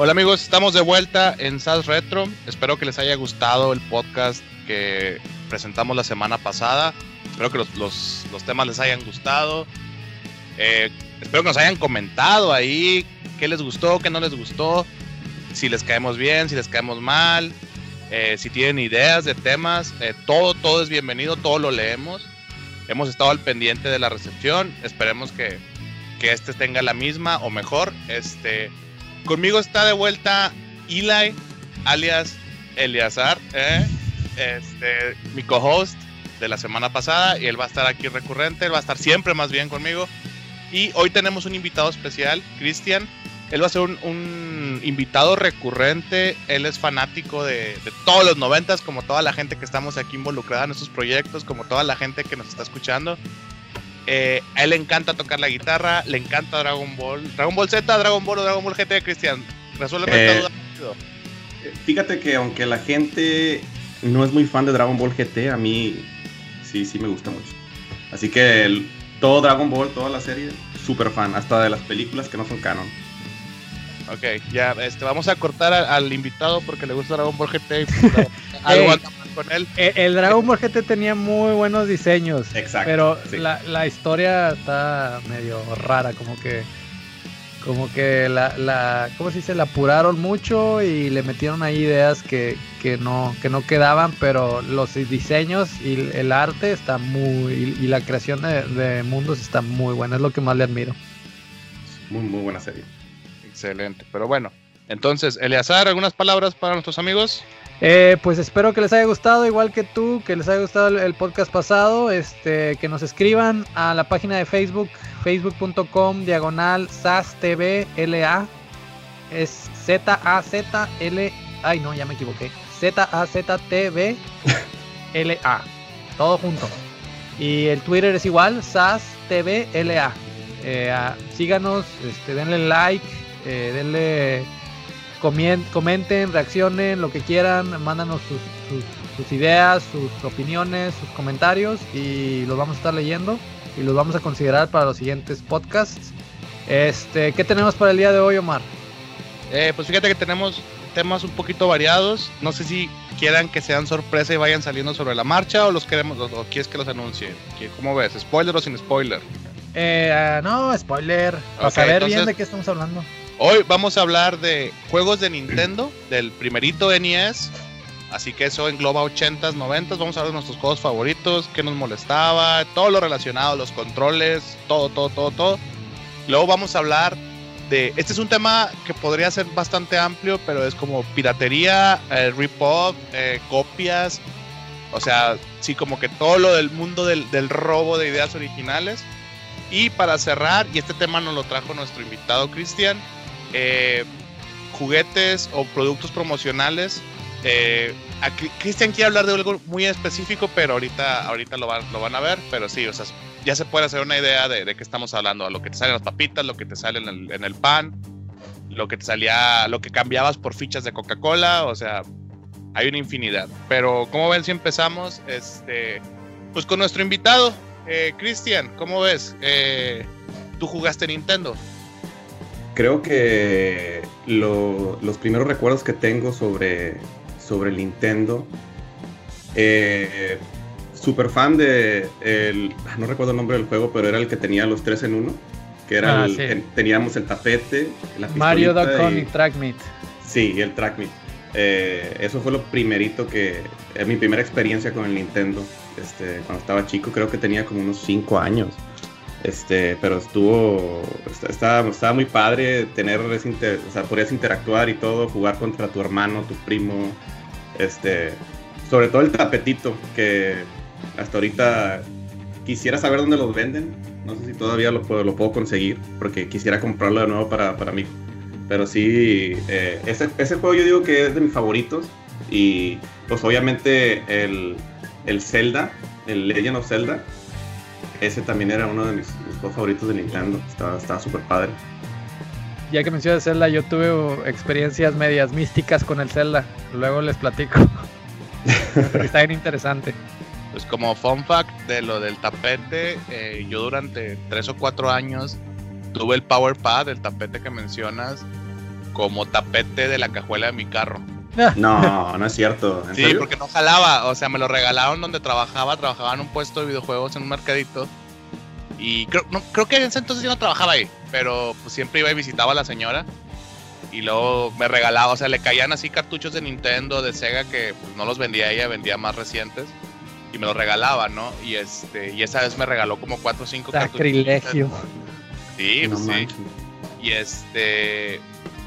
Hola amigos, estamos de vuelta en SAS Retro. Espero que les haya gustado el podcast que presentamos la semana pasada. Espero que los, temas les hayan gustado. Eh, espero que nos hayan comentado ahí qué les gustó, qué no les gustó, si les caemos bien, si les caemos mal, eh, si tienen ideas de temas. Eh, todo, todo es bienvenido, todo lo leemos. Hemos estado al pendiente de la recepción. Esperemos que, que este tenga la misma o mejor. Este Conmigo está de vuelta Eli, alias Eliazar, ¿eh? este, mi co-host de la semana pasada, y él va a estar aquí recurrente, él va a estar siempre más bien conmigo. Y hoy tenemos un invitado especial, Cristian. Él va a ser un, invitado recurrente. Él es fanático de, todos los noventas, como toda la gente que estamos aquí involucrada en estos proyectos, como toda la gente que nos está escuchando. Eh, a él le encanta tocar la guitarra, le encanta Dragon Ball. Dragon Ball Z, Dragon Ball o Dragon Ball GT, Cristian. Resuelve eh, duda. Fíjate que aunque la gente no es muy fan de Dragon Ball GT, a mí sí, sí me gusta mucho. Así que todo Dragon Ball, toda la serie, súper fan, hasta de las películas que no son canon. Ok, ya, este, vamos a cortar al, invitado porque le gusta Dragon Ball GT. algo con él. El, Dragon Ball GT tenía muy buenos diseños. Exacto. Pero la, la, historia está medio rara, como que. Como que la, la. ¿Cómo se dice? La apuraron mucho y le metieron ahí ideas que, que, no, que no quedaban, pero los diseños y el arte está muy. Y, la creación de, de mundos está muy buena, es lo que más le admiro. Muy, muy buena serie. Excelente. Pero bueno, entonces, Eleazar, ¿algunas palabras para nuestros amigos? Eh, pues espero que les haya gustado, igual que tú, que les haya gustado el, podcast pasado. Este, que nos escriban a la página de Facebook, facebook.com diagonal SASTVLA. Es Z-A-Z-L. Ay, no, ya me equivoqué. Z-A-Z-T-V-L-A. Todo junto. Y el Twitter es igual, SASTVLA. Eh, síganos, este, denle like eh, denle, comenten, reaccionen, lo que quieran, mándanos sus, ideas, sus opiniones, sus comentarios y los vamos a estar leyendo y los vamos a considerar para los siguientes podcasts. Este, ¿qué tenemos para el día de hoy, Omar? Eh, pues fíjate que tenemos temas un poquito variados. No sé si quieran que sean sorpresa y vayan saliendo sobre la marcha o los queremos o, quieres que los anuncie. ¿Cómo ves? ¿Spoiler o sin spoiler? Eh, ah, no, spoiler. Para saber bien de qué estamos hablando. Hoy vamos a hablar de juegos de Nintendo, del primerito NES. Así que eso engloba 80s, 90s. Vamos a hablar de nuestros juegos favoritos, qué nos molestaba, todo lo relacionado, los controles, todo, todo, todo, todo. Luego vamos a hablar de. Este es un tema que podría ser bastante amplio, pero es como piratería, eh, rip-off, eh, copias. O sea, sí, como que todo lo del mundo del, del robo de ideas originales. Y para cerrar, y este tema nos lo trajo nuestro invitado Cristian eh, juguetes o productos promocionales. Eh, Cristian quiere hablar de algo muy específico, pero ahorita, ahorita lo, lo van a ver. Pero sí, o sea, ya se puede hacer una idea de, qué estamos hablando. A lo que te salen las papitas, lo que te sale en el, pan, lo que te salía, lo que cambiabas por fichas de Coca-Cola. O sea, hay una infinidad. Pero, como ven, si empezamos, este, pues con nuestro invitado, eh, Cristian, ¿cómo ves? Eh, ¿Tú jugaste Nintendo? Creo que los primeros recuerdos que tengo sobre, sobre Nintendo, eh, super fan de, el, ah, no recuerdo el nombre del juego, pero era el que tenía los tres en uno, que era ah, el, teníamos el tapete, la Mario Duck y Track Meet. Sí, el Track Meet. Eh, eso fue lo primerito que, es mi primera experiencia con el Nintendo. Este, cuando estaba chico, creo que tenía como unos 5 años. Este, pero estuvo, estaba, estaba muy padre tener, ese o sea, podías interactuar y todo, jugar contra tu hermano, tu primo, este, sobre todo el tapetito, que hasta ahorita quisiera saber dónde los venden, no sé si todavía lo puedo, lo puedo conseguir, porque quisiera comprarlo de nuevo para, para mí. Pero sí, eh, ese, ese, juego yo digo que es de mis favoritos, y pues obviamente el, el Zelda, el Legend of Zelda, ese también era uno de mis, juegos favoritos de Nintendo. Estaba súper padre. Ya que mencionas Zelda, yo tuve experiencias medias místicas con el Zelda. Luego les platico. está bien interesante. Pues como fun fact de lo del tapete, eh, yo durante tres o cuatro años tuve el Power Pad, el tapete que mencionas, como tapete de la cajuela de mi carro. No, no es cierto. sí, porque no jalaba. O sea, me lo regalaron donde trabajaba. Trabajaba en un puesto de videojuegos en un mercadito. Y creo, no, creo que en ese entonces yo no trabajaba ahí. Pero pues, siempre iba y visitaba a la señora. Y luego me regalaba, o sea, le caían así cartuchos de Nintendo, de Sega, que pues, no los vendía ella, vendía más recientes. Y me los regalaba, ¿no? Y este y esa vez me regaló como 4 o 5 Sacrilegio. Sí, pues, sí. Y este.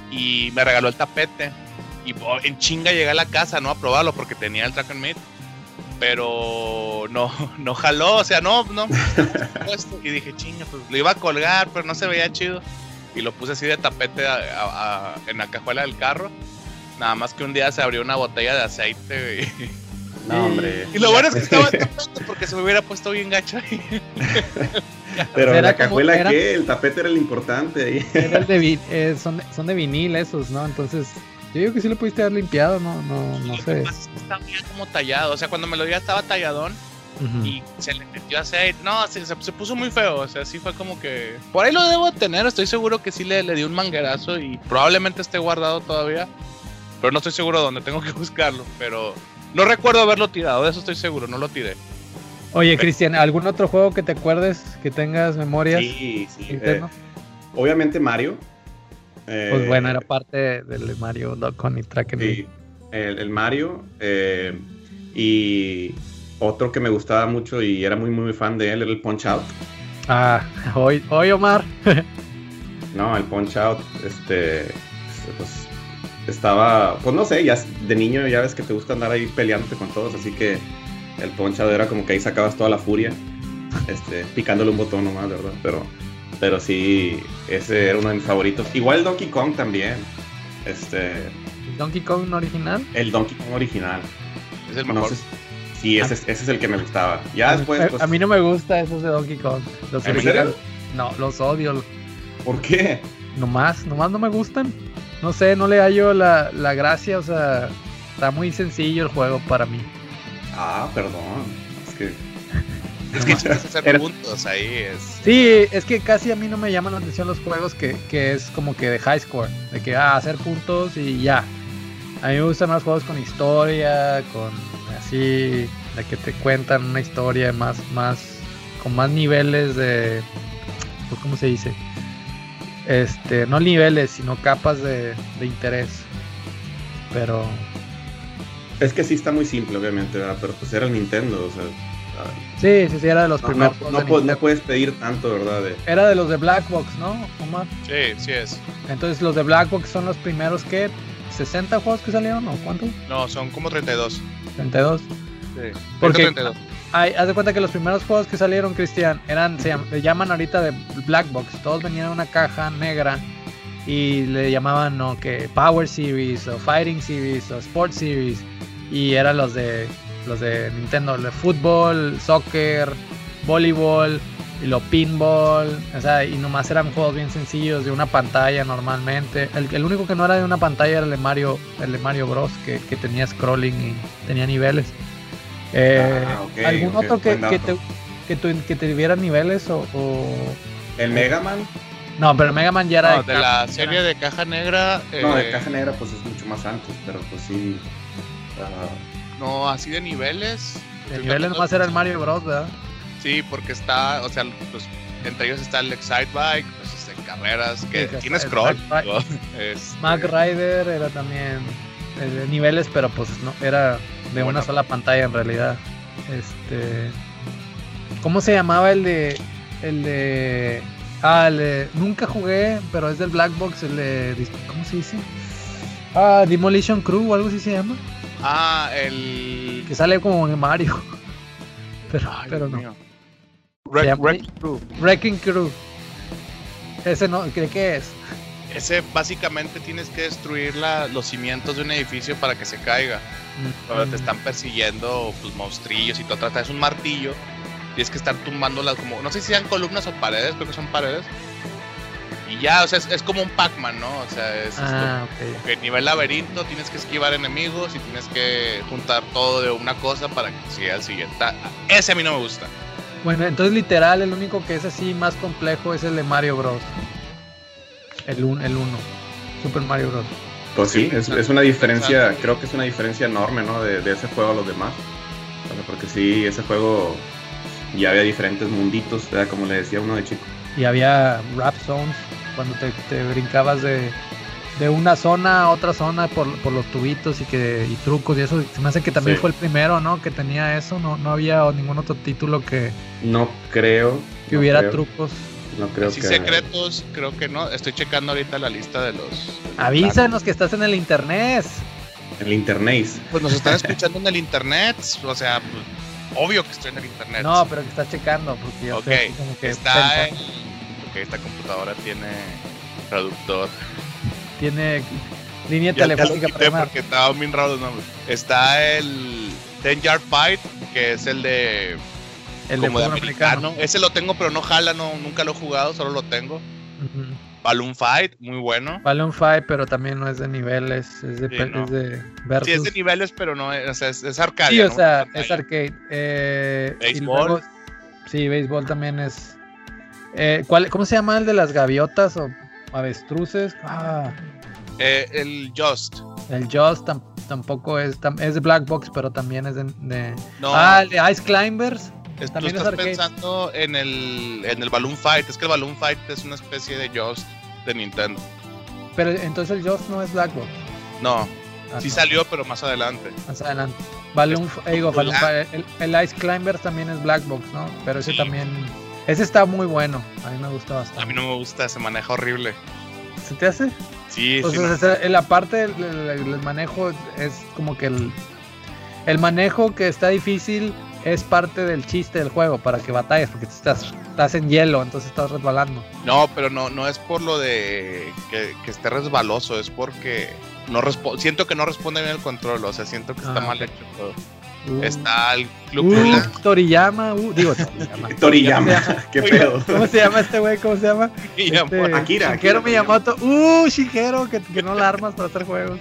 Y me regaló el tapete. Y oh, en chinga llegué a la casa, ¿no? A probarlo porque tenía el track and meet. Pero no, no jaló, o sea, no, no. y dije, chinga, pues lo iba a colgar, pero no se veía chido. Y lo puse así de tapete en la cajuela del carro. Nada más que un día se abrió una botella de aceite, No, hombre. Y lo bueno es que estaba el tapete porque se me hubiera puesto bien gacho ahí. Pero la cajuela, ¿qué? El tapete era el importante ahí. Eh, son, son de vinil esos, ¿no? Entonces yo digo que sí lo pudiste haber limpiado, no, no, no sé. Está bien como tallado, o sea, cuando me lo dio estaba talladón y se le metió aceite. No, se, se, puso muy feo, o sea, sí fue como que. Por ahí lo debo tener, estoy seguro que sí le, le di un manguerazo y probablemente esté guardado todavía. Pero no estoy seguro dónde, tengo que buscarlo. Pero no recuerdo haberlo tirado, de eso estoy seguro, no lo tiré. Oye, Cristian, ¿algún otro juego que te acuerdes, que tengas memorias? Sí, sí. Eh, obviamente Mario, pues bueno, era eh, parte del Mario Con y Track sí, el, Mario. Eh, y otro que me gustaba mucho y era muy, muy fan de él era el Punch Out. Ah, hoy, hoy Omar. no, el Punch Out, este, pues estaba, pues no sé, ya de niño ya ves que te gusta andar ahí peleándote con todos, así que el Punch Out era como que ahí sacabas toda la furia, este, picándole un botón nomás, ¿verdad? Pero pero sí, ese era uno de mis favoritos. Igual Donkey Kong también. Este. ¿El Donkey Kong original? El Donkey Kong original. Es el mejor. sí, ese, ese, es el que me gustaba. Ya después. Pues, a, mí no me gusta esos de Donkey Kong. Los originales. No, los odio. ¿Por qué? Nomás, nomás no me gustan. No sé, no le hallo la, la gracia, o sea, está muy sencillo el juego para mí. Ah, perdón. Es que es que hacer puntos ahí es. Sí, es que casi a mí no me llaman la atención los juegos que, que es como que de high score, de que ah, hacer puntos y ya. A mí me gustan más juegos con historia, con así, de que te cuentan una historia más, más, con más niveles de, pues, ¿cómo se dice? Este, no niveles, sino capas de, de interés. Pero es que sí está muy simple, obviamente, ¿verdad? pero pues era el Nintendo, o sea, Sí, sí, sí, era de los primeros. No, puedes pedir tanto, ¿verdad? Era de los de Black Box, ¿no, Omar? Sí, sí es. Entonces los de Black Box son los primeros que... ¿60 juegos que salieron o cuántos? No, son como 32. 32. Sí. Porque 32. haz de cuenta que los primeros juegos que salieron, Cristian, eran, se, llaman ahorita de Black Box. Todos venían en una caja negra y le llamaban, ¿no? Que Power Series o Fighting Series o Sport Series. Y eran los de los de Nintendo, el de fútbol, soccer, voleibol y lo pinball, o sea, y nomás eran juegos bien sencillos de una pantalla normalmente. El, único que no era de una pantalla era el de Mario, el de Mario Bros, que, tenía scrolling y tenía niveles. Eh, ah, ¿Algún otro que, que, te, que, que tuviera niveles o, ¿El Mega Man? No, pero Mega Man ya era de, la serie de Caja Negra. No, de eh, Caja Negra pues es mucho más antes, pero pues sí. No, así de niveles. De niveles nomás era el Mario Bros, ¿verdad? Sí, porque está, o sea, pues, entre ellos está el Excite Bike, pues este, carreras, que tiene scroll. Este, Mac Rider era también eh, de niveles, pero pues no, era de una sola pantalla en realidad. Este. ¿Cómo se llamaba el de. El de. Ah, el de, nunca jugué, pero es del Black Box, el de. ¿Cómo se dice? Ah, Demolition Crew o algo así se llama. Ah, el. Que sale como en Mario. Pero, pero no. Wrecking Crew. Wrecking Crew. Ese no, ¿cree que es? Ese básicamente tienes que destruir la, los cimientos de un edificio para que se caiga. Mm. te están persiguiendo pues, monstrillos y tú tratas un martillo. Tienes que estar tumbándolas como. No sé si sean columnas o paredes, creo que son paredes y ya, o sea, es, como un Pac-Man, ¿no? O sea, es ah, que nivel laberinto tienes que esquivar enemigos y tienes que juntar todo de una cosa para que siga el siguiente. Ese a mí no me gusta. Bueno, entonces literal, el único que es así más complejo es el de Mario Bros. El 1. El uno. Super Mario Bros. Pues sí, es, es una diferencia, creo que es una diferencia enorme, ¿no? De, de ese juego a los demás. O sea, porque sí, ese juego ya había diferentes munditos, ¿verdad? como le decía uno de chico. Y había rap zones cuando te, te brincabas de, de una zona a otra zona por, por los tubitos y que y trucos y eso. Se me hace que también Sí. fue el primero, ¿no? Que tenía eso. No, no había ningún otro título que, No creo. que no hubiera creo, trucos. No creo Así que. secretos, creo que no. Estoy checando ahorita la lista de los. Avísanos que estás en el internet. El internet. Pues nos están escuchando en el internet. O sea, pues, obvio que estoy en el internet. No, pero que estás checando porque yo Ok, estoy así como que Está en. Ok, esta computadora tiene traductor. tiene línea Ya, ya lo telefónica llamar. porque estaban bien raros los nombres. Está el Ten Yard Fight, que es el de el de como de americano. americano. Ese lo tengo, pero no jala, no, nunca lo he jugado, solo lo tengo. Balloon Fight, muy bueno. Balloon Fight, pero también no es de niveles, es de, Sí, no. es de versus. Sí, es de niveles, pero no es, o sea, es, es arcade. Sí, o ¿no? sea, es arcade. Eh, Béisbol. luego- sí, béisbol también es. Eh, ¿cuál, ¿Cómo se llama el de las gaviotas o avestruces? Ah, Eh, el Just. el Just tam- tampoco es, tam- es de Black Box, pero también es de. de- No, Ah, el de Ice Climbers. es- tú también es estás pensando en el, en el Balloon Fight. Es que el Balloon Fight es una especie de Just de Nintendo. Pero entonces el Just no es Black Box. No, Ah, sí no, salió, pero más adelante. Más adelante. Balloon, digo, Balloon Black. Fight, el, el Ice Climbers también es Black Box, ¿no? Pero ese Sí. también. Ese está muy bueno. A mí me gusta bastante. A mí no me gusta, se maneja horrible. ¿Se te hace? Sí, sí. o me- sea, en la parte del, del- del manejo es como que el, el manejo que está difícil es parte del chiste del juego para que batalles porque estás, estás en hielo, entonces estás resbalando. No, pero no, no es por lo de que, que esté resbaloso, es porque no siento que no responde bien el control, o sea, siento que está Ah, mal hecho todo. Uh, Está el Club uh, Toriyama, uh, digo Toriyama. Toriyama, qué pedo. ¿Cómo se llama este güey? ¿Cómo se llama? Este, Akira, Shigeru Akira Miyamoto. Uh, Shigeru, que, que no la armas para hacer juegos.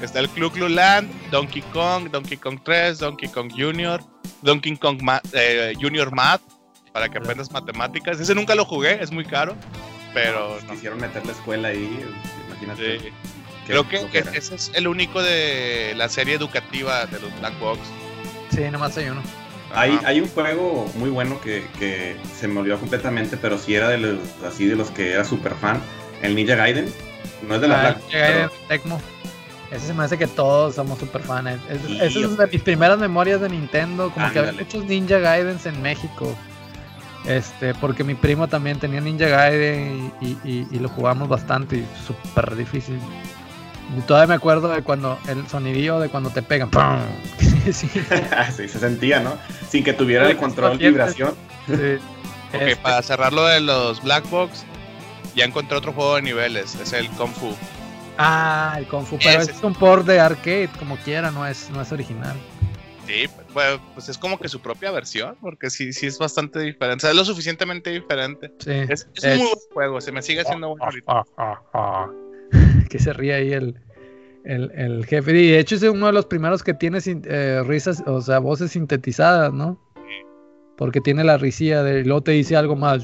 está el Club Land, Donkey Kong, Donkey Kong 3, Donkey Kong Junior, Donkey Kong Ma- eh, Junior Math, para que aprendas matemáticas. Ese nunca lo jugué, es muy caro, pero no. Quisieron meter la escuela ahí, imagínate. Sí. Creo que, que flojera. ese es el único de la serie educativa de los Black Box. Sí, nomás hay uno. Hay, hay un juego muy bueno que, que se me olvidó completamente, pero sí era de los, así de los que era super fan. El Ninja Gaiden. No es de la Ah, Black, Gaiden pero- Tecmo. Ese se me hace que todos somos super fans. Es, Sí, esa es de mis primeras memorias de Nintendo. Como que había muchos Ninja Gaidens en México. Este, porque mi primo también tenía Ninja Gaiden y, y- y- y lo jugamos bastante y súper difícil. Y todavía me acuerdo de cuando el sonidillo de cuando te pegan. ¡pum! sí, sí, sí, se sentía, ¿no? Sin que tuviera el Sí, control sientes. vibración. Ok, Este, para cerrar lo de los Black Box, ya encontré otro juego de niveles, es el Kung Fu. Ah, el Kung Fu, pero Ese. es un port de arcade, como quiera, no es, no es original. Sí, bueno, pues es como que su propia versión, porque sí, sí es bastante diferente, o sea, es lo suficientemente diferente. Sí. Es, es Es- un muy buen juego, se me sigue haciendo bueno ahorita. Que se ríe ahí el, el, el jefe. Y de hecho es uno de los primeros que tiene eh, risas, o sea, voces sintetizadas, ¿no? Porque tiene la risilla de luego te dice algo más.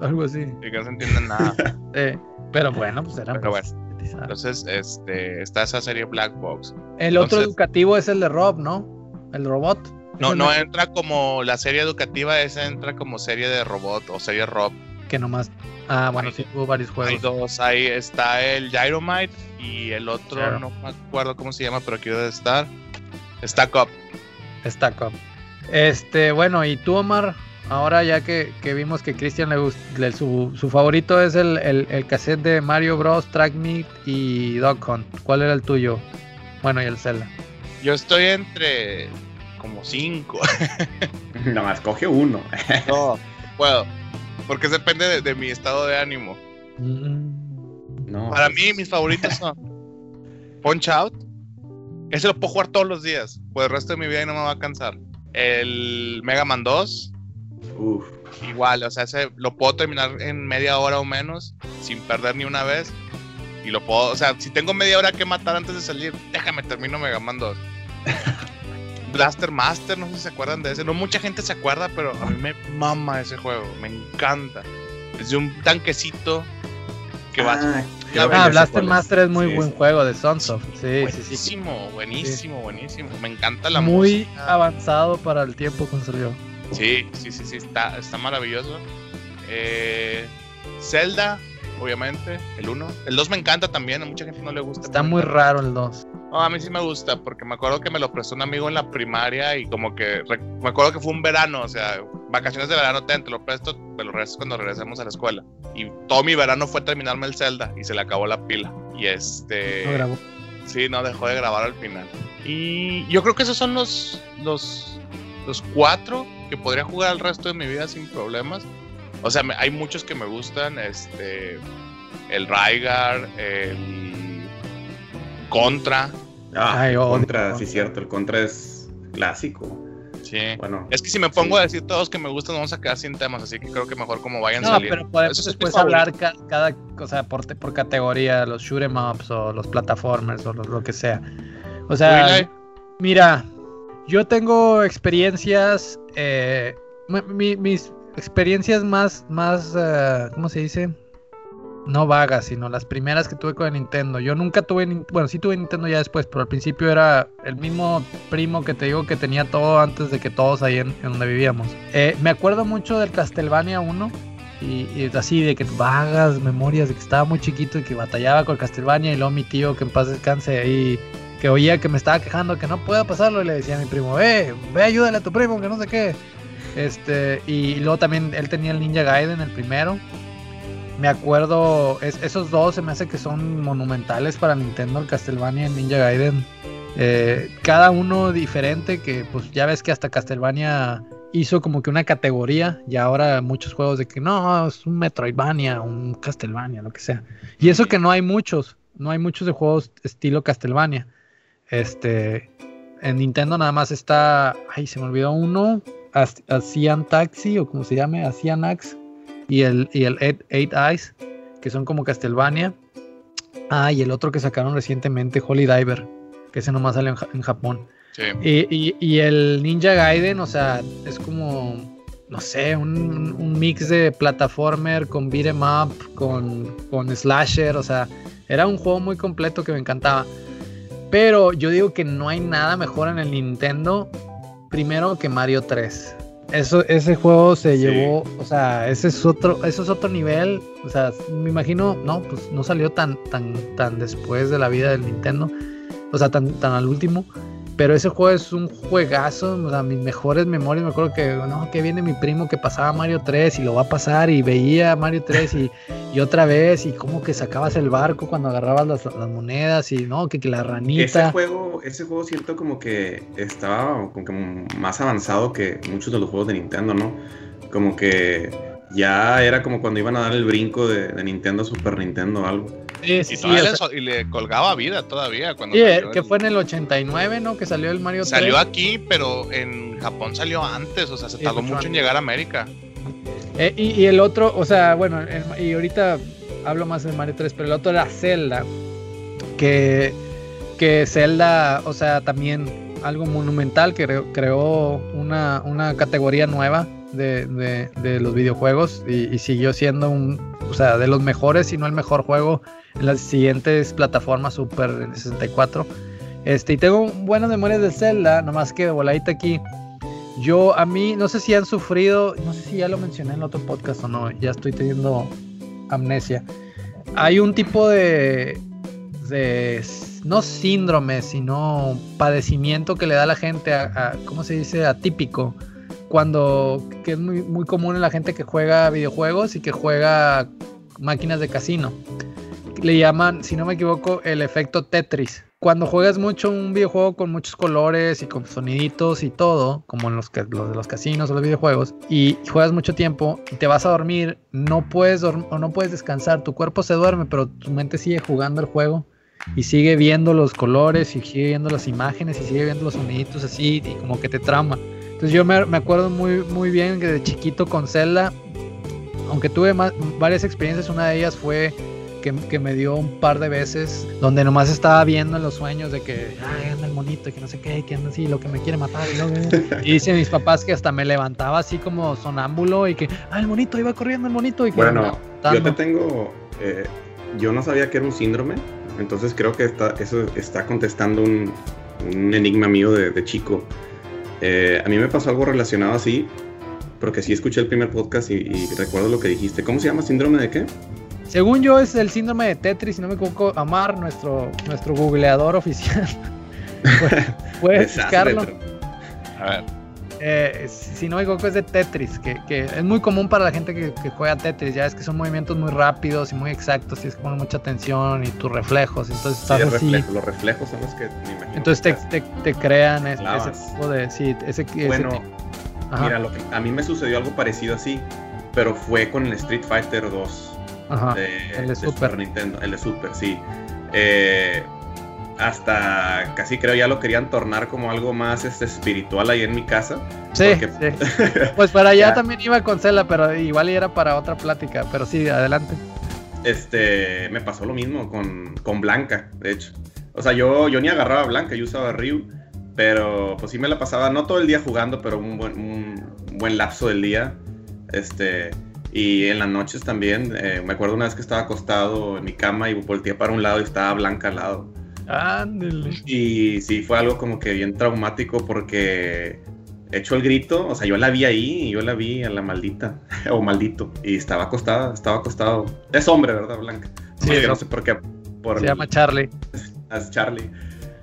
Algo así. Y que no se entiende nada. Eh, pero bueno, pues eran Pero bueno. Entonces, este, está esa serie Black Box. El otro educativo es el de Rob, ¿no? El robot. No, no entra como la serie educativa, esa entra como serie de robot o serie Rob. Que nomás. Ah, bueno, Hay- sí, hubo varios Hay juegos. dos, ahí está el Gyromite y el otro, no me acuerdo cómo se llama, pero aquí debe estar. Stack Up. Stack Up. Este, bueno, y tú, Omar, ahora ya que, que vimos que Cristian le, le- su, su favorito es el, el, el cassette de Mario Bros, Track Meet y Dog Hunt. ¿Cuál era el tuyo? Bueno, y el Zelda. Yo estoy entre como cinco. Nada más coge uno. no, puedo. Porque depende de, de mi estado de ánimo. Mm. No, Para pues, mí, mis favoritos son Punch Out. Ese lo puedo jugar todos los días. Por el resto de mi vida y no me va a cansar. El Mega Man 2. Uf. Igual, o sea, ese lo puedo terminar en media hora o menos, sin perder ni una vez. Y lo puedo, o sea, si tengo media hora que matar antes de salir, déjame termino Mega Man 2. Blaster Master, no sé si se acuerdan de ese. No mucha gente se acuerda, pero a mí me mama ese juego, me encanta. Es de un tanquecito que va. Ah, Blaster. Master es muy Sí, buen sí. juego de Sunsoft. Sí, sí, sí. buenísimo, buenísimo, buenísimo. Me encanta la Muy música. avanzado para el tiempo que salió. Sí, sí, sí, sí, está, está maravilloso. Eh, Zelda, obviamente, el 1. El 2 me encanta también, a mucha gente no le gusta. Está muy raro el 2. No, a mí sí me gusta, porque me acuerdo que me lo prestó un amigo en la primaria y como que me acuerdo que fue un verano, o sea, vacaciones de verano, ten, te lo presto, me lo regresas cuando regresemos a la escuela. Y todo mi verano fue terminarme el Zelda y se le acabó la pila. Y este... Lo grabó. Sí, no dejó de grabar al final. Y yo creo que esos son los, los, los cuatro que podría jugar el resto de mi vida sin problemas. O sea, me- hay muchos que me gustan. Este. El Rygar, el. Contra. Ah, Ay, el odio Contra, Contra. sí, cierto. El Contra es clásico. Sí. Bueno, Es que si me pongo Sí. a decir todos que me gustan, vamos a quedar sin temas. Así que creo que mejor como vayan No, saliendo. pero podemos después hablar ca- cada cosa por, por categoría, los shoot 'em ups o los plataformers o lo, lo que sea. O sea, mira, yo tengo experiencias, eh, mi- mi- mis experiencias más, más, eh, ¿cómo se dice? No vagas, sino las primeras que tuve con Nintendo. Yo nunca tuve, bueno, sí tuve Nintendo ya después, pero al principio era el mismo primo que te digo que tenía todo antes de que todos ahí en, donde vivíamos. Eh, me acuerdo mucho del Castlevania 1 y, y así de que vagas memorias de que estaba muy chiquito y que batallaba con Castlevania y luego mi tío que en paz descanse ahí que oía que me estaba quejando que no pueda pasarlo y le decía a mi primo, ve, ve ayúdale a tu primo que no sé qué. Este, y, luego también él tenía el Ninja Gaiden, el primero. Me acuerdo, es- esos dos se me hace que son monumentales para Nintendo, el Castlevania y el Ninja Gaiden. Eh, cada uno diferente, que pues ya ves que hasta Castlevania hizo como que una categoría y ahora muchos juegos de que no, es un Metroidvania, un Castlevania, lo que sea. Y eso que no hay muchos, no hay muchos de juegos estilo Castlevania. Este, en Nintendo nada más está, ay, se me olvidó uno, Asian Taxi o como se llame, Asian Axe y el, y el Eight, Eight Eyes, que son como Castlevania. Ah, y el otro que sacaron recientemente, Holy Diver, que ese nomás sale en, Ja- en Japón. Sí. Y, y- y el Ninja Gaiden, o sea, es como, no sé, un, un mix de plataformer con beat'em up, con, con slasher, o sea, era un juego muy completo que me encantaba. Pero yo digo que no hay nada mejor en el Nintendo, primero que Mario 3. Eso, ese juego se Sí. llevó, o sea, ese es otro, eso es otro nivel. O sea, me imagino, no, pues no salió tan, tan, tan después de la vida del Nintendo. O sea, tan, tan al último. Pero ese juego es un juegazo, o sea, mis mejores memorias, me acuerdo que, no, que viene mi primo que pasaba Mario 3 y lo va a pasar y veía Mario 3 y, y otra vez y como que sacabas el barco cuando agarrabas las, las monedas y no, que, que la ese ranita. juego, ese juego siento como que estaba como que más avanzado que muchos de los juegos de Nintendo, ¿no? Como que ya era como cuando iban a dar el brinco de, de Nintendo a Super Nintendo o algo. Sí, sí, Y, sí, le, sea, so- y le colgaba vida todavía. Cuando salió que fue en el 89, ¿no? Que salió el Mario 3. Salió aquí, pero en Japón salió antes, o sea, se tardó mucho mucho en llegar a América. Eh, y, y el otro, o sea, bueno, el- y ahorita hablo más de Mario 3, pero el otro era Zelda. Que, que Zelda, o sea, también algo monumental, que creó, creó una, una categoría nueva de, de- de los videojuegos y, y siguió siendo un, o sea, de los mejores, si no el mejor juego las siguientes plataformas Super 64. Este, y tengo buenas memorias de Zelda, nomás que voladita aquí. Yo, a mí, no sé si han sufrido, no sé si ya lo mencioné en el otro podcast o no, ya estoy teniendo amnesia. Hay un tipo de, de no síndrome, sino padecimiento que le da a la gente, a- ¿cómo se dice? Atípico. Cuando, que es muy, muy común en la gente que juega videojuegos y que juega máquinas de casino. Le llaman, si no me equivoco, el efecto Tetris. Cuando juegas mucho un videojuego con muchos colores y con soniditos y todo, como en los, de los casinos o los videojuegos, y juegas mucho tiempo y te vas a dormir, no puedes o no puedes descansar, tu cuerpo se duerme, pero tu mente sigue jugando el juego y sigue viendo los colores y sigue viendo las imágenes y sigue viendo los soniditos así y como que te trama. Entonces yo me, me acuerdo muy, muy bien que de chiquito con Zelda, aunque tuve más- varias experiencias, una de ellas fue que, que me dio un par de veces donde nomás estaba viendo en los sueños de que ay, anda el monito y que no sé qué, que anda así, lo que me quiere matar. Y, y dicen mis papás que hasta me levantaba así como sonámbulo y que, ah, el monito iba corriendo, el monito. Y que Bueno, yo te tengo. eh, yo no sabía que era un síndrome, entonces creo que está, eso está contestando un, un enigma mío de, de chico. Eh, a mí me pasó algo relacionado así, porque sí escuché el primer podcast y, y, recuerdo lo que dijiste. ¿Cómo se llama síndrome de qué? Según yo es el síndrome de Tetris, si no me equivoco, Amar, nuestro, nuestro googleador oficial. Puedes buscarlo. A ver. Eh, si no me equivoco es de Tetris, que, que, es muy común para la gente que, que, juega Tetris, ya es que son movimientos muy rápidos y muy exactos, tienes que poner mucha atención y tus reflejos, entonces estás sí, así. Reflejo, los reflejos son los que me imagino. Entonces te, te, te, crean ese, ese, tipo de... Sí, ese, bueno, ese mira, lo que, a mí me sucedió algo parecido así, pero fue con el Street Fighter 2. Ajá, de, el de, Super. Super Nintendo, el de Super, sí. Eh, hasta casi creo ya lo querían tornar como algo más este, espiritual ahí en mi casa. Sí, porque... sí. pues para allá también iba con Cela, pero igual era para otra plática. Pero sí, adelante. Este, me pasó lo mismo con, con Blanca, de hecho. O sea, yo, yo ni agarraba a Blanca, yo usaba a Ryu. Pero pues sí me la pasaba, no todo el día jugando, pero un buen, un buen lapso del día. Este, y en las noches también. Eh, me acuerdo una vez que estaba acostado en mi cama y volteé para un lado y estaba Blanca al lado. Ándale. Y sí, fue algo como que bien traumático porque hecho el grito, o sea, yo la vi ahí y yo la vi a la maldita, o maldito, y estaba acostada, estaba acostado. Es hombre, ¿verdad, Blanca? Sí, no, no sé por qué. Por se el, llama Charlie. Es Charlie.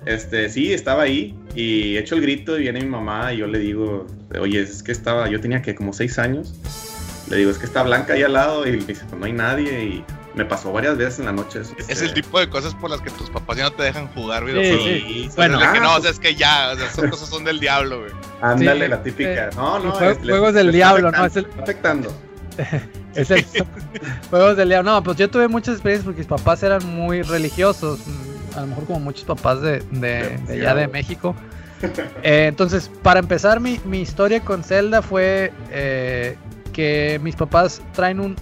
Este, sí, estaba ahí y hecho el grito y viene mi mamá y yo le digo, oye, es que estaba, yo tenía que como seis años. Le digo, es que está Blanca ahí al lado y me dice, pues no hay nadie y me pasó varias veces en la noche. Eso. Es el tipo de cosas por las que tus papás ya no te dejan jugar videojuegos. Sí, sí. Bueno, ah, que no, o sea, es que ya, o sea, esas cosas son del diablo, güey. Ándale, sí, la típica. No, no, juegos, es, juegos del diablo, no, es el afectando. es el juegos del diablo. No, pues yo tuve muchas experiencias porque mis papás eran muy religiosos, a lo mejor como muchos papás de, de, de allá de México. Eh, entonces, para empezar, mi, mi, historia con Zelda fue eh, que mis papás traen un,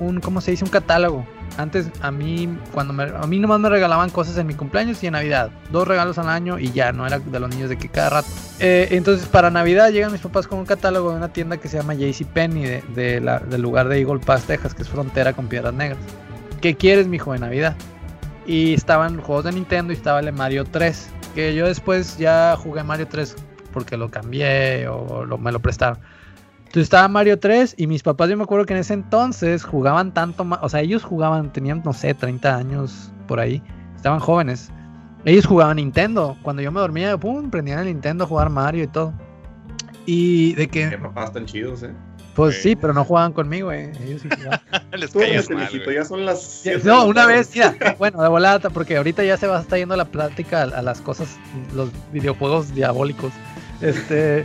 un, ¿cómo se dice? Un catálogo. Antes a mí, cuando me, a mí nomás me regalaban cosas en mi cumpleaños y en Navidad. Dos regalos al año y ya, no era de los niños de que cada rato. Eh, entonces para Navidad llegan mis papás con un catálogo de una tienda que se llama JCPenney, de, de del lugar de Eagle Pass, Texas, que es frontera con Piedras Negras. ¿Qué quieres, mijo, de Navidad? Y estaban juegos de Nintendo y estaba el Mario 3. Que yo después ya jugué Mario 3 porque lo cambié o me lo prestaron. Entonces estaba Mario 3 y mis papás, yo me acuerdo que en ese entonces jugaban tanto más, o sea, ellos jugaban, tenían, no sé, 30 años por ahí, estaban jóvenes. Ellos jugaban Nintendo. Cuando yo me dormía, pum, prendían el Nintendo a jugar Mario y todo. Y de que... ¿Qué papás tan chidos, eh? Pues sí, sí pero no jugaban conmigo, eh. Ellos sí jugaban. Les callas mal, ya son las... No, una vez, ya, bueno, de volada, porque ahorita ya se va a estar yendo la plática a, a las cosas, los videojuegos diabólicos. Este...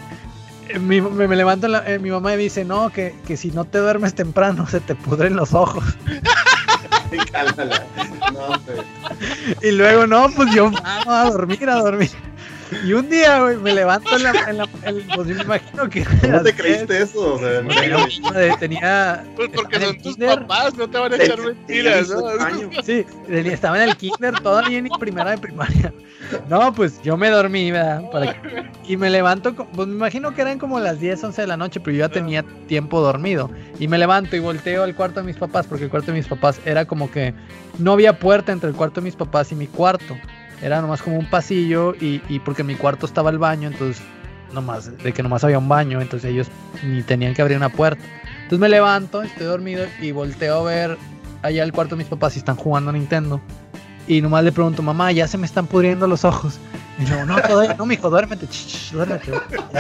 Mi, me, me, levanto, la, eh, mi mamá me dice, no, que, que, si no te duermes temprano se te pudren los ojos. no, y luego, no, pues yo vamos a dormir, a dormir. Y un día, güey, me levanto en la, en la en, pues yo me imagino que... ¿Cómo te creíste eso? O sea, tenía... Pues porque son tus kinder, papás, no te van a echar mentiras, ¿no? Sí, estaba en el kinder todavía ni primera de primaria. No, pues yo me dormí, ¿verdad? Para que... Y me levanto, pues me imagino que eran como las 10, 11 de la noche, pero yo ya tenía tiempo dormido. Y me levanto y volteo al cuarto de mis papás, porque el cuarto de mis papás era como que no había puerta entre el cuarto de mis papás y mi cuarto. Era nomás como un pasillo y, y porque en mi cuarto estaba el baño, entonces nomás, de que nomás había un baño, entonces ellos ni tenían que abrir una puerta. Entonces me levanto, estoy dormido y volteo a ver allá el cuarto de mis papás y están jugando a Nintendo. Y nomás le pregunto, mamá, ya se me están pudriendo los ojos. Y yo, no, todavía, no, mijo, duérmete, ch, ch, duérmete.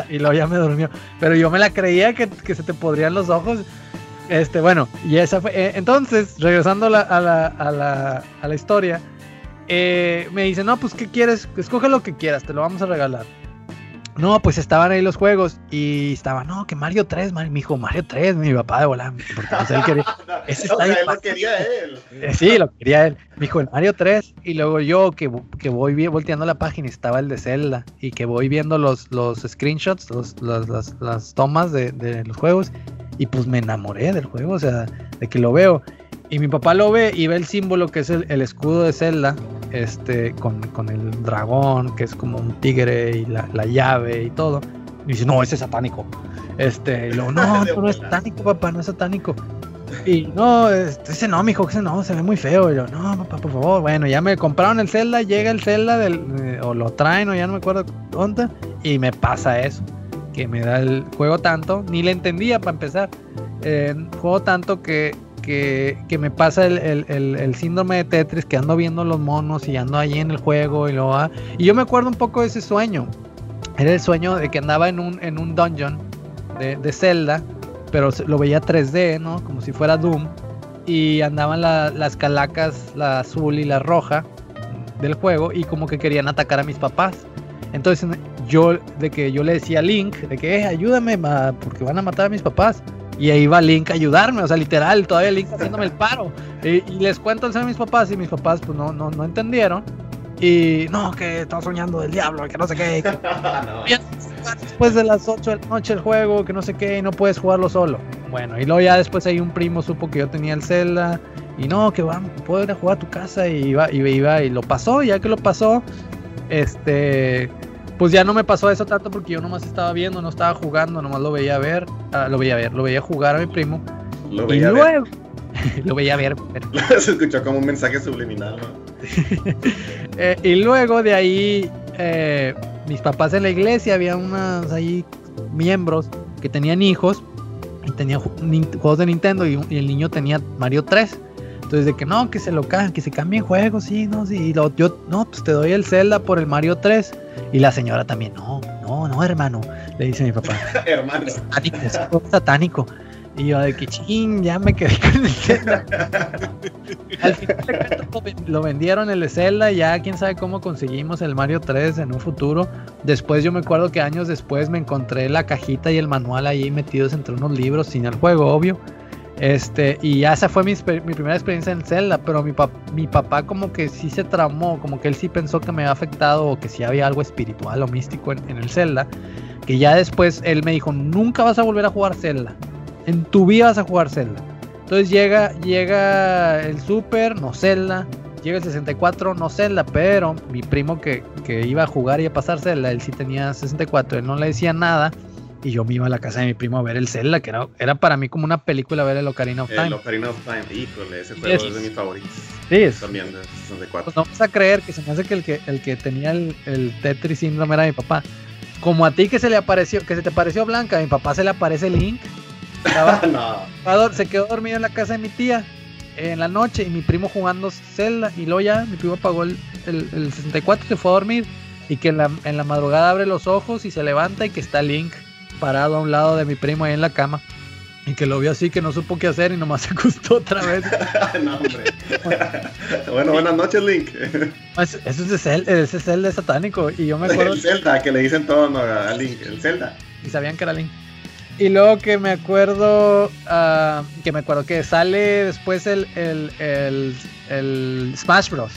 Y luego ya me durmió. Pero yo me la creía que, que se te podrían los ojos. Este, bueno, y esa fue. Eh, entonces, regresando la, a la, a la, a la historia, eh, me dice, no, pues, ¿qué quieres? Escoge lo que quieras, te lo vamos a regalar. No, pues estaban ahí los juegos y estaba, no, que Mario 3, mi hijo, Mario 3, mi papá de volar. Porque pues, él quería, ese o sea, él lo quería él. Eh, sí, lo quería él. Me dijo, el Mario 3. Y luego yo, que, que voy volteando la página, estaba el de Zelda. Y que voy viendo los, los screenshots, los, los, las, las tomas de, de los juegos. Y pues me enamoré del juego, o sea, de que lo veo. Y mi papá lo ve y ve el símbolo que es el, el escudo de Zelda, este, con, con, el dragón, que es como un tigre y la, la, llave y todo. Y dice, no, ese es satánico. Este, y luego, no, no, no es satánico, papá, no es satánico. Y no, ese no, mijo, ese no, se ve muy feo. Y yo, no, papá, por favor. Bueno, ya me compraron el Zelda, llega el Zelda del, eh, o lo traen, o ya no me acuerdo dónde, y me pasa eso. Que me da el juego tanto, ni le entendía para empezar. Eh, juego tanto que, que, me pasa el, el- el- síndrome de Tetris, que ando viendo los monos y ando ahí en el juego y lo va. Y yo me acuerdo un poco de ese sueño. Era el sueño de que andaba en un, en un dungeon de, Zelda, pero lo veía 3D, ¿no? Como si fuera Doom. Y andaban la- las calacas, la azul y la roja del juego, y como que querían atacar a mis papás. Entonces yo, de que yo le decía a Link, de que "Eh, ayúdame, porque van a matar a mis papás. Y ahí va Link a ayudarme, o sea, literal, todavía Link haciéndome el paro. Y, y les cuento el sueño a mis papás, y mis papás pues no, no, no entendieron. Y no, que estaba soñando del diablo, que no sé qué. que no. después de las 8 de la noche el juego, que no sé qué, y no puedes jugarlo solo. Bueno, y luego ya después ahí un primo supo que yo tenía el Zelda, y no, que van, puedo ir a jugar a tu casa, y iba, y iba, y lo pasó, y ya que lo pasó, este, pues ya no me pasó eso tanto porque yo nomás estaba viendo, no estaba jugando, nomás lo veía ver, ah, lo veía ver, lo veía jugar a mi primo, Lo y veía ver. luego, lo veía ver, pero- Se escuchó como un mensaje subliminal, ¿no? Eh, y luego de ahí, eh, mis papás en la iglesia, había unos ahí miembros que tenían hijos y tenían juegos de Nintendo y, y el niño tenía Mario 3. Entonces de que no, que se lo que se cambien juegos, sí, no, sí. Y lo- yo, no, pues te doy el Zelda por el Mario 3. Y la señora también, no, no, no, hermano, le dice mi papá. Hermano. satánico, es un juego satánico. Y yo de que ching, ya me quedé con el Zelda. Al final lo ven- lo vendieron el Zelda, ya quién sabe cómo conseguimos el Mario 3 en un futuro. Después yo me acuerdo que años después me encontré la cajita y el manual ahí metidos entre unos libros sin el juego, obvio. Este, y ya esa fue mi, mi primera experiencia en Zelda, pero mi, pap- mi papá como que sí se tramó, como que él sí pensó que me había afectado o que sí había algo espiritual o místico en, en el Zelda, que ya después él me dijo, nunca vas a volver a jugar Zelda, en tu vida vas a jugar Zelda. Entonces llega, llega el Super, no Zelda, llega el 64, no Zelda, pero mi primo que, que iba a jugar y a pasar Zelda, él sí tenía 64, él no le decía nada. Y yo me iba a la casa de mi primo a ver el Zelda, que era, era para mí como una película ver el Ocarina of Time. El Ocarina of Time. Híjole, ese juego Yes. es de mis favoritos. Sí, es- También de 64. Pues no vas a creer que se me hace que el que, el que tenía el, el Tetris síndrome era mi papá. Como a ti que se le apareció, que se te pareció Blanca, a mi papá se le aparece Link. No. se quedó dormido en la casa de mi tía en la noche y mi primo jugando Zelda. Y luego ya mi primo apagó el, el, el 64 y se fue a dormir. Y que en la, en la madrugada abre los ojos y se levanta y que está Link parado a un lado de mi primo ahí en la cama. Y que lo vio así, que no supo qué hacer y nomás se acostó otra vez. no, hombre. bueno, buenas noches, Link. Pues, Eso es de Zelda, ese es Zelda satánico. Y yo me acuerdo El Zelda, que le dicen todo ¿no? a Link. El Zelda. y sabían que era Link. Y luego que me acuerdo, ah, que me acuerdo que sale después el, el, el, el Smash Bros.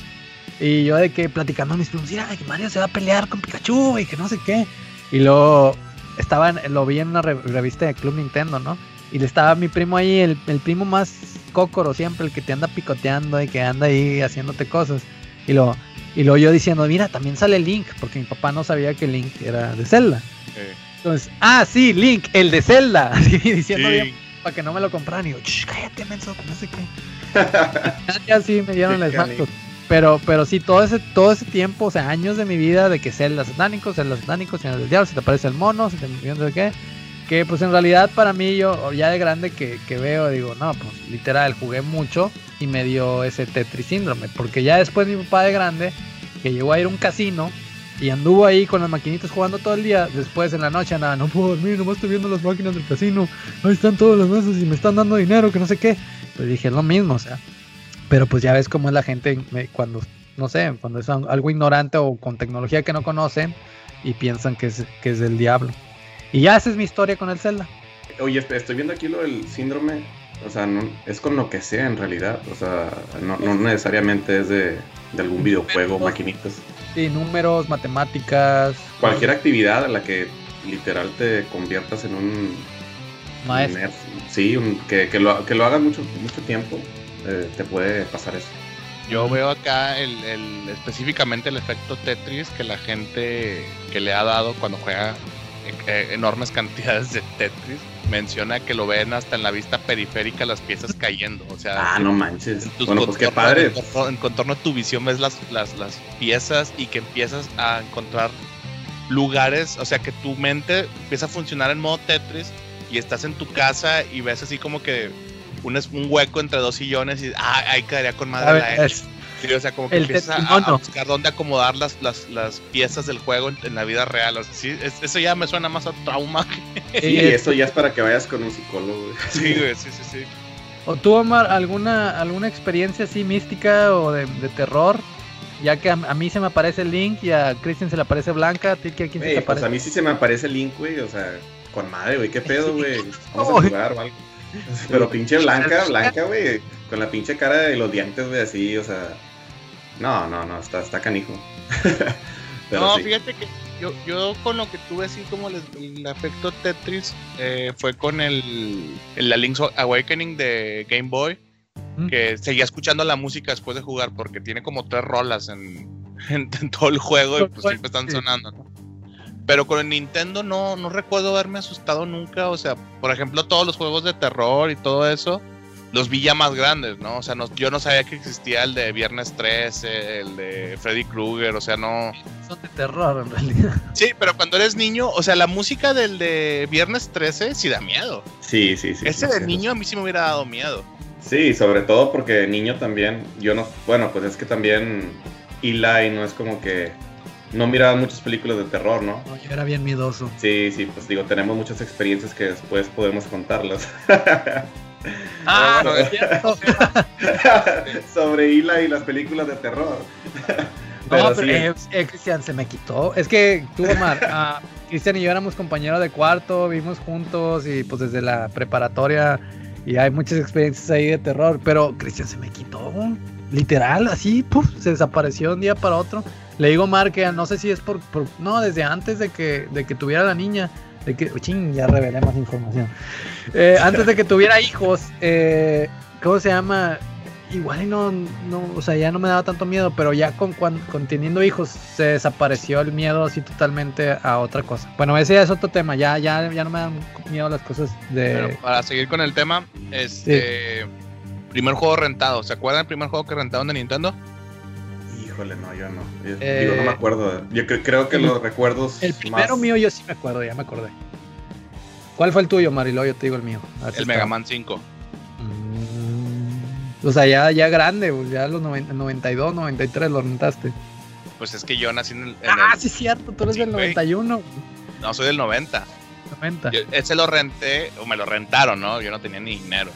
Y yo de que platicando a mis primos, mira, que Mario se va a pelear con Pikachu y que no sé qué. Y luego estaba en- lo vi en una re- revista de Club Nintendo, ¿no? Y le estaba mi primo ahí, el, el primo más cócoro siempre, el que te anda picoteando y que anda ahí haciéndote cosas. Y luego, y luego yo diciendo, mira, también sale Link, porque mi papá no sabía que Link era de Zelda. Eh, Entonces, ah, sí, Link, el de Zelda. Así diciendo bien para que no me lo compraran. Y yo, "Shh, cállate, menso, no sé qué. ya sí me dieron el Qué salto. Pero, pero sí, todo ese, todo ese tiempo, o sea, años de mi vida de que Zelda satánico, Zelda satánico, Señor del Diablo, se te aparece el mono, se te no sé qué. Que pues en realidad para mí, yo ya de grande que, que veo, digo, no, pues literal, jugué mucho y me dio ese Tetris síndrome. Porque ya después mi papá de grande, que llegó a ir a un casino y anduvo ahí con las maquinitas jugando todo el día, después en la noche andaba, no puedo dormir, nomás estoy viendo las máquinas del casino, ahí están todas las mesas y me están dando dinero, que no sé qué. Pues dije, lo mismo, o sea. Pero pues ya ves cómo es la gente me- cuando, no sé, cuando es al- algo ignorante o con tecnología que no conocen y piensan que es, que es del diablo. Y ya esa es mi historia con el Zelda. Oye, est- estoy viendo aquí lo del síndrome. O sea, no, es con lo que sea en realidad. O sea, no, no necesariamente es de, de algún videojuego, maquinitas. Sí, números, matemáticas. Cualquier actividad en la que literal te conviertas en un Maestro. nerd. Sí, un- que, que lo, que lo hagas mucho, mucho tiempo, eh, te puede pasar eso. Yo veo acá el, el- específicamente el efecto Tetris que la gente que le ha dado cuando juega eh, enormes cantidades de Tetris. menciona que lo ven hasta en la vista periférica las piezas cayendo. O sea, Ah, no manches. Bueno, pues qué padre. En contorno, en contorno de tu visión ves las, las, las piezas y que empiezas a encontrar lugares, o sea, que tu mente empieza a funcionar en modo Tetris y estás en tu casa y ves así como que un, es- un hueco entre dos sillones y ah, ahí quedaría con madre A la X. Sí, o sea, como que empiezas a- buscar dónde acomodar las, las, las piezas del juego en, en la vida real. O sea, sí, es- eso ya me suena más a trauma. Sí, eso ya es para que vayas con un psicólogo. Sí, güey, sí, sí, sí. ¿O tú, Omar, alguna, alguna experiencia así mística o de, de terror? Ya que a, a mí se me aparece Link y a Christian se le aparece Blanca, ¿a ti qué- a quién se te pues aparece? a mí sí se me aparece el link, güey. O sea, con madre, güey. ¿Qué pedo, güey? Vamos a jugar o algo. Pero pinche blanca, blanca, güey. Con la pinche cara y los dientes, güey, así, o sea. No, no, no, está, está canijo. Pero no, sí. fíjate que yo, yo con lo que tuve así como el, el efecto Tetris eh, fue con el, el la Link's Awakening de Game Boy, Mm. que seguía escuchando la música después de jugar porque tiene como tres rolas en, en- en todo el juego y pues siempre están sonando, ¿no? Pero con el Nintendo no, no recuerdo haberme asustado nunca, o sea, por ejemplo todos los juegos de terror y todo eso, los vi ya más grandes, ¿no? O sea, no- yo no sabía que existía el de Viernes 13, el de Freddy Krueger, o sea, no... Son de terror en realidad. Sí, pero cuando eres niño, o sea, la música del de Viernes 13 sí da miedo. Sí, sí, sí. Ese sí, de sí. niño a mí sí me hubiera dado miedo. Sí, sobre todo porque niño también, yo no, bueno, pues es que también Eli no es como que no miraba muchas películas de terror, ¿no? No, yo era bien miedoso. Sí, sí, pues digo, tenemos muchas experiencias que después podemos contarlas. Ah, bueno, es cierto. Sobre Eli y las películas de terror. No, Pero sí, eh, eh, Cristian se me quitó. Es que tú, Omar, ah, Cristian y yo éramos compañeros de cuarto, vimos juntos y pues desde la preparatoria y hay muchas experiencias ahí de terror, pero Cristian se me quitó. Literal, así, puf, se desapareció de un día para otro. Le digo a Omar que no sé si es por, por- no, desde antes de que, de que tuviera la niña, de que, ching, ya revelé más información. Eh, antes de que tuviera hijos, eh, ¿cómo se llama? Igual y no, no, o sea, ya no me daba tanto miedo, pero ya con, cuan- con teniendo hijos se desapareció el miedo así totalmente a otra cosa. Bueno, ese ya es otro tema, ya, ya, ya no me dan miedo las cosas de... Pero para seguir con el tema, este. Primer juego rentado. ¿Se acuerdan del primer juego que rentaron de Nintendo? Híjole, no, yo no. Yo- Eh, digo, no me acuerdo. Yo cre- creo que el- los recuerdos. El primero más- mío yo sí me acuerdo, ya me acordé. ¿Cuál fue el tuyo, Marilo? Yo te digo el mío. A ver si El está- Mega Man 5. Mm, O sea, ya, ya grande, güey, ya los 90 92, 93 lo rentaste. Pues es que yo nací en el. en Ah, el- sí, cierto, tú eres Sí, del güey. 91. No, soy del 90. 90. Yo- ese lo renté, o me lo rentaron, ¿no? Yo no tenía ni dinero.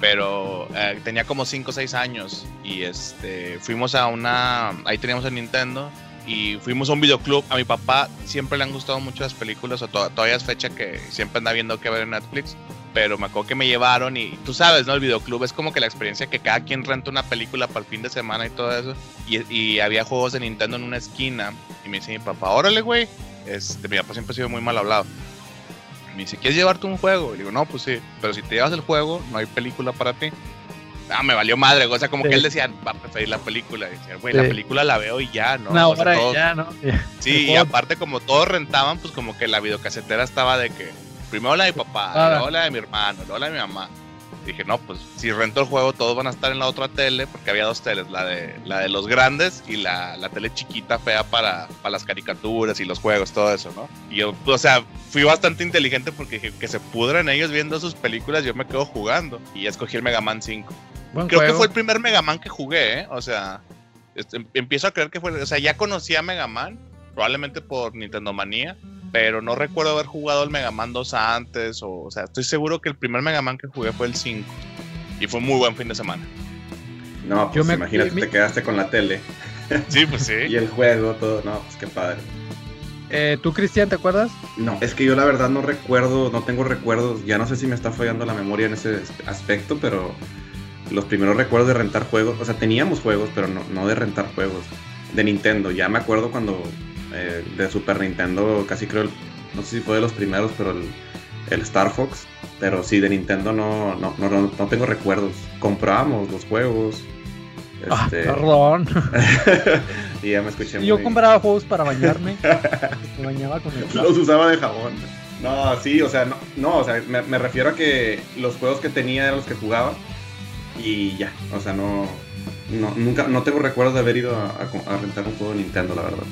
Pero eh, tenía como 5 o 6 años. Y este fuimos a una. Ahí teníamos el Nintendo. Y fuimos a un videoclub. A mi papá siempre le han gustado mucho las películas. O to- todavía es fecha que siempre anda viendo qué ver en Netflix. Pero me acuerdo que me llevaron. Y tú sabes, ¿no? El videoclub es como que la experiencia que cada quien renta una película para el fin de semana y todo eso. Y, y había juegos de Nintendo en una esquina. Y me dice mi papá, órale, güey. Este, mi papá siempre ha sido muy mal hablado. Me dice, ¿quieres llevarte un juego? Y digo, no, pues sí, pero si te llevas el juego, no hay película para ti. Ah, me valió madre, o sea, como Sí. que él decía, va a preferir la película. Y decía, güey, la película la veo y ya, ¿no? Una O sea, hora y todos- ya, ¿no? Sí, y aparte como todos rentaban, pues como que la videocasetera estaba de que primero la de mi papá, Ah. luego la de mi hermano, luego la de mi mamá. Dije, no, pues si rento el juego, todos van a estar en la otra tele, porque había dos teles, la de, la de los grandes y la, la tele chiquita, fea para, para las caricaturas y los juegos, todo eso, ¿no? Y yo, o sea, fui bastante inteligente porque dije que se pudran ellos viendo sus películas, yo me quedo jugando. Y escogí el Mega Man 5. Buen Creo que fue el primer Mega Man que jugué, ¿eh? O sea, este, em- empiezo a creer que fue. O sea, ya conocía a Mega Man, probablemente por Nintendo Manía, pero no recuerdo haber jugado el Mega Man 2 antes. O, o sea, estoy seguro que el primer Mega Man que jugué fue el 5. Y fue un muy buen fin de semana. No, pues Yo me- imagínate, mi- te quedaste con la tele Sí, pues y sí. el juego, todo. No, pues qué padre. Eh, ¿Tú, Cristian, te acuerdas? No, es que yo la verdad no recuerdo, no tengo recuerdos. Ya no sé si me está fallando la memoria en ese aspecto, pero los primeros recuerdos de rentar juegos, o sea, teníamos juegos, pero no, no de rentar juegos. De Nintendo, ya me acuerdo cuando eh, de Super Nintendo, casi creo, el- no sé si fue de los primeros, pero el, el Star Fox. Pero sí, de Nintendo no, no, no, no, tengo recuerdos. Comprábamos los juegos. Ah, Este, perdón. y ya me escuché Yo compraba juegos para bañarme. Me bañaba con el Los usaba de jabón. No, sí, o sea, no, no o sea, me, me, refiero a que los juegos que tenía eran los que jugaba y ya, o sea, no, no nunca, no tengo recuerdos de haber ido a, a, a rentar un juego de Nintendo, la verdad.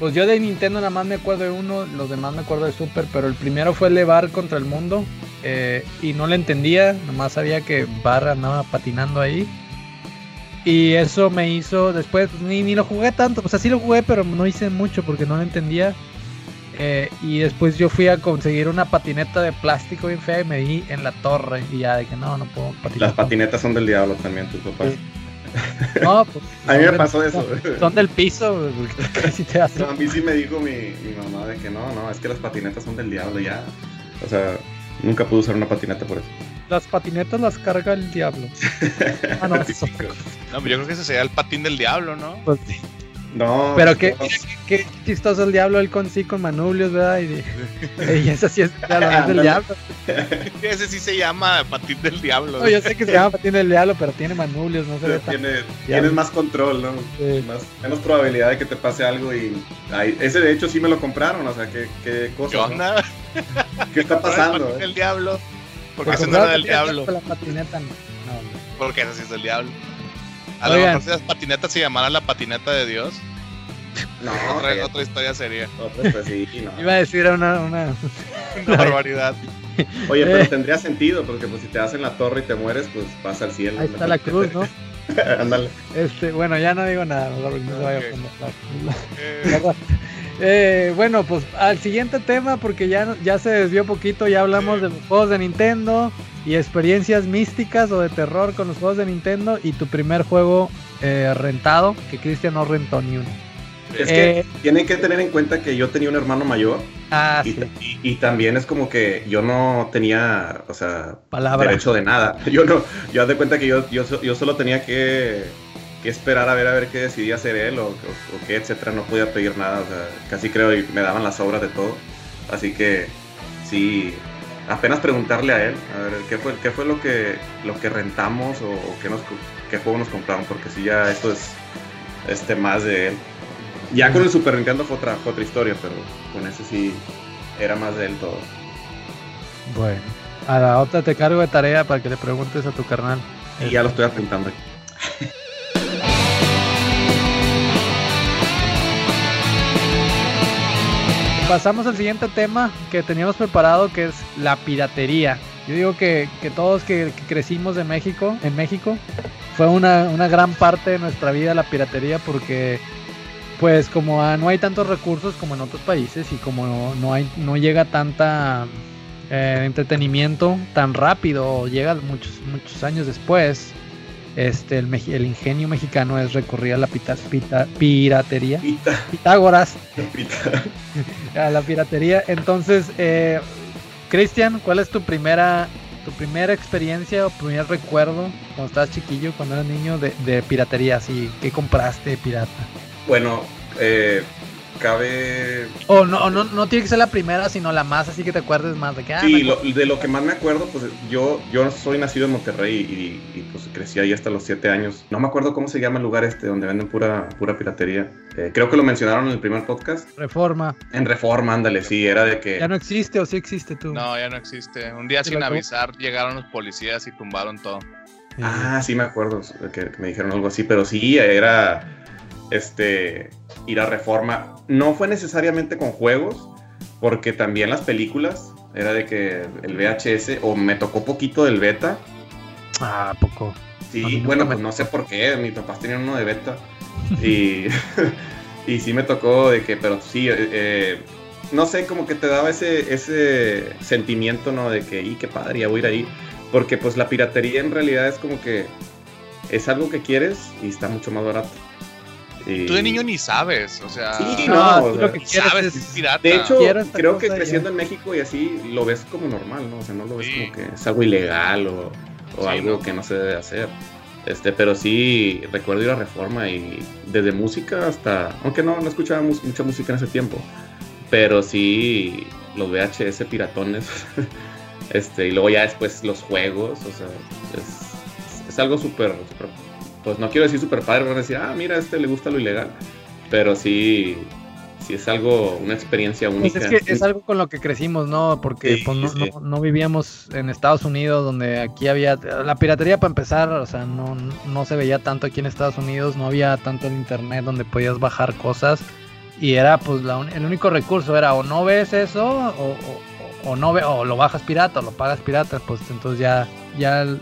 Pues yo de Nintendo nada más me acuerdo de uno, los demás me acuerdo de Super, pero el primero fue Levar contra el mundo eh, y no le entendía, nomás sabía que Barra andaba patinando ahí. Y eso me hizo, después ni, ni lo jugué tanto, pues así lo jugué, pero no hice mucho porque no lo entendía. Eh, y después yo fui a conseguir una patineta de plástico bien fea y me di en la torre y ya de que no, no puedo patinar. Las patinetas son del diablo también, tus papás. Sí. No, pues, a mí me pasó eso. Son del piso, casi te hacen. No, a mí sí me dijo mi, mi, mamá de que no, no, es que las patinetas son del diablo ya. O sea, nunca pude usar una patineta por eso. Las patinetas las carga el diablo. ah, no, eso no, yo creo que ese sería el patín del diablo, ¿no? Pues sí. No. Pero qué, qué, qué, chistoso el diablo, él con sí con manubrios, ¿verdad? Y, y ese sí es, es del diablo. ese sí se llama patín del diablo. No, yo sé que se llama patín del diablo, pero tiene manubrios, no se ve tiene, Tienes más control, ¿no? Sí. Más, menos probabilidad de que te pase algo y... Ay, ese de hecho sí me lo compraron, o sea, qué, qué cosa. ¿Qué onda? ¿no? ¿Qué está pasando? El eh? diablo. Porque ese no era del diablo. La patineta no. no Porque ese sí es del diablo. A lo mejor si las patinetas se llamaran la patineta de Dios. No, otra, otra historia sería. Otra, pues sí, no. Iba a decir una, una... una barbaridad. Oye, pero tendría sentido, porque pues si te hacen la torre y te mueres, pues vas al cielo. Ahí está la cruz, ¿no? Ándale. este, bueno, ya no digo nada, no se vaya a. Eh, bueno, pues al siguiente tema, porque ya, ya se desvió poquito, ya hablamos de los juegos de Nintendo y experiencias místicas o de terror con los juegos de Nintendo y tu primer juego eh, rentado, que Cristian no rentó ni uno. Es que eh, tienen que tener en cuenta que yo tenía un hermano mayor. Ah, y, sí. y, y, también es como que yo no tenía, o sea, Palabra. derecho de nada. Yo no, yo haz de cuenta que yo, yo, yo solo tenía que, que, esperar a ver a ver qué decidía hacer él o, o, o, qué, etcétera. No podía pedir nada, o sea, casi creo y me daban las obras de todo. Así que sí, apenas preguntarle a él, a ver qué fue, qué fue lo que, lo que rentamos o, o qué, nos, qué juego nos compraron, porque sí ya esto es este más de él. Ya con el Super Nintendo fue otra, fue otra historia, pero con ese sí era más de él todo. Bueno, a la otra te cargo de tarea para que le preguntes a tu carnal. Y ya lo estoy apuntando Pasamos al siguiente tema que teníamos preparado, que es la piratería. Yo digo que, todos que, crecimos de México, en México, fue una, gran parte de nuestra vida la piratería porque pues como no hay tantos recursos como en otros países y como no llega tanta eh, entretenimiento tan rápido llega muchos muchos años después este el, el ingenio mexicano es recurrir a la pita, pita, piratería. Pita. Pitágoras. Pita. a la piratería. Entonces eh, Cristian cuál es tu primera tu primera experiencia o primer recuerdo cuando estabas chiquillo cuando eras niño de, de piratería así qué compraste pirata bueno, eh, cabe. O no, no, no tiene que ser la primera, sino la más, así que te acuerdes más de que. Ah, sí, lo, de lo que más me acuerdo, pues yo, yo soy nacido en Monterrey y, y, pues crecí ahí hasta los 7 años. No me acuerdo cómo se llama el lugar este donde venden pura, pura piratería. Eh, creo que lo mencionaron en el primer podcast. Reforma. En Reforma, ándale, sí, era de que. ¿Ya no existe o sí existe tú? No, ya no existe. Un día sin avisar llegaron los policías y tumbaron todo. Sí. Ah, sí me acuerdo que, que me dijeron algo así, pero sí, era este, ir a Reforma. No fue necesariamente con juegos, porque también las películas, era de que el VHS, o me tocó poquito del beta. Ah, poco. Sí, bueno, pues no sé por qué, mis papás tenían uno de beta. y, y sí me tocó de que, pero sí, eh, no sé, como que te daba ese, ese sentimiento, ¿no? De que, y qué padre, ya voy a ir ahí. Porque pues la piratería en realidad es como que es algo que quieres y está mucho más barato. Tú de niño ni sabes, o sea, sí, no, o sea, lo que sabes es pirata. De hecho, creo que creciendo ya. en México y así lo ves como normal, ¿no? O sea, no lo ves sí. como que es algo ilegal o, o sí, algo no. que no se debe hacer. Este, pero sí recuerdo ir a Reforma y desde música hasta, aunque no, no escuchaba mu mucha música en ese tiempo, pero sí los VHS piratones, este, y luego ya después los juegos, o sea, es, es algo súper, super pues no quiero decir super padre, van a decir, ah, mira, a este le gusta lo ilegal. Pero sí, sí es algo, una experiencia única. Pues es que es algo con lo que crecimos, ¿no? Porque Sí, pues, no, sí. no- no vivíamos en Estados Unidos, donde aquí había. La piratería, para empezar, o sea, no, no se veía tanto aquí en Estados Unidos, no había tanto el internet donde podías bajar cosas. Y era, pues, la un- el único recurso era o no ves eso, o, o- o no ve, o lo bajas pirata, o lo pagas pirata, pues entonces ya, ya el-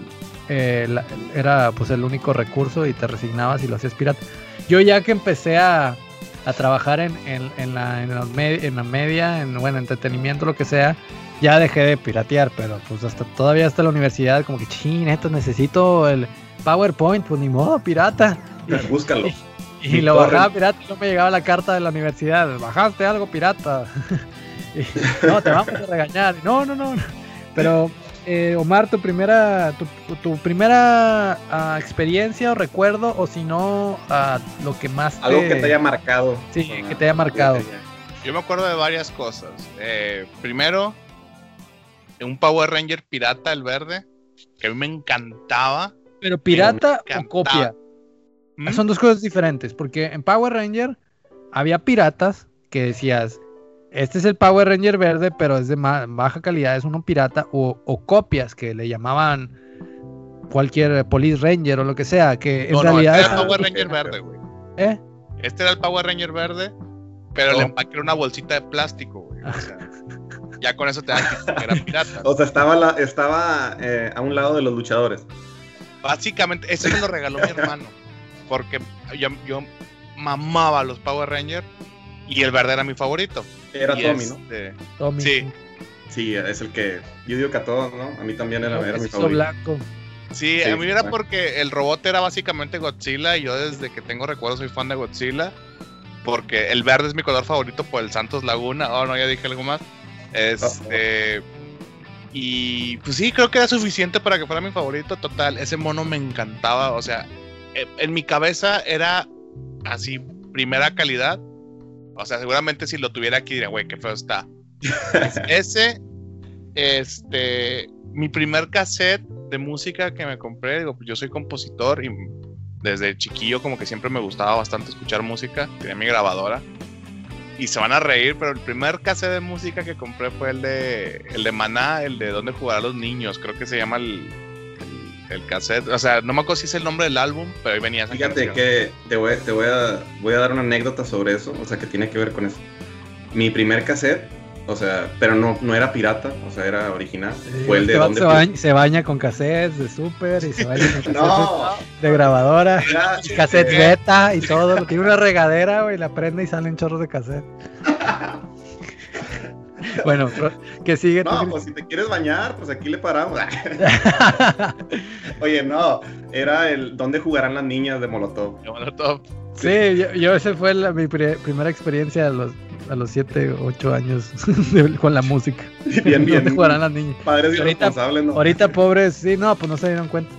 eh, la- era pues el único recurso y te resignabas y lo hacías pirata. Yo ya que empecé a, a trabajar en, en- en la, en, los me- en la media, en bueno, entretenimiento, lo que sea, ya dejé de piratear, pero pues hasta todavía hasta la universidad, como que chin, esto necesito el PowerPoint, pues ni modo, pirata. Búscalo. Y Mi lo bajaba pirata y no me llegaba la carta de la universidad. Bajaste algo pirata. Y, no, te vamos a regañar. No, no. no. Pero, eh, Omar, tu primera, tu, tu primera ah, experiencia o recuerdo, o si no, ah, lo que más te... Algo que te haya marcado. Sí, que te haya marcado. Yo me acuerdo de varias cosas. Eh, primero, un Power Ranger pirata, el verde, que a mí me encantaba. Pero pirata o copia. ¿Mm? Son dos cosas diferentes, porque en Power Ranger había piratas que decías, este es el Power Ranger verde, pero es de baja calidad, es uno pirata, o, o copias que le llamaban cualquier Police Ranger o lo que sea, que en No, realidad... este es era el Power Ranger verde, güey. ¿Eh? Este era el Power Ranger verde, pero Oh. le empaqué en una bolsita de plástico, güey. O sea, ya con eso te dan que era pirata. O sea, estaba, la- estaba eh, a un lado de los luchadores. Básicamente, ese me lo regaló mi hermano. Porque yo, yo mamaba los Power Rangers y el verde era mi favorito. Era Y Tommy, ¿no? este, Tommy. Sí. Sí, es el que. Yo digo que a todos, ¿no? A mí también era, era mi favorito. blanco. Sí, Sí, a mí era bueno. porque el robot era básicamente Godzilla y yo desde que tengo recuerdos soy fan de Godzilla. Porque el verde es mi color favorito por el Santos Laguna. Oh, no, ya dije algo más. Este. Y pues sí, creo que era suficiente para que fuera mi favorito. Total, ese mono me encantaba. O sea, eh, en mi cabeza era así, primera calidad. O sea, seguramente si lo tuviera aquí diría, güey, qué feo está. ese, este, mi primer cassette de música que me compré, digo, pues yo soy compositor y desde chiquillo como que siempre me gustaba bastante escuchar música, tenía mi grabadora. Y se van a reír, pero el primer cassette de música que compré fue el de el de Maná, el de Dónde jugarán los niños, creo que se llama el, el, cassette. O sea, no me acuerdo si es el nombre del álbum, pero ahí venía esa Fíjate canción. que te, voy, te voy, a, voy a dar una anécdota sobre eso, o sea, que tiene que ver con eso. Mi primer cassette, o sea, pero no, no era pirata, o sea, era original. fue el de Este donde se, baña, se baña con cassettes de super y se baña con cassettes No, de grabadora. era, Y cassettes beta y todo. Tiene una regadera, güey, la prende y salen chorros de cassette. bueno, pero- que sigue No, pues si te quieres bañar, pues aquí le paramos. Oye, no, era el ¿Dónde jugarán las niñas de Molotov? De Molotov. sí, yo, yo esa fue la- mi pri- primera experiencia a los, a los 7, 8 años de- con la música. Bien, ¿Dónde bien. jugarán las niñas? Padres Ahorita- irresponsables, ¿no? Ahorita, pobres, sí, no, pues no se dieron cuenta.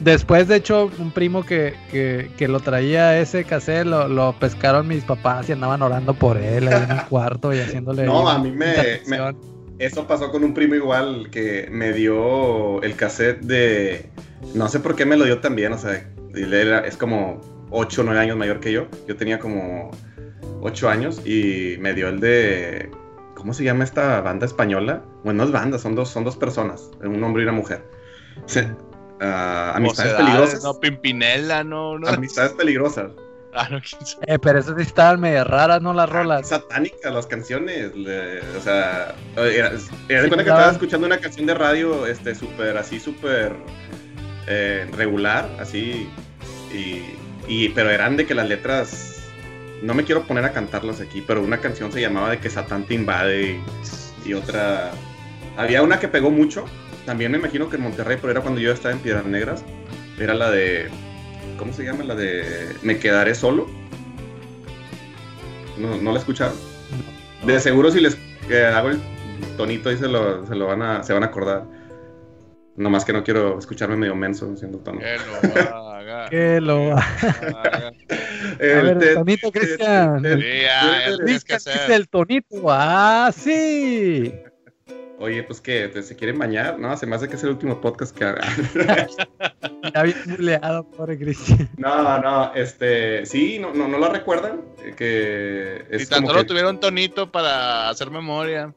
Después, de hecho, un primo que, que, que lo traía ese cassette, lo, lo pescaron mis papás y andaban orando por él ahí en el cuarto y haciéndole. No, a mí me-. Eso pasó con un primo igual que me dio el cassette de. No sé por qué me lo dio también, o sea, él era- es como 8 o 9 años mayor que yo. Yo tenía como 8 años y me dio el de. ¿Cómo se llama esta banda española? Bueno, no es banda, son dos, son dos personas, un hombre y una mujer. Se- ah, amistades Mocedades, peligrosas. No, Pimpinela, no, no. Amistades peligrosas. Ah, no. Eh, pero esas sí estaban medio raras, ¿no? Las rolas. satánicas las canciones. le- o sea, era, era de Sí, cuenta que estaba escuchando una canción de radio, este, súper, así, súper eh, regular, así. Y, y- pero eran de que las letras. No me quiero poner a cantarlas aquí, pero una canción se llamaba de que Satán te invade y, y otra. Había una que pegó mucho. También me imagino que en Monterrey, pero era cuando yo estaba en Piedras Negras. Era la de. ¿Cómo se llama? La de Me quedaré solo. ¿No, no la escucharon? De seguro si les eh, hago el tonito ahí se lo, se lo van a, se van a acordar. Nomás que no quiero escucharme medio menso haciendo tono. Que lo haga. Que lo. A haga. ver, te- el tonito, Cristian. Sí, que Cristian dice hacer. el tonito. Ah, sí. Oye, pues que se quieren bañar, ¿no? Se me hace que es el último podcast que haga. Ya bien buleado, pobre Cristian. No, no, este, sí, no, no, no lo recuerdan, eh, que Si es tan como solo que... tuviera un tonito para hacer memoria.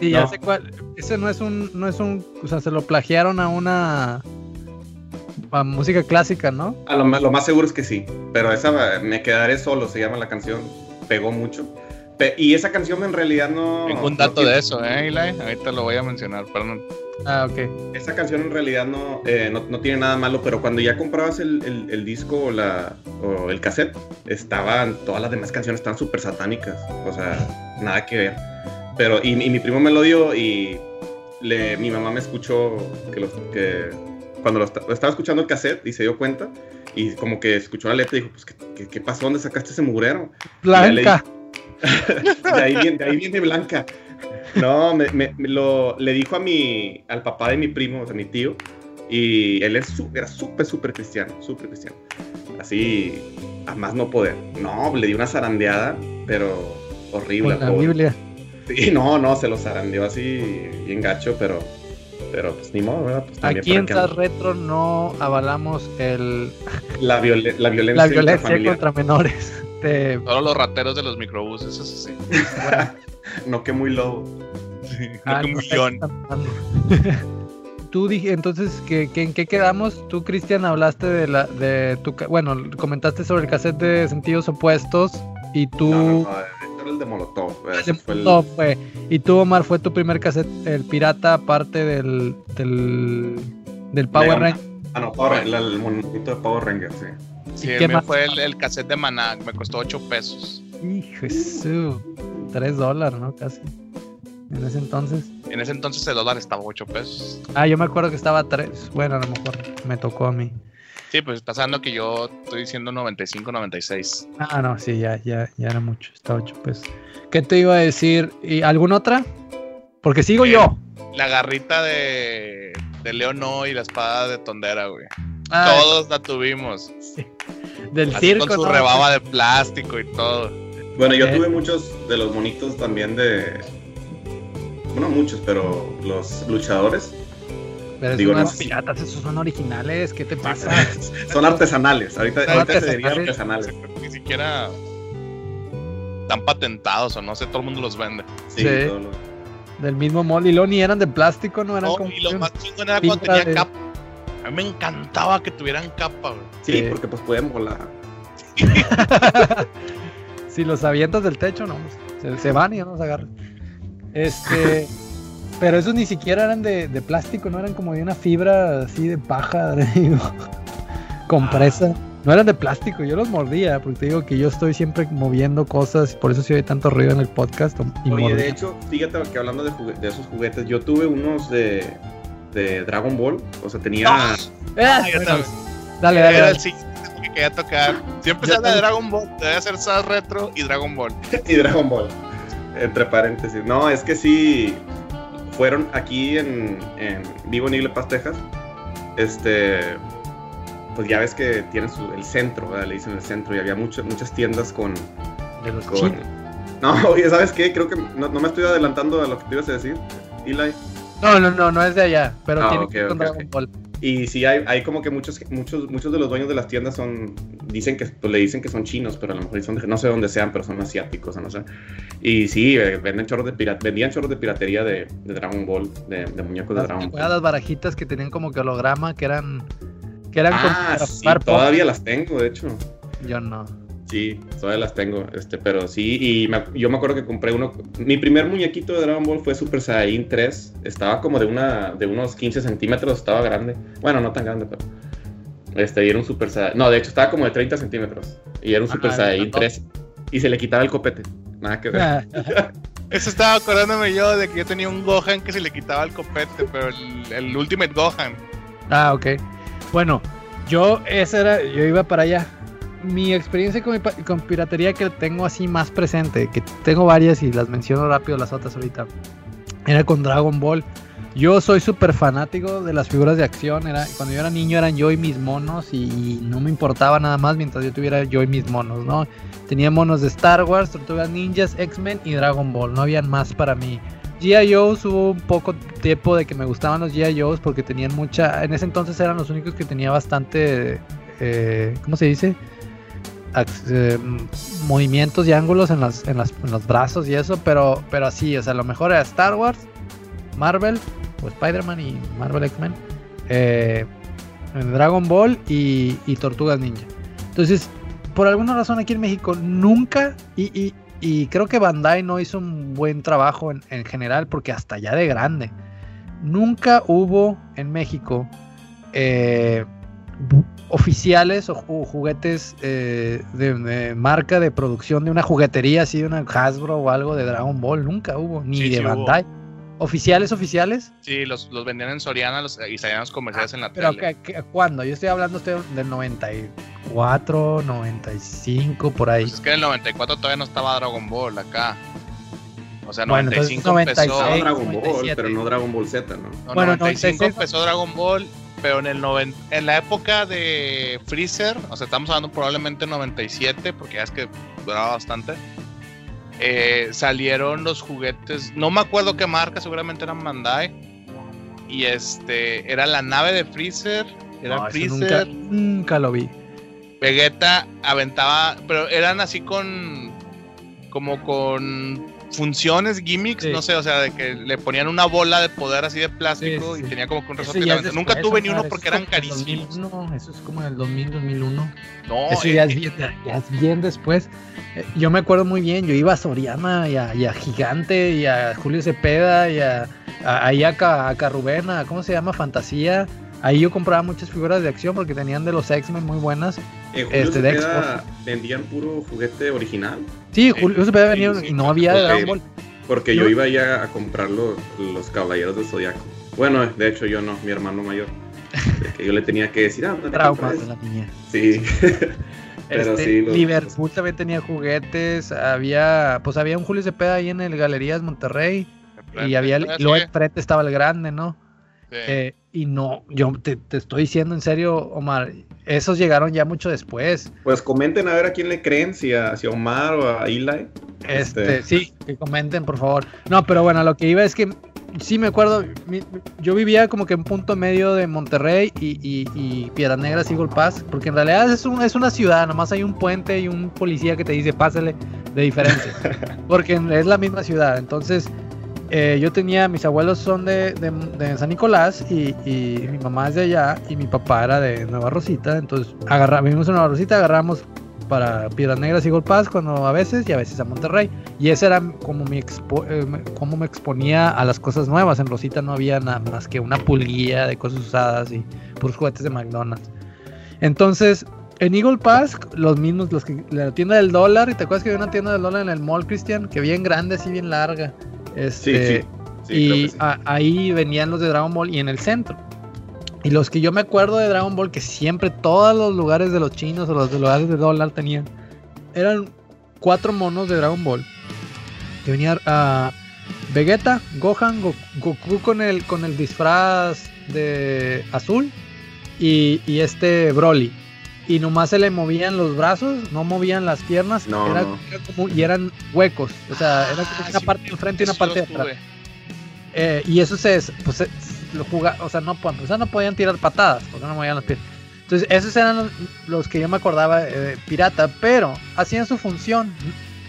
Sí, ya No. sé cuál. Ese no es un, no es un, o sea, se lo plagiaron a una a música clásica, ¿no? A lo, más- lo más seguro es que sí, pero esa Me quedaré solo se llama la canción, pegó mucho. Pe- y esa canción en realidad no... Tengo un dato tiene- de eso, ¿eh, Eli? Ahorita lo voy a mencionar, perdón. Ah, ok. Esa canción en realidad no, eh, no, no tiene nada malo, pero cuando ya comprabas el, el- el disco o, la, o el cassette, estaban, todas las demás canciones estaban súper satánicas, o sea, nada que ver. Pero, y, y mi primo me lo dio y le, mi mamá me escuchó que, los, que cuando lo, lo estaba escuchando el cassette y se dio cuenta y como que escuchó la letra y dijo, pues, ¿qué, qué, qué pasó? ¿Dónde sacaste ese mugrero? Blanca. De ahí viene, de ahí viene Blanca. No, me, me- me lo, le dijo a mi, al papá de mi primo, o sea, mi tío, y él era súper, súper cristiano, súper cristiano. Así, a más no poder. No, le dio una zarandeada, pero horrible. Con la pobre. Biblia. Sí, no, no, se lo zarandeó así, bien gacho, pero, pero pues ni modo, ¿verdad? Pues, Aquí en SAS Retro no avalamos el, la, violen- la violencia, la violencia intrafamiliar. contra menores. De, Solo los rateros de los microbuses, eso sí. No que muy lobo. Ah, que no están hablando. Tú dije, entonces, ¿qué, qué, en qué quedamos? Tú, Cristian, hablaste de la, de tu, bueno, comentaste sobre el cassette de sentidos opuestos y tú, No, no, no, era el de Molotov. ese fue el- no, fue, y tú, Omar, fue tu primer cassette, el pirata, aparte del, del, del Power. Ranger. Ah, no, Power el monito de Power Ranger, sí. Sí, ¿Y el qué mío más? fue el, el cassette de Maná, me costó 8 pesos. Hijo de su, tres dólares, ¿no? Casi. En ese entonces. En ese entonces el dólar estaba 8 pesos. Ah, yo me acuerdo que estaba a tres. Bueno, a lo mejor me tocó a mí. Sí, pues pasando que yo estoy diciendo 95, 96. Ah, no, sí, ya, ya, ya era mucho. Está ocho pesos. ¿Qué te iba a decir? ¿Y alguna otra? Porque sigo Eh, yo. La garrita de, de Leono y la espada de Tondera, güey. Ah, Todos la tuvimos. del Así circo. con su ¿no? rebaba de plástico y todo. Bueno, yo Eh. tuve muchos de los monitos también de. Bueno, muchos, pero los luchadores Pero digo, esos no piratas, esos son originales. ¿Qué te pasa? son artesanales. Ahorita, Son ahorita se dirían artesanales. artesanales. Ni siquiera están patentados o no sé, todo el mundo los vende. Sí, Sí. todo lo- Del mismo molde. Y luego ni eran de plástico, no eran No, como. y lo más chingón era cuando tenía de- capa. A mí me encantaba que tuvieran capa, güey. sí, Sí. porque pues pueden volar. si los avientas del techo, no. Se, se van y ya no se agarran. Este. pero esos ni siquiera eran de, de plástico, no eran como de una fibra así de paja, digo, compresa. No eran de plástico, yo los mordía, porque te digo que yo estoy siempre moviendo cosas, y por eso sí hay tanto ruido en el podcast. Y Oye, mordía. de hecho, fíjate que hablando de, de esos juguetes, yo tuve unos de, de Dragon Ball. O sea, tenía. Ah, ya sabes. dale, dale, Era dale. el siguiente que quería tocar. Siempre se habla de. Dragon Ball, debe ser SAS Retro y Dragon Ball. y Dragon Ball. Entre paréntesis. No, es que sí. Fueron aquí en, en Vivo en Igle Paz, Texas. Este. Pues ya ves que tienen su, el centro, ¿verdad? le dicen el centro, y había muchas muchas tiendas con. De los con... No, oye, ¿sabes qué? Creo que no, no me estoy adelantando a lo que te ibas a decir, Eli. No, no, no, no es de allá, pero Ah, tiene que ver con ok, Dragon ok. Ball. Y sí, hay, hay como que muchos, muchos, muchos de los dueños de las tiendas son, dicen que, pues le dicen que son chinos, pero a lo mejor son, de- no sé dónde sean, pero son asiáticos, o no sé. Y sí, eh, venden chorros de pira- vendían chorros de piratería de, de Dragon Ball, de, de muñecos de Dragon ¿te acuerdas Ball. las barajitas que tenían como que holograma, que eran. Que eran Ah, sí, todavía las tengo, de hecho. Yo no. Sí, todavía las tengo, este, pero sí, y me- yo me acuerdo que compré uno, mi primer muñequito de Dragon Ball fue Super Saiyan 3, estaba como de una, de unos 15 centímetros, estaba grande, bueno, no tan grande, pero, este, y era un Super Saiyan, no, de hecho estaba como de 30 centímetros, y era un Ah, Super Saiyan grandote. 3, y se le quitaba el copete, nada que ver. Eso estaba acordándome yo de que yo tenía un Gohan que se le quitaba el copete, pero el, el Ultimate Gohan. Ah, ok. Bueno, yo esa era, yo iba para allá. Mi experiencia con, mi con piratería que tengo así más presente, que tengo varias y las menciono rápido las otras ahorita, era con Dragon Ball. Yo soy súper fanático de las figuras de acción. Era, cuando yo era niño eran yo y mis monos y no me importaba nada más mientras yo tuviera yo y mis monos, ¿no? Tenía monos de Star Wars, Tortugas Ninjas, X-Men y Dragon Ball. No habían más para mí. G.I. Joe's hubo un poco tiempo de que me gustaban los G.I. Joe's porque tenían mucha. En ese entonces eran los únicos que tenía bastante. Eh, ¿Cómo se dice? Eh, movimientos y ángulos en, las, en, las, en los brazos y eso, pero, pero así, o sea, lo mejor era Star Wars, Marvel, o Spider-Man y Marvel X-Men, eh, Dragon Ball y, y Tortugas Ninja. Entonces, por alguna razón aquí en México nunca, y, y- y creo que Bandai no hizo un buen trabajo en, en general, porque hasta ya de grande, nunca hubo en México eh, oficiales o, ju- juguetes eh, de, de marca de producción de una juguetería así, de una Hasbro o algo de Dragon Ball, nunca hubo, ni Sí, de sí hubo. Bandai. Oficiales, oficiales. Sí, los, los vendían en Soriana los, y salían los comerciales en la Ah, Pero tele. ¿qué- qué- ¿cuándo? Yo estoy hablando usted del 94, 95, por ahí. Pues es que en el 94 todavía no estaba Dragon Ball acá. O sea, Bueno, entonces 95 empezó. Estaba 96. Dragon Ball, 97. pero no Dragon Ball Z, ¿no? No, Bueno, 95 96. empezó Dragon Ball, pero en el noven- en la época de Freezer, o sea, estamos hablando probablemente 97, porque ya es que duraba bastante. eh, salieron los juguetes, no me acuerdo qué marca, seguramente eran Bandai. Y este, era la nave de Freezer, era No, Freezer. nunca, nunca lo vi. Vegeta aventaba, pero eran así con, como con funciones, gimmicks, Sí. no sé, o sea, de que le ponían una bola de poder así de plástico Sí, y tenía como que un Eso resorte. es. Nunca tuve ni uno porque es eran carísimos. 2000, no, eso es como en el 2000, 2001. No, Eso eh, ya es eh, bien, ya- es bien después. Eh, Yo me acuerdo muy bien, yo iba a Soriana y a, y a Gigante y a Julio Cepeda y a, a, a, a Carrubena, ¿cómo se llama? Fantasía. Ahí yo compraba muchas figuras de acción porque tenían de los X-Men muy buenas. En Julio Este, de Cepeda vendían puro juguete original. Sí, Julio Cepeda venía sí, y no había de ok. Dragon Ball. Porque Yo- iba ya a comprar los, los caballeros del Zodiaco. Bueno, de hecho yo no, mi hermano mayor. Que yo le tenía que decir, ah, ¿dónde Traumas de la niña. Sí. Pero Este, sí, los- Liverpool también tenía juguetes, había, pues había un Julio Cepeda ahí en el Galerías Monterrey y había, Ah, luego sí, enfrente estaba el grande, ¿no? sí. Eh, y no, yo te, te estoy diciendo en serio, Omar, esos llegaron ya mucho después. Pues comenten a ver a quién le creen, si a, si a Omar o a Eli. Este, Este. sí, que comenten, por favor. No, pero bueno, lo que iba es que sí me acuerdo, yo vivía como que en punto medio de Monterrey y, y, y Piedras Negras y Pass, porque en realidad es, un- es una ciudad, nomás hay un puente y un policía que te dice pásale de diferencia, porque es la misma ciudad. Entonces, eh, yo tenía, mis abuelos son de, de- de San Nicolás y, y mi mamá es de allá y mi papá era de Nueva Rosita, entonces agarra, vivimos en Nueva Rosita, agarramos para Piedras Negras y Golpaz cuando a veces y a veces a Monterrey. Y ese era como mi expo- eh, cómo me exponía a las cosas nuevas. En Rosita no había nada más que una pulguilla de cosas usadas y puros juguetes de McDonald's. Entonces, en Eagle Pass, los mismos, los que la tienda del dólar, y te acuerdas que había una tienda del dólar en el mall, Cristian, que bien grande, así bien larga. Este, sí. sí, y que sí. a- ahí venían los de Dragon Ball y en el centro. Y los que yo me acuerdo de Dragon Ball, que siempre todos los lugares de los chinos o los de lugares de dólar tenían, eran cuatro monos de Dragon Ball. Que venía a Vegeta, Gohan, Go- Goku con el, con el disfraz de azul y, y este Broly. Y nomás se le movían los brazos, no movían las piernas, No, era- no. era como- y eran huecos. O sea, era como Ah, una sí, parte de enfrente y una parte de atrás. Eh, y eso se, pues, se- lo juga, o sea, no, po- o sea, no podían tirar patadas, porque no movían los pies. Entonces, esos eran los, los que yo me acordaba eh, pirata, pero hacían su función.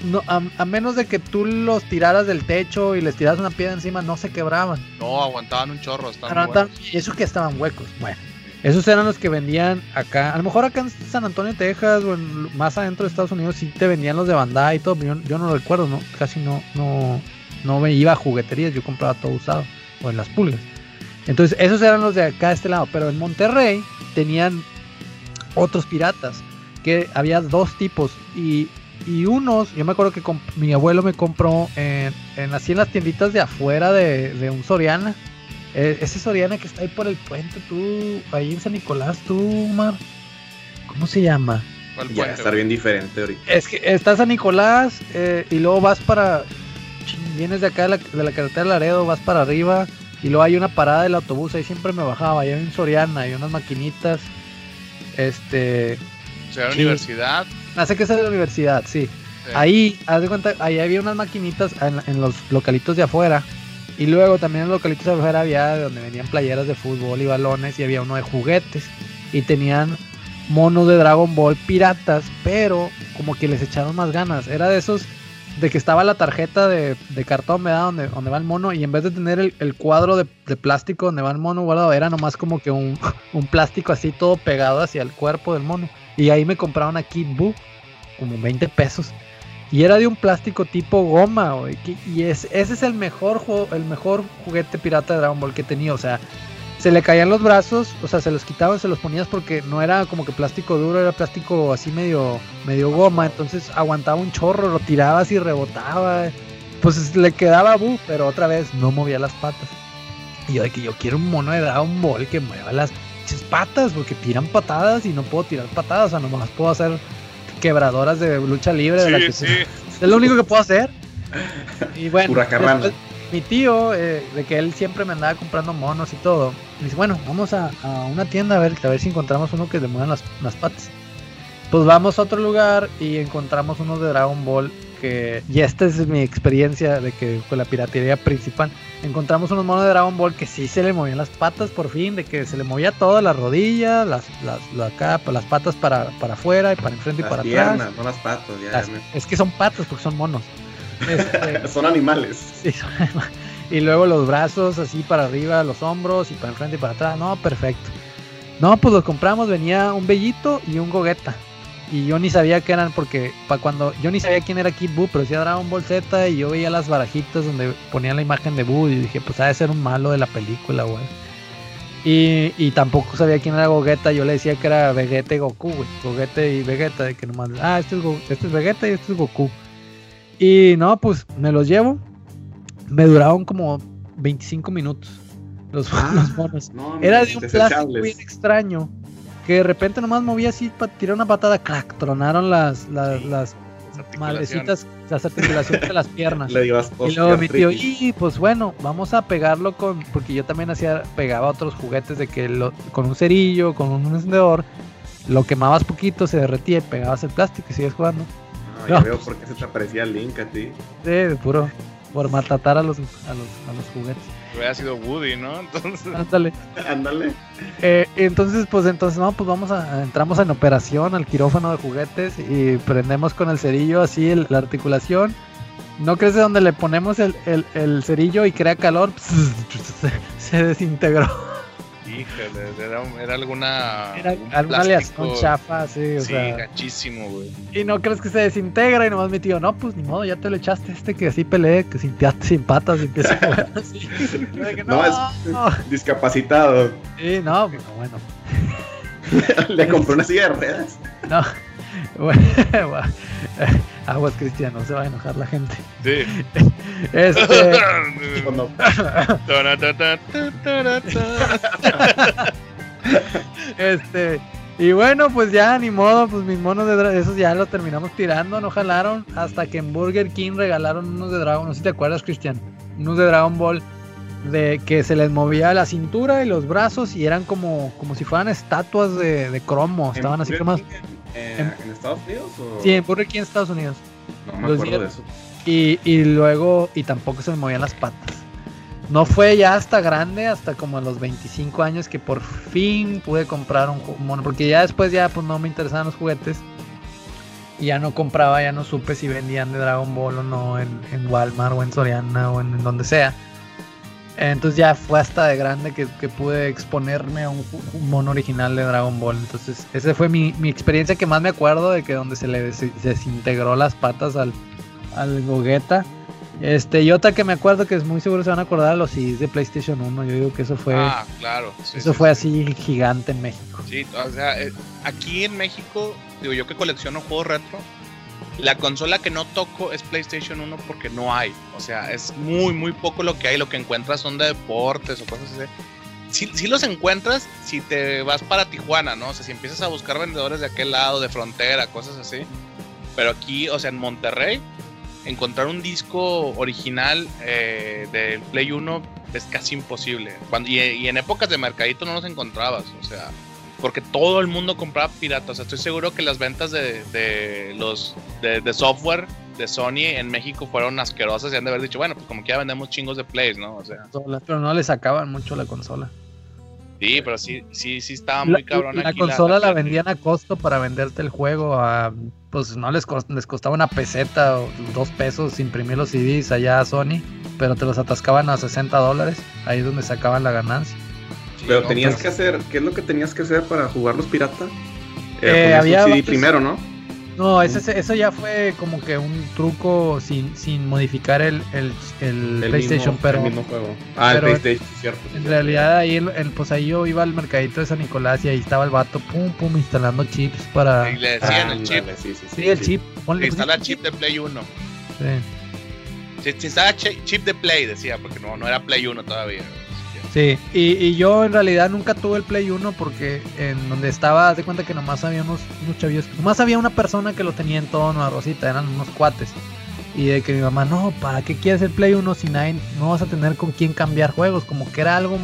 No, a, a menos de que tú los tiraras del techo y les tiraras una piedra encima, no se quebraban. No, aguantaban un chorro. estaban Pero muy tan- buenos. y eso que estaban huecos. Bueno, esos eran los que vendían acá. A lo mejor acá en San Antonio, Texas, o en- más adentro de Estados Unidos, sí te vendían los de Bandai y todo. Yo, yo no lo recuerdo, ¿no? Casi no, no, no me iba a jugueterías, yo compraba todo usado, o en las pulgas. Entonces, esos eran los de acá de este lado. Pero en Monterrey tenían otros piratas, que había dos tipos. Y, y unos, yo me acuerdo que mi abuelo me compró en, así en las tienditas de afuera de un Soriana. Eh, ese Soriana que está ahí por el puente, tú, ahí en San Nicolás, tú, Mar. ¿Cómo se llama? ¿Cuál Ya va a puente, estar bien diferente ahorita. Es que está San Nicolás eh, y luego vas para. Vienes de acá de la, de la carretera de Laredo, vas para arriba y luego hay una parada del autobús. Ahí siempre me bajaba. Ahí hay un Soriana, hay unas maquinitas. Este. O sea, la Sí. universidad. Hace que es de la universidad, sí. sí. Ahí, haz de cuenta, ahí había unas maquinitas en, en los localitos de afuera Y luego también en el localito afuera había donde vendían playeras de fútbol y balones y había uno de juguetes. Y tenían monos de Dragon Ball piratas, pero como que les echaron más ganas. Era de esos de que estaba la tarjeta de, cartón, ¿verdad? Donde, donde va el mono. Y en vez de tener el, cuadro de, plástico donde va el mono guardado, era nomás como que un, plástico así todo pegado hacia el cuerpo del mono. Y ahí me compraron a Kid como 20 pesos. Y era de un plástico tipo goma, Y es, ese es el mejor, el mejor juguete pirata de Dragon Ball que he tenido. O sea, se le caían los brazos, o sea, se los quitaban, se los ponías porque no era como que plástico duro, era plástico así medio, medio goma, entonces aguantaba un chorro, lo tirabas y rebotaba, pues le quedaba bu, pero otra vez no movía las patas. Y yo de que yo quiero un mono de Dragon Ball que mueva las patas, porque tiran patadas y no puedo tirar patadas, o sea, no las puedo hacer quebradoras de lucha libre, de la que Es lo único que puedo hacer. Y bueno, mi tío, eh, de que él siempre me andaba comprando monos y todo, me dice, bueno, vamos a, una tienda a ver, a ver si encontramos uno que le muevan las, las, patas. Pues vamos a otro lugar y encontramos uno de Dragon Ball que, y esta es mi experiencia de que con la piratería principal, encontramos unos monos de Dragon Ball que sí se le movían las patas por fin, de que se le movía todo, las rodillas, las, las, las patas para, para afuera y para enfrente y para atrás. No las patas, ya, Es que son patas porque son monos. Este, son animales. Y luego los brazos así para arriba, los hombros y para enfrente y para atrás. No, perfecto. No, pues los compramos, venía un bellito y un gogueta. Y yo ni sabía qué eran porque para cuando yo ni sabía quién era Kid Buu, pero decía Dragon Ball Z y yo veía las barajitas donde ponían la imagen de Buu y dije, pues ha de ser un malo de la película, güey. Y, y, tampoco sabía quién era Gogeta, yo le decía que era Vegeta y Goku, güey. Gogeta y Vegeta, de que nomás, ah, este es, este es Vegeta y este es Goku. Y no, pues me los llevo. Me duraron como 25 minutos los, ah, monos. Era de un plástico bien extraño. Que de repente nomás movía así para tirar una patada, crack, tronaron las, las, las malecitas, las articulaciones de las piernas. y luego mi tío, y pues bueno, vamos a pegarlo con, porque yo también hacía, pegaba otros juguetes de que lo, con un cerillo, con un encendedor, lo quemabas poquito, se derretía y pegabas el plástico y sigues jugando. No, veo por qué se te aparecía el Link a ti. Sí, de puro. Por maltratar a los, a los, a los juguetes. Hubiera sido Woody, ¿no? Entonces. Ándale. Ándale. Eh, entonces, pues entonces, no, pues vamos a. Entramos en operación al quirófano de juguetes y prendemos con el cerillo así la articulación. ¿No crees de donde le ponemos el, el, el cerillo y crea calor? se desintegró. Híjole, era, era alguna. Era alguna aleación chafa, sí, o sí, gachísimo, güey. Y no crees que se desintegra y nomás mi tío, no, pues ni modo, ya te lo echaste este que así peleé, que sin, sin patas y empieza a así. no, es discapacitado. Sí, no, bueno. Le compró una silla de ruedas. No, aguas Cristian, no se va a enojar la gente. Sí. Este. este. Y bueno, pues ya ni modo, pues mis monos de esos ya los terminamos tirando, no jalaron. Hasta que en Burger King regalaron unos de Dragon, no sé si te acuerdas, Cristian. Unos de Dragon Ball de que se les movía la cintura y los brazos y eran como, como si fueran estatuas de, de cromo. Estaban así como. ¿En, Estados Unidos? Sí, en Burger King en Estados Unidos. No me acuerdo de eso. Y, y luego, y tampoco se me movían las patas. No fue ya hasta grande, hasta como a los 25 años que por fin pude comprar un mono, porque ya después ya pues no me interesaban los juguetes. Y ya no compraba, ya no supe si vendían de Dragon Ball o no en, en Walmart o en Soriana o en, donde sea. Entonces ya fue hasta de grande que, que pude exponerme a un, mono original de Dragon Ball. Entonces esa fue mi, mi, experiencia que más me acuerdo de que donde se le desintegró las patas al, al Gogeta. Este, y otra que me acuerdo que es muy seguro se van a acordar los CDs de PlayStation 1. Yo digo que eso fue. Ah, claro. eso fue así gigante en México. Sí, o sea, eh, aquí en México, digo yo que colecciono juegos retro, la consola que no toco es PlayStation 1 porque no hay. O sea, es muy, muy poco lo que hay. Lo que encuentras son de deportes o cosas así. Si sí, los encuentras si te vas para Tijuana, ¿no? O sea, si empiezas a buscar vendedores de aquel lado, de frontera, cosas así. Pero aquí, o sea, en Monterrey, encontrar un disco original eh, del Play 1 es casi imposible. Cuando, y, en épocas de mercadito no los encontrabas, o sea, porque todo el mundo compraba piratas. estoy seguro que las ventas de, los de, software de Sony en México fueron asquerosas y han de haber dicho, bueno, pues como que ya vendemos chingos de plays, ¿no? O sea, Pero no le sacaban mucho la consola. sí, pero sí, sí, sí estaba muy cabrón la consola la, vendían a costo para venderte el juego a pues no les, cos- les costaba una peseta o dos pesos imprimir los CDs allá a Sony, pero te los atascaban a 60 dólares, ahí es donde sacaban la ganancia. Sí, Pero tenías pues, que hacer, ¿qué es lo que tenías que hacer para jugar los pirata? Eh, había CD primero, ¿no? No, ese, eso ya fue como que un truco sin, sin modificar el, el, el El PlayStation, mismo, pero el mismo juego. Ah, pero- el PlayStation, sí, cierto. sí, en cierto. realidad ahí, el, el- pues ahí yo iba al mercadito de San Nicolás y ahí estaba el vato, pum, pum, instalando chips para... Y le decían el chip. Sí, sí, sí, Sí, el sí. chip, ponle... Se instala chip de Play 1. Sí. Se, instala chi- chip de Play, decía, porque no, no era Play 1 todavía. Sí, y, y yo en realidad nunca tuve el Play 1 porque en donde estaba, de cuenta que nomás había unos, unos nomás había una persona que lo tenía en todo Nueva Rosita, eran unos cuates. Y de que mi mamá, no, ¿para qué quieres el Play 1 si nadie, no vas a tener con quién cambiar juegos? Como que era algo,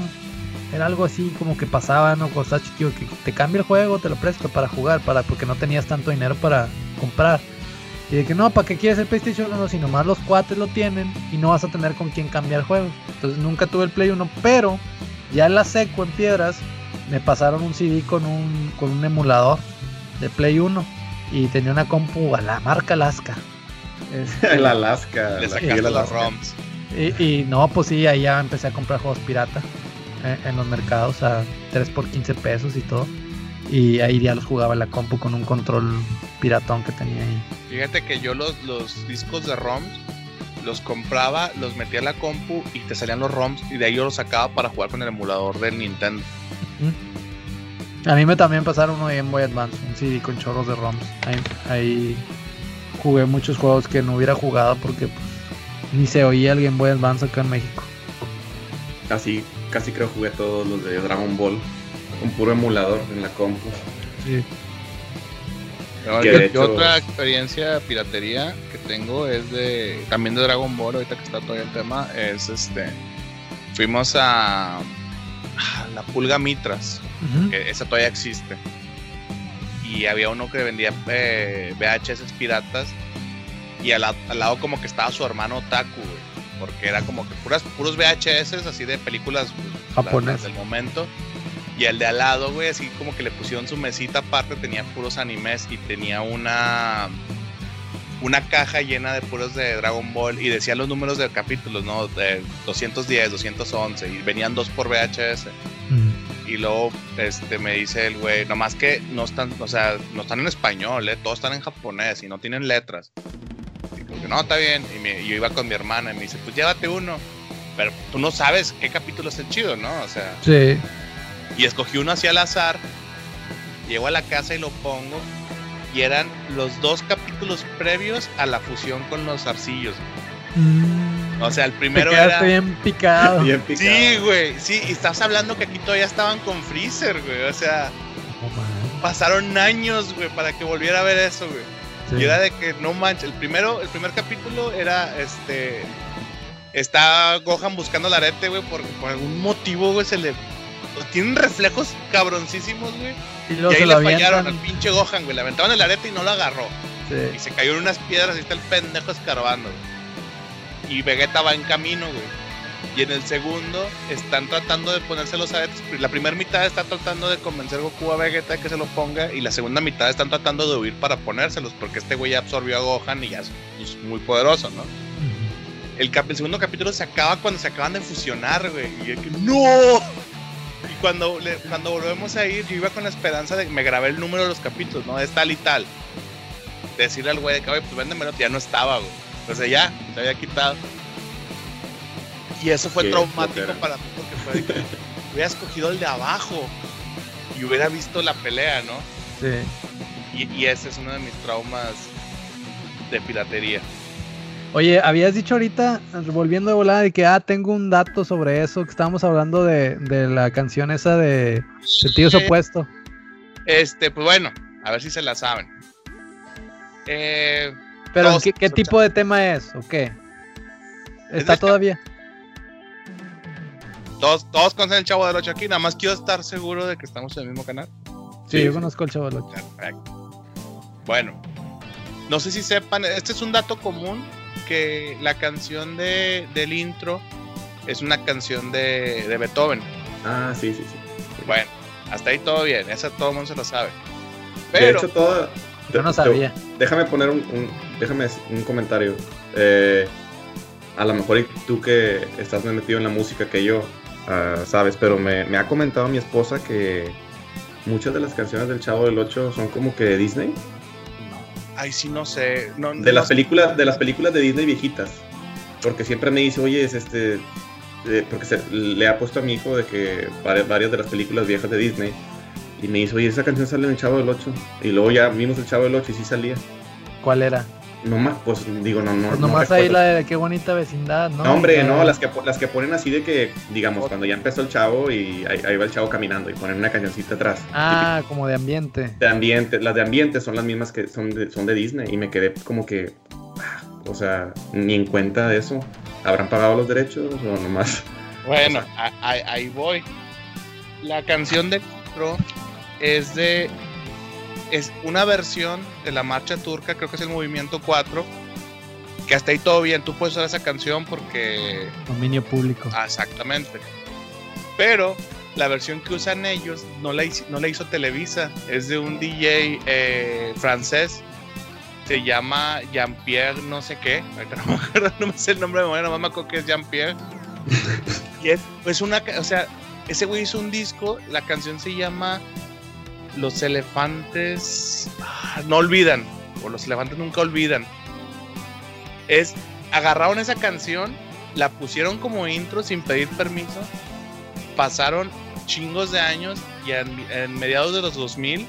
era algo así como que pasaba, ¿no? Estás chiquillo, que te cambia el juego, te lo presto para jugar, para porque no tenías tanto dinero para comprar. Y de que no, ¿para qué quieres el PlayStation 1 si nomás los cuates lo tienen y no vas a tener con quién cambiar juegos? Entonces nunca tuve el Play 1, pero ya en la seco en piedras me pasaron un CD con un, con un emulador de Play 1 y tenía una compu a la marca Alaska. Este, El Alaska. Le la- sacaste los Alaska. ROMs. y, y no, pues sí, ahí ya empecé a comprar juegos pirata eh, en los mercados a 3 por 15 pesos y todo. Y ahí ya los jugaba en la compu con un control piratón que tenía ahí. Fíjate que yo los, los discos de ROMs los compraba, los metía a la compu y te salían los ROMs y de ahí yo los sacaba para jugar con el emulador del Nintendo. A mí me también pasaron uno de Game Boy Advance, un CD con chorros de ROMs. Ahí, ahí jugué muchos juegos que no hubiera jugado porque pues, ni se oía el Game Boy Advance acá en México. Casi, casi creo jugué todos los de Dragon Ball. Un puro emulador en la compu. Sí. Yo- hecho- otra experiencia de piratería que tengo es de también de Dragon Ball, ahorita que está todavía el tema, es este fuimos a, a la Pulga Mitras, que esa todavía existe. Y había uno que vendía eh, VHS piratas y al, al lado como que estaba su hermano Otaku, güey, porque era como que puras, puros VHS así de películas pues, las del momento. Y el de al lado, güey, así como que le pusieron su mesita aparte, tenía puros animes y tenía una una caja llena de puros de Dragon Ball y decía los números de capítulos, ¿no? De 210, 211 y venían dos por VHS. Ujú. Y luego este, me dice el güey, nomás que no están, o sea, no están en español, ¿eh? todos están en japonés y no tienen letras. Y como que no, está bien. Y me- yo iba con mi hermana y me dice, pues llévate uno. Pero tú no sabes qué capítulo es el chido, ¿no? O sea, Sí. Y escogí uno así al azar. Llego a la casa y lo pongo. Y eran los dos capítulos previos a la fusión con los arcillos. Mm. O sea, el primero era. bien picado. Bien picado. Sí, güey, sí, y estás hablando que aquí todavía estaban con Freezer, güey. O sea, pasaron años, güey, para que volviera a ver eso, güey. Sí. Y era de que no manches, el primero, el primer capítulo era este está Gohan buscando el arete, güey, porque por algún motivo, güey, se le tienen reflejos cabroncísimos, güey. Y Y ahí le fallaron al pinche Gohan, güey. Le aventaban el arete y no lo agarró. Y se cayó en unas piedras y está el pendejo escarbando, güey. Y Vegeta va en camino, güey. Y en el segundo están tratando de ponerse los aretes. La primera mitad está tratando de convencer Goku a Vegeta de que se lo ponga. Y la segunda mitad están tratando de huir para ponérselos. Porque este güey ya absorbió a Gohan y ya es, es muy poderoso, ¿no? El, cap- el segundo capítulo se acaba cuando se acaban de fusionar, güey. Y yo que ¡No! Cuando, le- cuando volvemos a ir, yo iba con la esperanza de que me grabé el número de los capítulos, ¿no? Es tal y tal. Decirle al güey de que, oye, pues véndemelo, ya no estaba, güey. O sea, ya, se había quitado. Y eso fue Qué traumático para mí porque fue de que hubiera escogido el de abajo y hubiera visto la pelea, ¿no? Sí. Y, y ese es uno de mis traumas de piratería. Oye, habías dicho ahorita, volviendo de volada, de que, ah, tengo un dato sobre eso, que estábamos hablando de, de la canción esa de Sentidos Sí. Opuestos. Este, pues bueno, a ver si se la saben. Eh, Pero, ¿qué, qué tipo de tema es? ¿O qué? ¿Está del- todavía? todos, todos conocen el Chavo del 8 aquí, nada más quiero estar seguro de que estamos en el mismo canal. Sí, Sí, yo conozco el Chavo del Ocho. Perfecto. Bueno, No sé si sepan, este es un dato común, que la canción de, del intro es una canción de, de Beethoven. Ah, sí, sí, sí. Bueno, hasta ahí todo bien, esa todo el mundo se lo sabe. de Pero, hecho, todo. Yo no sabía. Déjame poner un, un- déjame un comentario. Eh, a lo mejor tú que estás más metido en la música que yo, ah, sabes, pero me, me ha comentado mi esposa que muchas de las canciones del Chavo del 8 son como que de Disney. Ay, sí, no sé. No, De no las sé. películas, de las películas de Disney viejitas. Porque siempre me dice, oye, es este. eh, porque se- le ha puesto a mi hijo de que varias, varias de las películas viejas de Disney. Y me dice, oye, esa canción sale en el Chavo del 8. Y luego ya vimos el Chavo del 8 y sí salía. ¿Cuál era? No más, pues digo, no, no. Pues no nomás ahí recuerdo. la de qué bonita vecindad, ¿no? No, hombre, no, las que, las que ponen así de que, digamos, cuando ya empezó el chavo y ahí, ahí va el chavo caminando y ponen una cancioncita atrás. Ah, como de ambiente. De ambiente, las de ambiente son las mismas que son de, son de Disney y me quedé como que, ah, o sea, ni en cuenta de eso. ¿Habrán pagado los derechos o nomás? Bueno, a- a- ahí voy. La canción de intro es de. Es una versión de la marcha turca, creo que es el movimiento 4. Que hasta ahí todo bien, tú puedes usar esa canción porque. Dominio público. Ah, exactamente. Pero la versión que usan ellos no la, hizo, no la hizo Televisa, es de un DJ eh, francés. Se llama Jean-Pierre, no sé qué. Ahorita no me acuerdo, no me sé el nombre de memoria, nomás me acuerdo que es Jean-Pierre. y es pues una, o sea, ese güey hizo un disco, la canción se llama Los elefantes ah, no olvidan, o los elefantes nunca olvidan. Es, agarraron esa canción, la pusieron como intro sin pedir permiso, pasaron chingos de años y en, en mediados de los 2000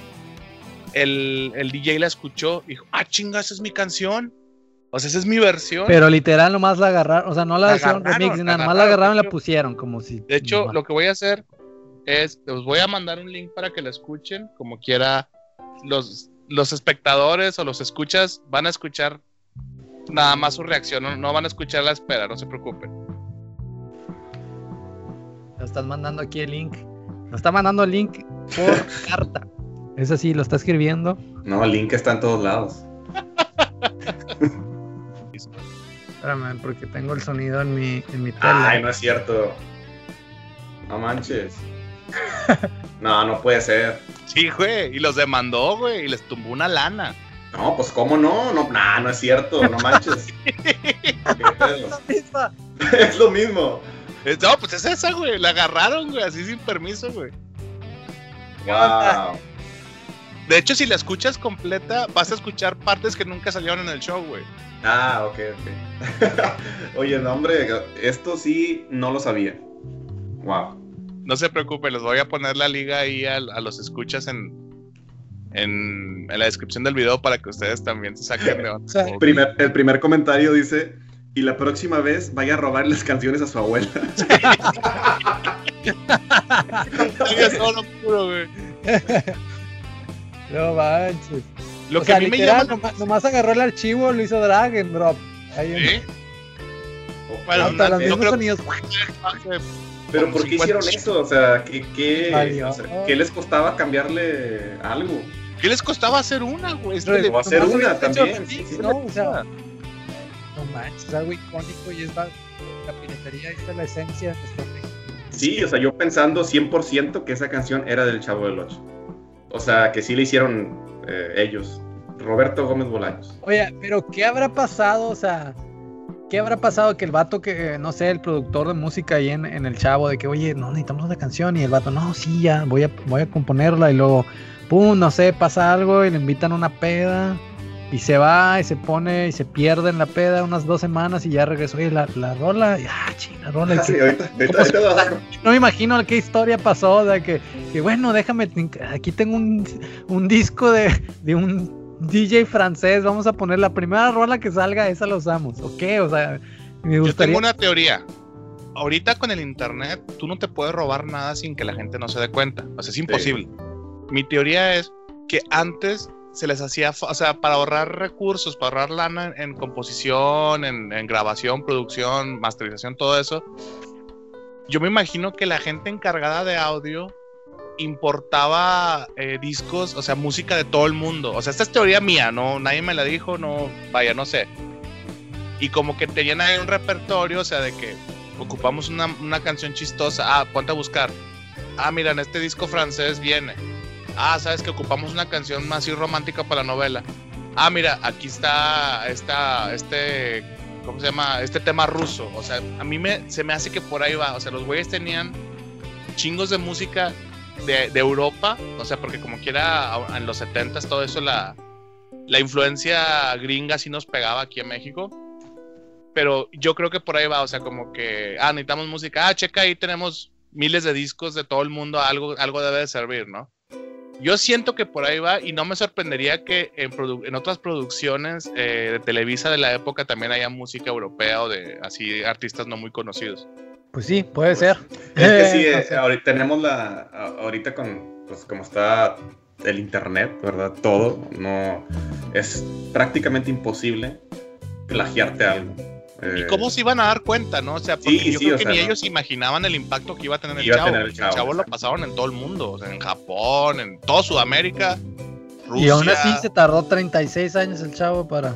el, el DJ la escuchó y dijo, ah chinga, esa es mi canción. O sea, esa es mi versión. Pero literal nomás la agarraron, o sea, no la La hicieron remix, nada, nomás la agarraron, y la pusieron como si. De hecho, lo que voy a hacer es, os voy a mandar un link para que la escuchen, como quiera. Los, los espectadores o los escuchas van a escuchar nada más su reacción, no, no van a escuchar la espera, no se preocupen. Nos están mandando aquí el link. Nos está mandando el link por carta. Es así, lo está escribiendo. No, el link está en todos lados. Espérame, porque tengo el sonido en mi, en mi tele. Ay, no es cierto. No manches. No, no puede ser. Sí, güey, y los demandó, güey, y les tumbó una lana. No, pues cómo no, no, nah, no es cierto, no manches. ¿Qué pedo? es lo mismo. No, pues es esa, güey, la agarraron, güey, así sin permiso, güey. Wow. De hecho, si la escuchas completa, vas a escuchar partes que nunca salieron en el show, güey. Ah, ok, ok. Oye, no, hombre, esto sí no lo sabía. Wow. No se preocupe, les voy a poner la liga ahí a, a los escuchas en, en, en la descripción del video para que ustedes también se saquen de onda. sea, Como- Primer- el primer comentario dice, y la próxima vez vaya a robar las canciones a su abuela. Puro, güey. No manches. Lo o que sea, a mí me llama. nomás, nomás agarró el archivo, lo hizo drag and drop. Ahí en- ¿Sí? Bueno, hasta no, los yo mismos creo sonidos. Pero ¿por qué 50 hicieron eso? O sea, ¿qué, qué, Valió. o sea, ¿qué les costaba cambiarle algo? ¿Qué les costaba hacer una, güey? Es que hacer una también. remix, sí, sí. ¿no? O sea, no manches, es algo icónico y es la, la piratería, esta es la esencia de nuestro México. Sí, o sea, yo pensando 100% que esa canción era del Chavo del Ocho. O sea, que sí le hicieron eh, ellos. Roberto Gómez Bolaños. Oye, pero ¿qué habrá pasado? O sea, ¿qué habrá pasado que el vato que, no sé, el productor de música ahí en, en el chavo, de que, oye, no necesitamos una canción, y el vato, no, sí, ya, voy a, voy a componerla, y luego, pum, no sé, pasa algo, y le invitan a una peda, y se va, y se pone, y se pierde en la peda unas dos semanas, y ya regresó, oye, la, la rola, y, ah, ching, la rola, y Ah, sí, que- ahorita, no me imagino qué historia pasó, sea, que, que bueno, déjame, aquí tengo un, un disco de, de un DJ francés, vamos a poner la primera rola que salga, esa la usamos, ¿o qué? O sea, me Yo gustaría... tengo una teoría. Ahorita con el internet, tú no te puedes robar nada sin que la gente no se dé cuenta. O sea, es imposible. Mi teoría es que antes se les hacía, o sea, para ahorrar recursos, para ahorrar lana en, en composición, en, en grabación, producción, masterización, todo eso. Yo me imagino que la gente encargada de audio importaba eh, discos, o sea, música de todo el mundo. O sea, esta es teoría mía, no, nadie me la dijo, no, vaya, no sé. Y como que tenían ahí un repertorio, o sea, de que ocupamos una, una canción chistosa, ah, ponte a buscar. Ah, mira, en este disco francés viene. Ah, sabes que ocupamos una canción más así romántica para la novela. Ah, mira, aquí está esta, este, ¿cómo se llama? Este tema ruso. O sea, a mí me, se me hace que por ahí va. O sea, los güeyes tenían chingos de música de, Europa. O sea, porque como quiera, en los 70s todo eso, la, la influencia gringa sí nos pegaba aquí en México. Pero yo creo que por ahí va, o sea, como que, ah, necesitamos música, ah, checa, ahí tenemos miles de discos de todo el mundo, algo, algo debe de servir, ¿no? Yo siento que por ahí va y no me sorprendería que en, en otras producciones eh, de Televisa de la época también haya música europea o de así artistas no muy conocidos. Pues sí, puede ser. Es que sí, eh, ahorita tenemos la, ahorita con, pues como está el internet, ¿verdad? Todo, no, es prácticamente imposible plagiarte algo. ¿Y cómo se iban a dar cuenta, no? O sea, porque Sí, yo sí, creo que sea, ni no. ellos imaginaban el impacto que iba a tener el Iba a chavo. tener el Chavo, lo exacto. pasaron en todo el mundo, o sea, en Japón, en toda Sudamérica, Rusia. Y aún así se tardó 36 años el chavo para,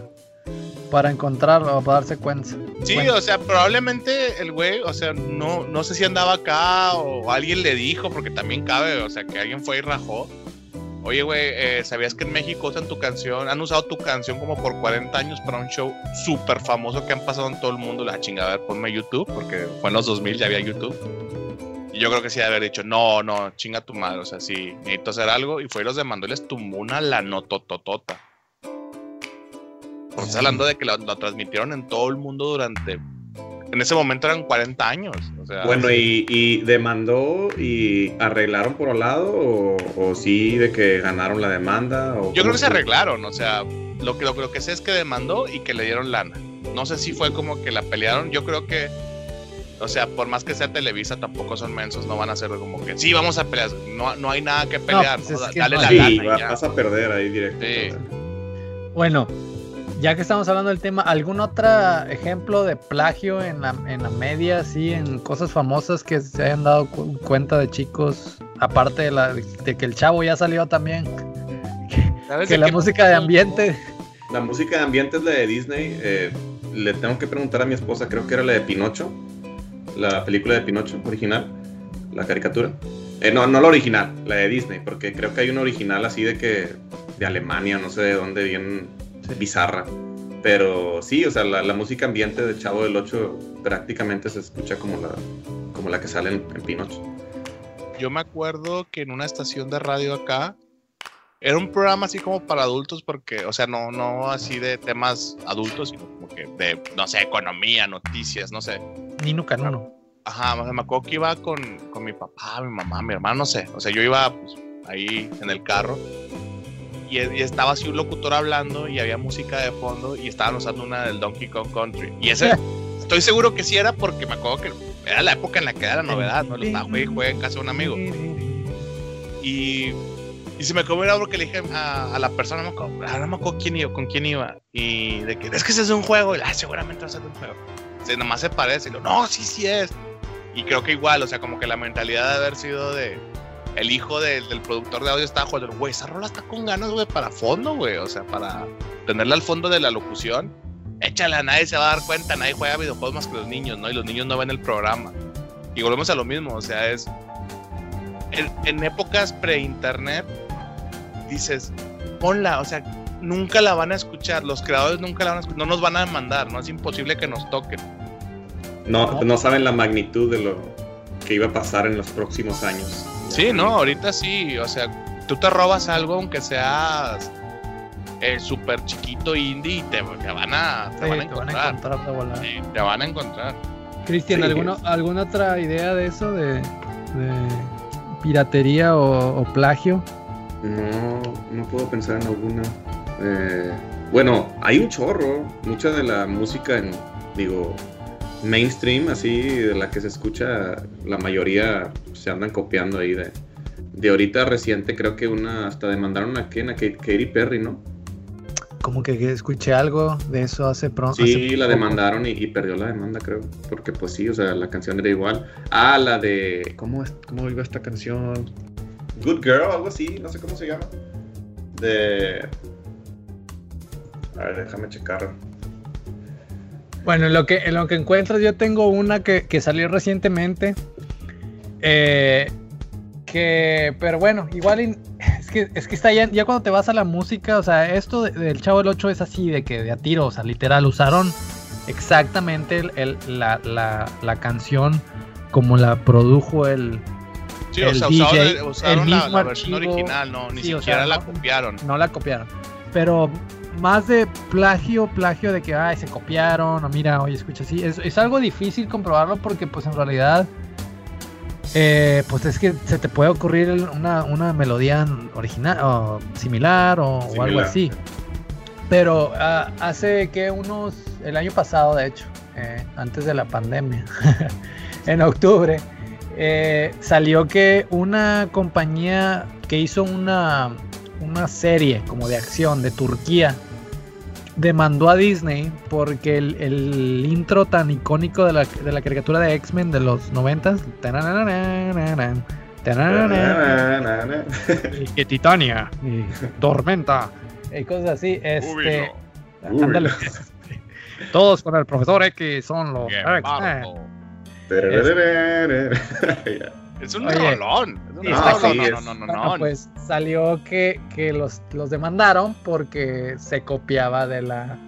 para encontrarlo, para darse cuenta. Sí, o sea, probablemente el güey, o sea, no, no sé si andaba acá o alguien le dijo, porque también cabe, o sea, que alguien fue y rajó. Oye, güey, eh, ¿sabías que en México usan tu canción? Han usado tu canción como por 40 años para un show súper famoso que han pasado en todo el mundo. La chingada, a ver, ponme YouTube, porque fue en los 2000, ya había YouTube. Y yo creo que sí de haber dicho, no, no, chinga tu madre, o sea, sí, necesito hacer algo. Y fue y los demandó y les tumbó una la Estamos hablando de que lo, lo transmitieron en todo el mundo durante. En ese momento eran 40 años. O sea, Bueno, y, y demandó y arreglaron por un lado o, o sí de que ganaron la demanda? O yo creo que se arreglaron. O sea, lo que, lo, lo que sé es que demandó y que le dieron lana. No sé si fue como que la pelearon. Yo creo que. O sea, por más que sea Televisa, tampoco son mensos. No van a ser como que sí, vamos a pelear. No, no hay nada que pelear. pues ¿no? es Da- que Dale no la. Sí, vas a perder ahí directo. Sí. Bueno, ya que estamos hablando del tema, ¿algún otro ejemplo de plagio en la, en la media, así, en cosas famosas que se hayan dado cu- cuenta de chicos? Aparte de, la, de que el chavo ya salió también, ¿Sabes que la música de ambiente. La música de ambiente es la de Disney. eh, le tengo que preguntar a mi esposa, creo que era la de Pinocho. La película de Pinocho original. La caricatura. Eh, no, no la original, la de Disney, porque creo que hay una original así de que de Alemania, no sé de dónde, bien bizarra. Pero sí, o sea, la, la música ambiente de Chavo del 8 prácticamente se escucha como la, como la que sale en, en Pinocho. Yo me acuerdo que en una estación de radio acá era un programa así como para adultos porque, o sea, no, no así de temas adultos, sino como que de, no sé, economía, noticias, no sé. Nino Canuno. Ajá, me acuerdo que iba con, con mi papá, mi mamá, mi hermano, no sé. O sea, yo iba pues, ahí en el carro y, y estaba así un locutor hablando y había música de fondo y estaban usando una del Donkey Kong Country. Y ese, estoy seguro que sí era porque me acuerdo que era la época en la que era la novedad, ¿no? Lo estaba y juegue en casa de un amigo. Y, y se me acabó era porque le dije a, a la persona, no me acuerdo, ah, no me acuerdo quién iba, con quién iba. Y de que es que ese es un juego. Y, ah, seguramente va a ser un juego. O sea, nomás se parece. Y lo, no, sí, sí es. Y creo que igual, o sea, como que la mentalidad de haber sido de. El hijo del- productor de audio estaba jugando, güey, esa rola está con ganas, güey, para fondo, güey. O sea, para tenerla al fondo de la locución. Échala, nadie se va a dar cuenta, nadie juega videojuegos más que los niños, ¿no? Y los niños no ven el programa. Y volvemos a lo mismo, o sea, es. En, épocas pre-internet, dices, ponla, o sea, nunca la van a escuchar, los creadores nunca la van a escuchar, no nos van a demandar, ¿no? Es imposible que nos toquen. No. no saben la magnitud de lo que iba a pasar en los próximos años. Sí, no, ahorita sí, o sea, tú te robas algo aunque seas eh, súper chiquito indie y te, te van a, te Sí, van a te van a encontrar. Sí, te van a encontrar. Cristian, Sí, ¿alguna, ¿alguna otra idea de eso? De, de piratería o, o plagio? No, no puedo pensar en alguna. Eh, bueno, hay un chorro. Mucha de la música en, digo, mainstream, así, de la que se escucha, la mayoría se andan copiando ahí de. De ahorita reciente, creo que una hasta demandaron a quién, a Kate- Katy Perry, ¿no? Como que, escuché algo de eso hace pronto. Sí, la demandaron y, y perdió la demanda, creo. Porque pues sí, o sea, la canción era igual. Ah, la de... ¿Cómo, es, cómo iba esta canción? Good Girl, algo así, no sé cómo se llama. De. A ver, déjame checar. Bueno, en lo que, en lo que encuentras, yo tengo una que, que salió recientemente. Eh, que, pero bueno, igual in- es que, es que está ya, ya cuando te vas a la música, o sea, esto de- del Chavo del 8 es así, de que de a tiro, o sea, literal, usaron exactamente el- el- la, la- la canción como la produjo el, Sí, o El sea, DJ, usaron, el usaron la, mismo la versión archivo. original, no, ni Sí, o siquiera sea, la no- copiaron. no la copiaron. Pero más de plagio, plagio de que, ay, se copiaron, o mira, oye, escucha así. Es, es algo difícil comprobarlo porque, pues, en realidad, eh, pues es que se te puede ocurrir una, una melodía original, o similar, o, o algo así. Pero ah, hace que unos, el año pasado, de hecho, eh, antes de la pandemia, en octubre, eh, salió que una compañía que hizo una, una serie como de acción de Turquía demandó a Disney porque el, el intro tan icónico de la, de la caricatura de X-Men de los 90 y que Titania y Tormenta y cosas así este ándale. todos con el profesor X son los. Es un Oye, rolón. Es un sí, está rolón. sí, no, no, no, no, Bueno, no. pues salió que, que los, los demandaron porque se copiaba de la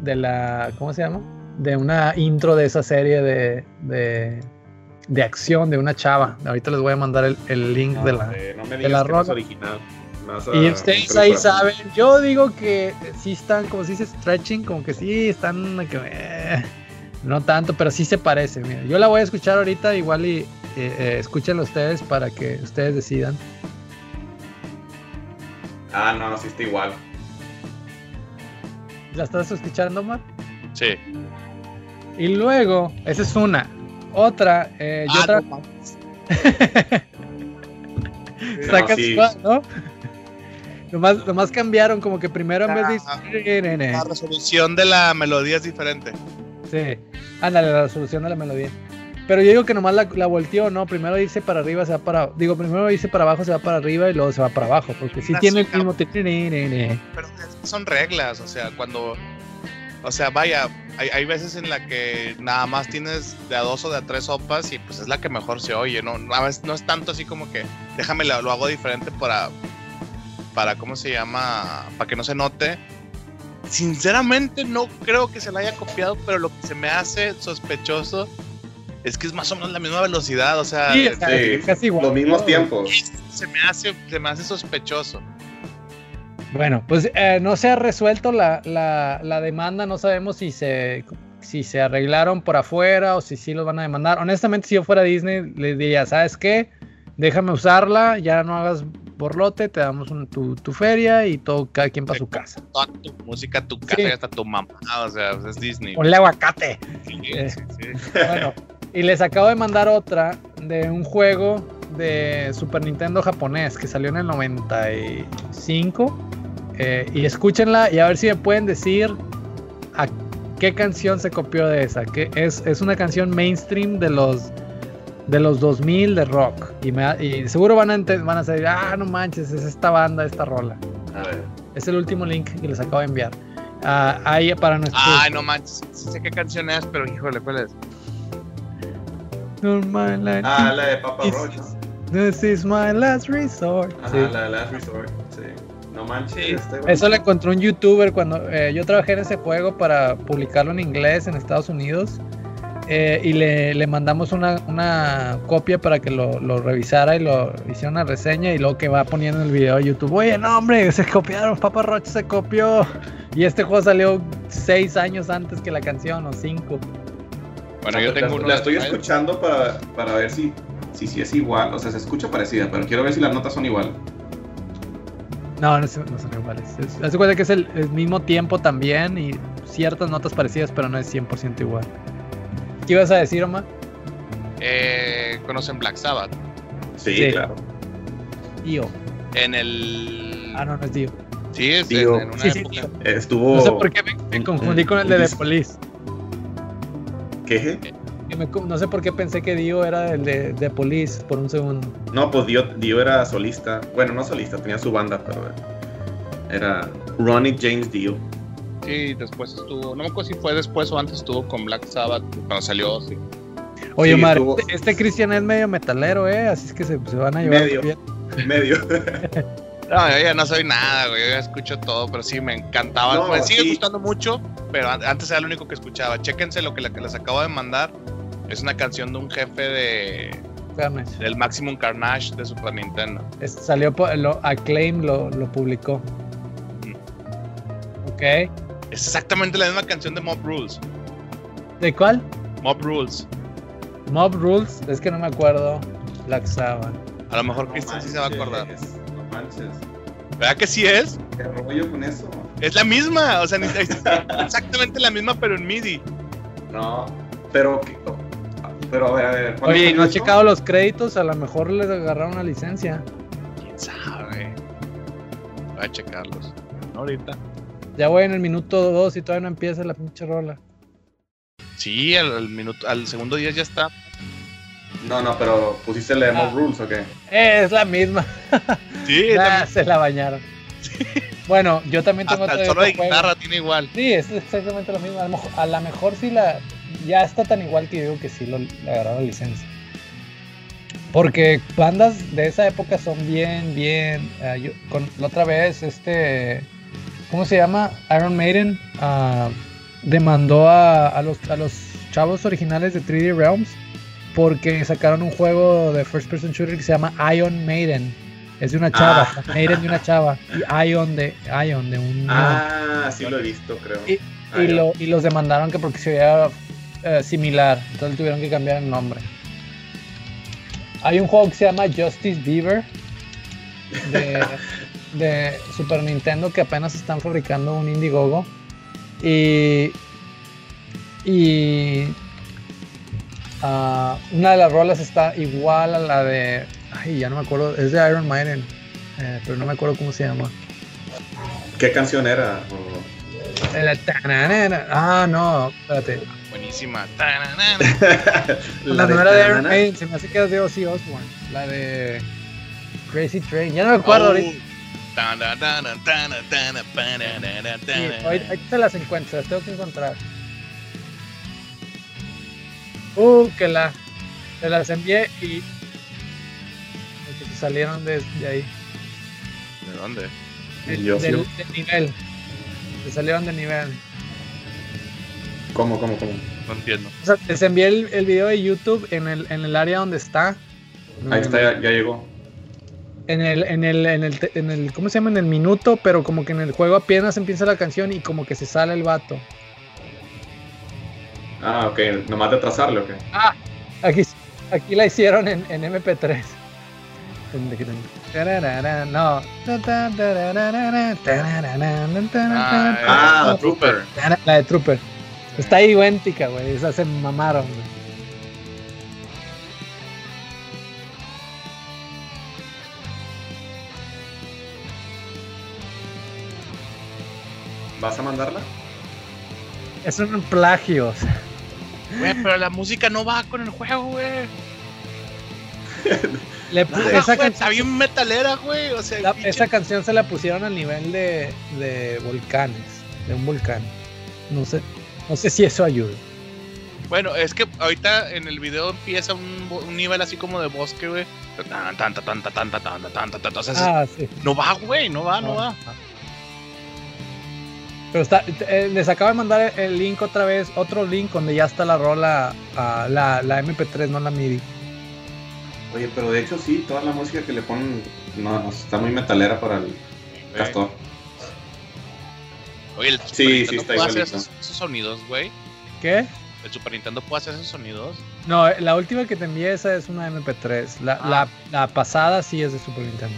de la ¿cómo se llama? de una intro de esa serie de, de, de acción de una chava. Ahorita les voy a mandar el, el link de la. Eh, no me de la rola. original. Y ustedes ahí saben. Yo digo que sí están, como se dice, stretching, como que sí están. que, eh, no tanto, pero sí se parece. Mira, yo la voy a escuchar ahorita, igual y eh, eh, escúchenlo ustedes para que ustedes decidan. Ah, no, sí está igual. ¿La estás escuchando, Omar? Sí. Y luego, esa es una. Otra, eh, yo Ah, otra. no mames. Está No, sí. ¿no? Nomás, nomás cambiaron, como que primero en vez de. La resolución de la melodía es diferente. Sí, ándale, la resolución de la melodía. Pero yo digo que nomás la, la volteó, ¿no? Primero irse para arriba, se va para. Digo, primero irse para abajo, se va para arriba y luego se va para abajo. Porque sí tiene el mismo. Pero son reglas, o sea, cuando. O sea, vaya, hay, hay veces en la que nada más tienes de a dos o de a tres sopas y pues es la que mejor se oye, ¿no? A veces no es tanto así como que déjame lo, lo hago diferente para. Para, ¿cómo se llama? Para que no se note. Sinceramente no creo que se la haya copiado, pero lo que se me hace sospechoso es que es más o menos la misma velocidad, o sea, Sí, casi igual. Los mismos tiempos. se me hace, se me hace sospechoso. Bueno, pues eh, no se ha resuelto la, la, la demanda, no sabemos si se, si se arreglaron por afuera o si sí los van a demandar. Honestamente, si yo fuera Disney, les diría, ¿sabes qué? Déjame usarla, ya no hagas borlote, te damos un- tu, tu feria y todo, cada quien para su casa. Toda tu música, tu casa Sí. hasta tu mamá, o sea, es Disney. Ponle aguacate. Sí, Eh. sí, sí. Bueno, y les acabo de mandar otra de un juego de Super Nintendo japonés que salió en el 95. eh, y escúchenla y a ver si me pueden decir a qué canción se copió de esa. Que es, es una canción mainstream de los de los 2000 de rock. Y, me, y seguro van a, van a decir, ah, no manches, es esta banda, esta rola. A ver. Es el último link que les acabo de enviar. Ah, ahí para nuestro... Ay, no manches, sí sé qué canción es, pero híjole, ¿cuál es? Light. Ah, la de Papa This Roach. This is my last resort. Ajá, Sí. la de Last Resort. Sí. No manches. Sí. este. Eso lo encontró un youtuber cuando eh, yo trabajé en ese juego para publicarlo en inglés en Estados Unidos. Eh, y le, le mandamos una, una copia para que lo, lo revisara y lo hiciera una reseña. Y luego que va poniendo en el video de YouTube: Oye, no, hombre, se copiaron, Papa Roach se copió. Y este juego salió seis años antes que la canción, o cinco. Bueno, yo tengo la, estoy escuchando para, para ver si, si, si es igual. O sea, se escucha parecida, pero quiero ver si las notas son igual. No, no, son- no son iguales. Es, haz cuenta que es el, el mismo tiempo también y ciertas notas parecidas, pero no es 100% igual. ¿Qué ibas a decir, Omar? Eh, ¿Conocen Black Sabbath? Sí, Sí. claro. Dio. En el. Ah, no, no es Dio. Sí, es en, Dio. en una Sí, sí, época. Dio. Estuvo. No sé por qué me, me confundí con el de The Police. ¿Qué? me no sé por qué pensé que Dio era el de, de Police por un segundo. No, pues Dio, Dio era solista. Bueno, no solista, tenía su banda, pero era Ronnie James Dio. Sí, después estuvo. No me acuerdo si fue después o antes estuvo con Black Sabbath. Cuando salió, sí. Oye, Sí, Omar, estuvo- este, este Cristian es medio metalero, ¿eh? Así es que se, se van a llevar Medio. bien. Medio. No, yo ya no soy nada, güey. Yo ya escucho todo, pero sí me encantaba. No, me sigue sí. gustando mucho, pero an- antes era lo único que escuchaba. Chéquense lo que, la- que les acabo de mandar. Es una canción de un jefe de Carnage. del Maximum Carnage de Super Nintendo. Es- salió, lo, Acclaim lo, lo publicó. Ok. Es exactamente la misma canción de Mob Rules. ¿De cuál? Mob Rules. Mob Rules, es que no me acuerdo. Black Sabbath. A lo mejor Cristian sí se va a acordar. No manches. ¿Verdad que sí es? ¿Qué rollo con eso? Es la misma, o sea, ni- es exactamente la misma, pero en MIDI. No, pero. Pero a ver, a ver. ¿cuándo Oye, ¿y salió no esto? checado los créditos? A lo mejor les agarraron una licencia. ¿Quién sabe? Voy a checarlos. No ahorita. Ya voy en el minuto 2 y todavía no empieza la pinche rola. Sí, al, al minuto, al segundo 10 ya está. No, no, pero pusiste el de Mob Ah. Rules, ¿o qué? Eh, es la misma. Sí, Ah, también- se la bañaron. Bueno, yo también tengo hasta el solo de juego. guitarra tiene igual. Sí, es exactamente lo mismo. A lo mejor, a la mejor sí la. Ya está tan igual que digo que sí lo, le agarraron licencia. Porque bandas de esa época son bien, bien. ah, yo- con, la otra vez, este. ¿Cómo se llama? Iron Maiden ah, demandó a, a los, a los chavos originales de 3D Realms porque sacaron un juego de first person shooter que se llama Ion Maiden. Es de una chava, Ah. Maiden de una chava. Y Ion de, Ion de un. Ah, sí lo he visto, creo. Y- Ah, y, ya. lo, y los demandaron que porque se veía eh, similar, entonces tuvieron que cambiar el nombre. Hay un juego que se llama Justice Beaver de, de Super Nintendo que apenas están fabricando un Indiegogo. Y, y ah, una de las rolas está igual a la de. Ay, ya no me acuerdo, es de Iron Maiden, eh, pero no me acuerdo cómo se llama. ¿Qué canción era? La tananana. Ah, no, espérate. Buenísima. Tananana. La, no era de Iron Maiden, se me hace que era de Ozzy Osbourne. La de Crazy Train. Ya no me acuerdo Oh. ahorita. Sí, te las encuentro, las tengo que encontrar. Uh, que la. Te las envié y. se salieron de, de ahí. ¿De dónde? Del, Yo sí. del- del nivel. Se salieron de nivel. ¿Cómo, cómo, cómo? No entiendo. O sea, les envié el, el video de YouTube en el, en el área donde está. Ahí está, ya, ya llegó. En el, en el, en el, te- en el, ¿cómo se llama? En el minuto, pero como que en el juego apenas empieza la canción y como que se sale el vato. Ah, ok. Nomás de trazarle, ok. Ah, aquí, aquí la hicieron en, en MP3. No. Ah, The Trooper. La de Trooper. Está idéntica, güey. Esa se mamaron, güey. ¿Vas a mandarla? Es un plagio. Güey, pero la música no va con el juego, güey. Esa güey, está bien metalera, güey. O sea, esa canción se la pusieron al nivel de, de, volcanes, de un volcán. No sé, no sé si eso ayuda. Bueno, es que ahorita en el video empieza un, un nivel así como de bosque, güey. Tanta, tanta, tanta, tanta, tanta, tanta, tanta. O sea, sí. No va, güey, no va, no, va. Pero está, eh, les acabo de mandar el link otra vez, otro link donde ya está la rola, ah, la, la MP3, no la MIDI. Oye, pero de hecho sí, toda la música que le ponen no, no, está muy metalera para el castor. Oye, el Super Sí, Nintendo sí, está puede hacer esos, esos sonidos, güey. ¿Qué? El Super Nintendo puede hacer esos sonidos. No, la última que te envié esa es una MP3. La, Ah. la, la pasada sí es de Super Nintendo.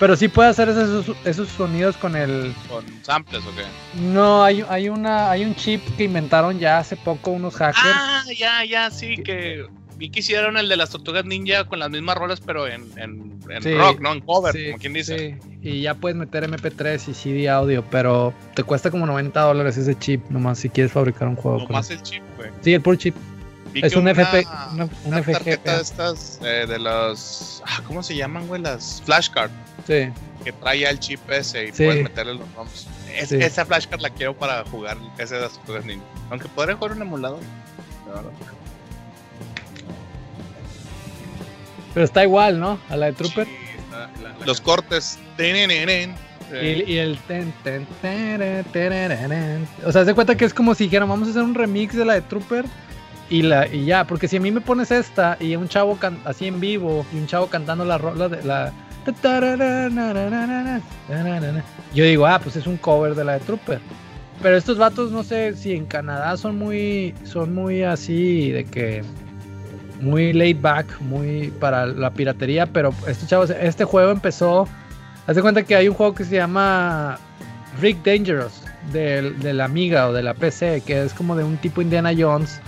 Pero sí puede hacer esos, esos sonidos con el... Con samples o qué. No, hay, hay, una, hay un chip que inventaron ya hace poco unos hackers. Ah, ya, ya, sí, que vi que hicieron el de las tortugas ninja con las mismas rolas, pero en, en, en Sí, rock, ¿no? En cover, Sí, como quien dice. sí, y ya puedes meter MP3 y CD audio, pero te cuesta como 90 dólares ese chip, nomás si quieres fabricar un juego. Nomás el chip, güey. Sí, el puro chip. Vi Es que un una- FP, una- un una FGP. tarjeta de estas, eh, de los. ah, ¿Cómo se llaman, güey? Las flashcards. Sí. Que trae el chip ese y Sí. puedes meterle los ROMs. Es- Sí. Esa flashcard la quiero para jugar ese de las. Aunque podría jugar un emulador. la verdad. Pero está igual, ¿no? A la de Trooper. Sí, está la- la- Los cortes. Y, y el ten, ten, terereren. O sea, se cuenta que es como si dijeran, vamos a hacer un remix de la de Trooper y la y ya, porque si a mí me pones esta y un chavo can- así en vivo y un chavo cantando la rola de la yo digo, ah, pues es un cover de la de Trooper. Pero estos vatos no sé si en Canadá son muy son muy así de que muy laid back, muy para la piratería, pero estos chavos este juego empezó Haz de cuenta que hay un juego que se llama Rick Dangerous de, la Amiga o de la PC, que es como de un tipo Indiana Jones.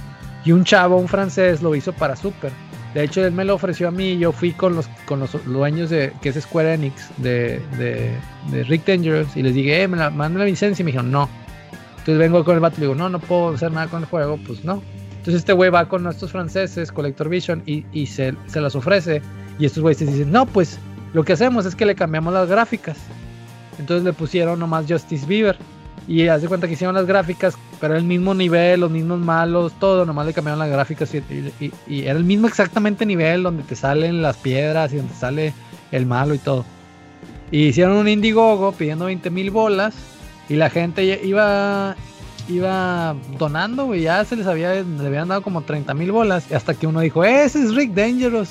Y un chavo, un francés, lo hizo para Super. De hecho, él me lo ofreció a mí y yo fui con los, con los dueños de, que es Square Enix, de, de, de Rick Dangerous, y les dije, eh, me la, manda la licencia, y me dijeron, no. Entonces vengo con el vato y digo, no, no puedo hacer nada con el juego, pues no. Entonces este güey va con estos franceses, Collector Vision, y, y se, se las ofrece. Y estos güeyes dicen, no, pues lo que hacemos es que le cambiamos las gráficas. Entonces le pusieron nomás Justice Bieber. Y haz de cuenta que hicieron las gráficas, pero era el mismo nivel, los mismos malos, todo, nomás le cambiaron las gráficas y, era el mismo exactamente nivel donde te salen las piedras y donde sale el malo y todo. Y hicieron un Indiegogo pidiendo 20 mil bolas y la gente iba iba donando, güey, ya se les había, le habían dado como 30 mil bolas hasta que uno dijo, ese es Rick Dangerous.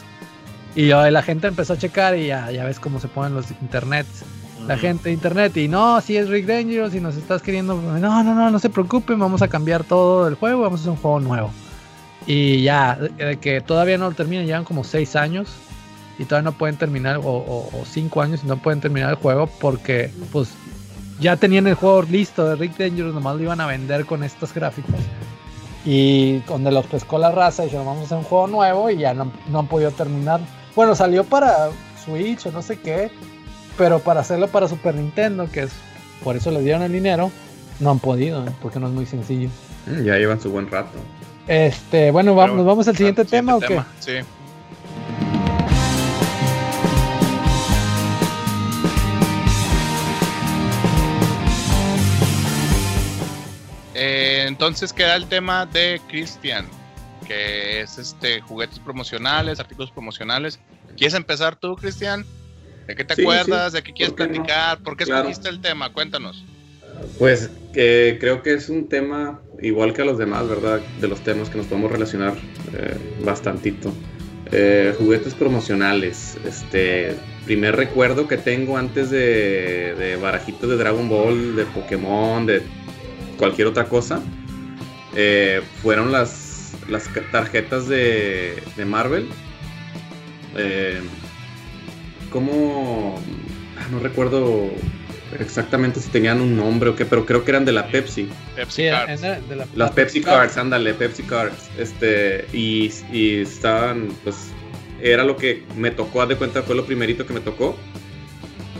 Y la gente empezó a checar y ya, ya ves cómo se ponen los internets la gente de internet y no, si es Rick Dangerous y nos estás queriendo, no, no, no, no se preocupen, vamos a cambiar todo el juego, vamos a hacer un juego nuevo. Y ya, de que todavía no lo terminan, llevan como 6 años y todavía no pueden terminar, o 5 años y no pueden terminar el juego porque pues ya tenían el juego listo de Rick Dangerous, nomás lo iban a vender con estas gráficas. Y donde los pescó la raza y dijeron vamos a hacer un juego nuevo y ya no, no han podido terminar. Bueno, salió para Switch o no sé qué, pero para hacerlo para Super Nintendo, que es por eso les dieron el dinero, no han podido, ¿eh? porque no es muy sencillo. Mm, Ya llevan su buen rato. Este, bueno, vamos, ¿nos vamos al siguiente al tema o qué? Sí. Eh, entonces queda el tema de Christian, que es este juguetes promocionales, artículos promocionales. ¿Quieres empezar tú, Cristian? ¿De qué te Sí, acuerdas? sí. ¿De qué quieres ¿Por qué no? platicar? ¿Por qué Claro. escogiste el tema? Cuéntanos. Pues creo que es un tema igual que a los demás, ¿verdad? De los temas que nos podemos relacionar eh, bastantito. Eh, juguetes promocionales. Este primer recuerdo que tengo antes de, de barajitos de Dragon Ball, de Pokémon, de cualquier otra cosa, eh, fueron las, tarjetas de, de Marvel. ¿Cómo? ah, No recuerdo exactamente si tenían un nombre o qué, pero creo que eran de la Pepsi. Pepsi Sí, Cards. en- de la- Las la- Pepsi Cards, ándale, Pepsi Cards. Este, y, y estaban, pues, era lo que me tocó, haz de cuenta, fue lo primerito que me tocó.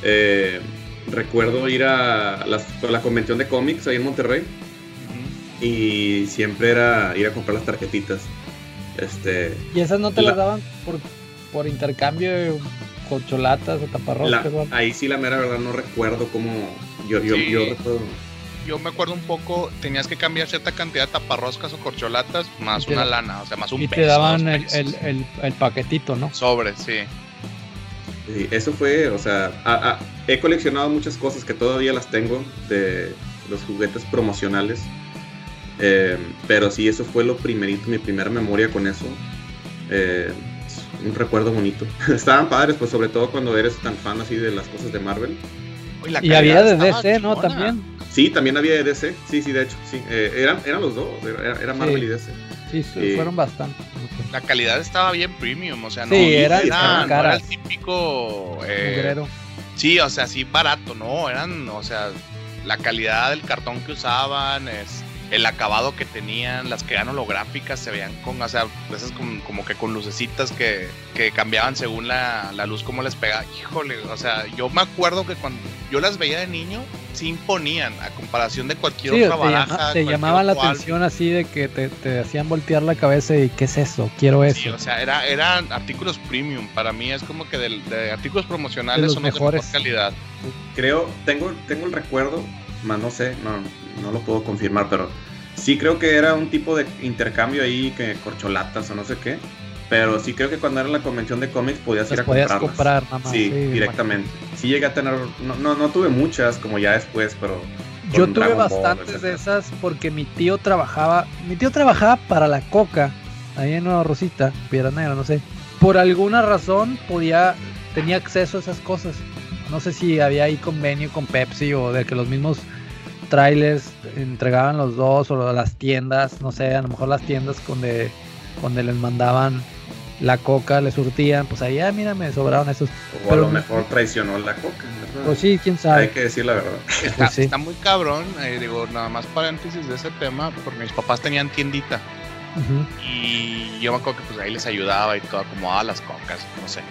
Eh, recuerdo ir a las- a la convención de cómics ahí en Monterrey y siempre era ir a comprar las tarjetitas. Este, Y esas no te La- las daban por, por intercambio corcholatas o taparroscas. ahí sí la mera verdad no recuerdo cómo, yo, yo, Sí. yo recuerdo. Yo me acuerdo un poco, tenías que cambiar cierta cantidad de taparroscas o corcholatas más Y te una da- lana, o sea, más un Y peso. te daban el, el, el, el paquetito, ¿no? Sobre, sí. Sí, eso fue, o sea, a- a- he coleccionado muchas cosas que todavía las tengo de los juguetes promocionales. Eh, pero sí, eso fue lo primerito, mi primera memoria con eso. Eh, un recuerdo bonito. Estaban padres, pues sobre todo cuando eres tan fan así de las cosas de Marvel. Y había de DC, ¿no? chingona. También. Sí, también había de DC. Sí, sí, de hecho, sí. Eh, eran, eran los dos, era, era Marvel Sí. y DC. Sí, Sí. fueron bastante. La calidad estaba bien premium, o sea, no, Sí, era, eran no era caras. el típico. eh, sí, o sea, sí barato, no, eran, o sea, la calidad del cartón que usaban, es, el acabado que tenían, las que eran holográficas se veían con, o sea, esas como, como que con lucecitas que, que cambiaban según la, la, luz como les pegaba. Híjole, o sea, yo me acuerdo que cuando yo las veía de niño, sí imponían a comparación de cualquier sí, otra te baraja. Llama, te llamaba la atención así de que te, te, hacían voltear la cabeza y ¿qué es eso? Quiero eso. Sí, o sea, era, eran artículos premium. Para mí es como que de, de artículos promocionales De los son mejores. de mejor calidad. Creo, tengo, tengo el recuerdo, más no sé, no, no lo puedo confirmar, pero sí creo que era un tipo de intercambio ahí, que corcholatas o no sé qué. Pero sí creo que cuando era la convención de cómics podías Las ir a podías comprarlas. comprar nada más. sí, sí, directamente. Sí llegué a tener, no, no, no tuve muchas como ya después, pero... Yo tuve Dragon Ball, bastantes de esas porque mi tío trabajaba, mi tío trabajaba para la Coca, ahí en Nueva Rosita, Piedra Negra, no sé. Por alguna razón podía, tenía acceso a esas cosas. No sé si había ahí convenio con Pepsi o de que los mismos trailers entregaban los dos o las tiendas, no sé, a lo mejor las tiendas donde, donde les mandaban la coca, le surtían, pues ahí, ah, mira, me sobraron esos. O pero- a lo mejor traicionó la coca. ¿verdad? Pues sí, quién Hay sabe. que decir la verdad. Está, Pues sí. está muy cabrón. eh, digo, nada más paréntesis de ese tema, porque mis papás tenían tiendita. Y yo me acuerdo que pues ahí les ayudaba y todo, acomodaba las cocas, no sé.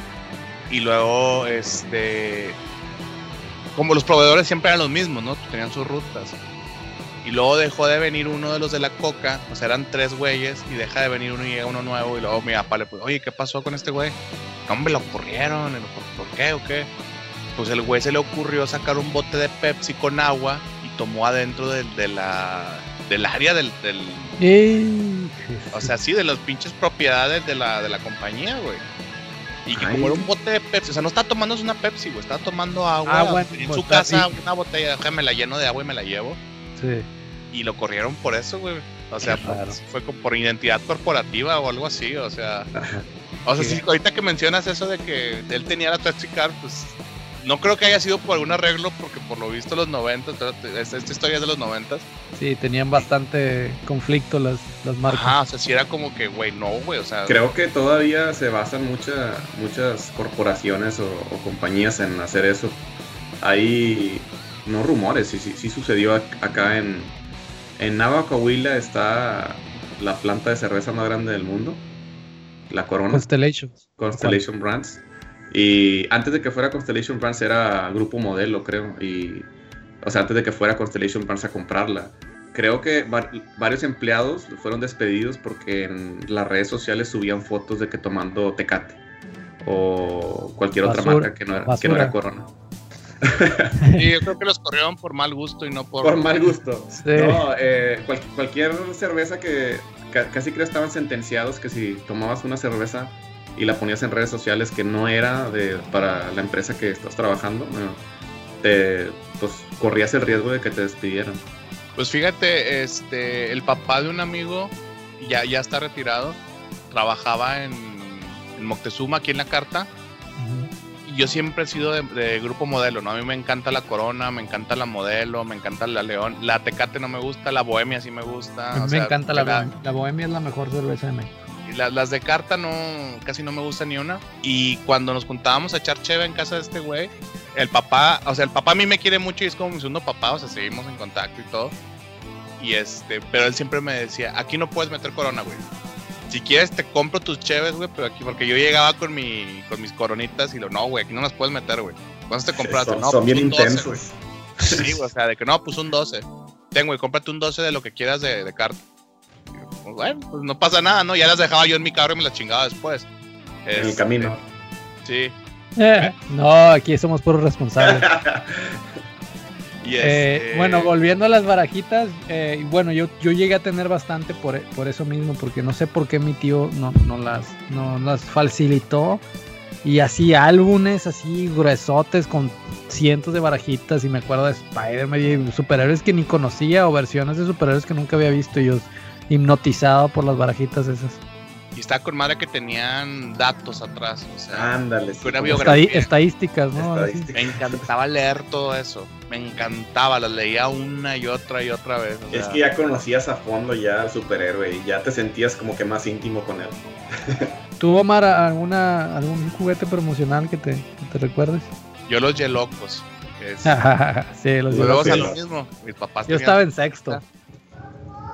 Y luego, este. Como los proveedores siempre eran los mismos, ¿no? Tenían sus rutas. Y luego dejó de venir uno de los de la coca, o sea, eran tres güeyes, y deja de venir uno y llega uno nuevo. Y luego mi papá le puso, oye, ¿qué pasó con este güey? No, hombre, lo lo, ¿Por, por qué o qué? Pues el güey se le ocurrió sacar un bote de Pepsi con agua y tomó adentro del, de la, del área del, del, o sea, sí, de las pinches propiedades de la, de la compañía, güey. Y que Ay. como era un bote de Pepsi, o sea, no estaba tomando una Pepsi, güey, estaba tomando agua. Agua, en su está- casa, y- una botella, déjame la lleno de agua y me la llevo. sí. Y lo corrieron por eso, güey. O sea, pues, fue como por identidad corporativa o algo así, o sea. Ajá. O sea, Sí. sí, ahorita que mencionas eso de que él tenía la Taxi Car, pues no creo que haya sido por algún arreglo, porque por lo visto los 90, esta, esta historia es de los 90. Sí, tenían bastante conflicto las, las marcas. Ajá, o sea, si era como que, güey, no, güey, o sea. Creo que todavía se basan mucha- muchas corporaciones o, o compañías en hacer eso. Hay, no rumores, sí, sí, sí sucedió ac- acá en, en Nava, Coahuila está la planta de cerveza más grande del mundo, la Corona, Constellations. Constellation Brands. Y antes de que fuera Constellation Brands era Grupo Modelo, creo. Y, o sea, antes de que fuera Constellation Brands a comprarla. Creo que va- varios empleados fueron despedidos porque en las redes sociales subían fotos de que tomando Tecate o cualquier otra marca que no era, que no era. Corona. Sí, yo creo que los corrieron por mal gusto y no por. Por mal gusto. Sí. No, eh, cual- cualquier cerveza que ca- casi creo estaban sentenciados que si tomabas una cerveza y la ponías en redes sociales que no era de para la empresa que estás trabajando, te, pues corrías el riesgo de que te despidieran. Pues fíjate, este, el papá de un amigo ya, ya está retirado, trabajaba en, en Moctezuma, aquí en la carta, y yo siempre he sido de, de grupo modelo, ¿no? A mí me encanta la Corona, me encanta la Modelo, me encanta la León, la Tecate no me gusta, la Bohemia sí me gusta. A mí o me sea, encanta la, la- bohemia. La bohemia es la mejor cerveza de México. Y la- las de carta no, casi no me gusta ni una. Y cuando nos juntábamos a echar cheve en casa de este güey, el papá, o sea, el papá a mí me quiere mucho y es como mi segundo papá, o sea, seguimos en contacto y todo. Y este, pero él siempre me decía, aquí no puedes meter corona, güey. Si quieres te compro tus cheves, güey, pero aquí, porque yo llegaba con mi, con mis coronitas y lo, no, güey, aquí no las puedes meter, güey. ¿Cuántas te compraste? Son, no, son pues bien un 12, intensos. Sí, güey, o sea, de que no, pues un 12. Ten, güey, cómprate un 12 de lo que quieras de, de carta. Pues, bueno, pues no pasa nada, ¿no? Ya las dejaba yo en mi carro y me las chingaba después. en el Este, camino. Sí. Eh, no, aquí somos puros responsables. Eh, este, bueno, volviendo a las barajitas, eh, bueno, yo, yo llegué a tener bastante por, por eso mismo, porque no sé por qué mi tío no, no, las, no las facilitó. Y así álbumes así gruesotes con cientos de barajitas. Y me acuerdo de Spider-Man y superhéroes que ni conocía o versiones de superhéroes que nunca había visto. Y yo hipnotizado por las barajitas esas. Y está con madre que tenían datos atrás. O sea, Ándale. sí, Una biografía. Estadísticas, ¿no? Me encantaba leer todo eso. Me encantaba, las leía una y otra y otra vez. o Es que ya conocías a fondo ya al superhéroe y ya te sentías como que más íntimo con él. ¿Tú, Omar, alguna, algún juguete promocional que te, que te recuerdes? Yo los yelocos. es- sí, los Yelocos. a lo mismo. Mis papás Yo tenían- estaba en sexto.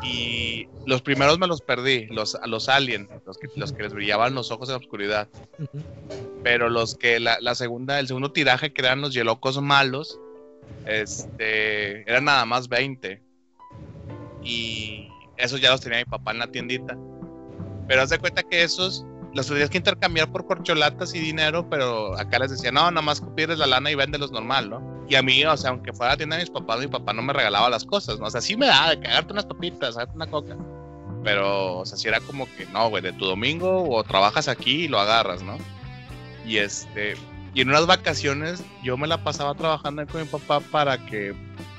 Y los primeros me los perdí, los, los Alien, los que, los que les brillaban los ojos en la oscuridad. Pero los que la, la, segunda, el segundo tiraje que eran los Yelocos malos, este, eran nada más 20. Y esos ya los tenía mi papá en la tiendita. Pero haz de cuenta que esos los tenías que intercambiar por corcholatas y dinero, pero acá les decía, no, nada más pierdes la lana y véndelos normal, ¿no? Y a mí, o sea, aunque fuera a la tienda de mis papás, mi papá no me regalaba las cosas, ¿no? O sea, sí me daba de cagarte unas papitas, darte una coca. Pero, o sea, sí era como que, no, güey, de tu domingo o trabajas aquí y lo agarras, ¿no? Y este, y en unas vacaciones yo me la pasaba trabajando con mi papá para que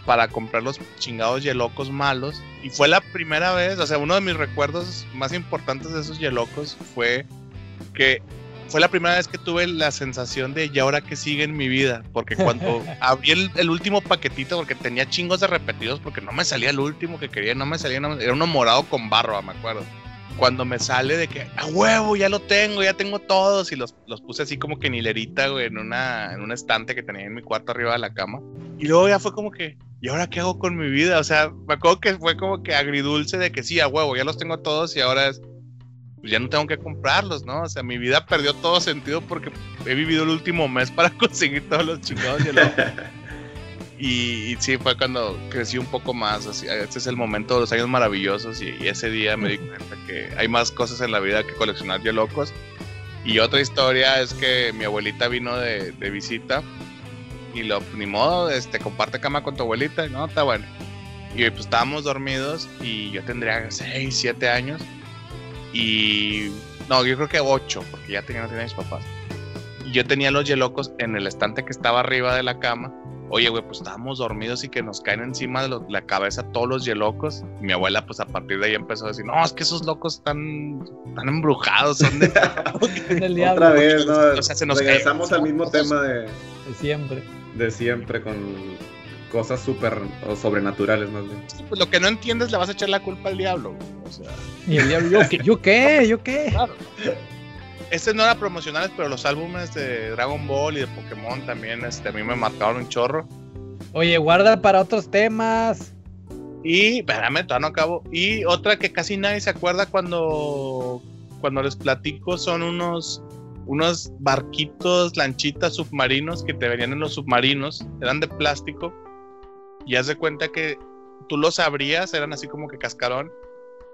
para comprar los chingados yelocos malos. Y fue la primera vez, o sea, uno de mis recuerdos más importantes de esos yelocos fue que fue la primera vez que tuve la sensación de y ahora que sigue en mi vida, porque cuando abrí el, último paquetito, porque tenía chingos de repetidos, porque no me salía el último que quería, no me salía, era uno morado con barro, me acuerdo. Cuando me sale de que, a huevo, ya lo tengo, ya tengo todos, y los, los puse así como que en hilerita, güey, en, una, en un estante que tenía en mi cuarto arriba de la cama. Y luego ya fue como que, ¿y ahora qué hago con mi vida? O sea, me acuerdo que fue como que agridulce de que sí, a huevo, ya los tengo todos y ahora es pues ya no tengo que comprarlos, ¿no? O sea, mi vida perdió todo sentido porque he vivido el último mes para conseguir todos los chingados y, y, sí, fue cuando crecí un poco más. Así, este es el momento de los años maravillosos y, ese día me di cuenta que hay más cosas en la vida que coleccionar ya locos. Y otra historia es que mi abuelita vino de, de visita y lo, ni modo, este, comparte cama con tu abuelita, ¿no? Está bueno. Y pues estábamos dormidos y yo tendría 6, 7 años y no, yo creo que ocho, porque ya tenía, no tenía mis papás. Y yo tenía los yelocos en el estante que estaba arriba de la cama. Oye, güey, pues estábamos dormidos y que nos caen encima de la cabeza todos los yelocos. mi abuela, pues a partir de ahí empezó a decir: No, es que esos locos están, están embrujados, son de. Otra vez, ¿no? O sea, se nos Regresamos al mismo tema de. De siempre. De siempre, con cosas súper sobrenaturales más bien. pues lo que no entiendes le vas a echar la culpa al diablo. O sea. Y el diablo, ¿yo, qué? ¿yo qué? ¿Yo qué? Claro. Este no era promocionales, pero los álbumes de Dragon Ball y de Pokémon también este, a mí me marcaron un chorro. Oye, guarda para otros temas. Y, espérame, todavía no acabo. Y otra que casi nadie se acuerda cuando, cuando les platico son unos, unos barquitos, lanchitas submarinos que te venían en los submarinos. Eran de plástico y haz de cuenta que tú los abrías, eran así como que cascarón,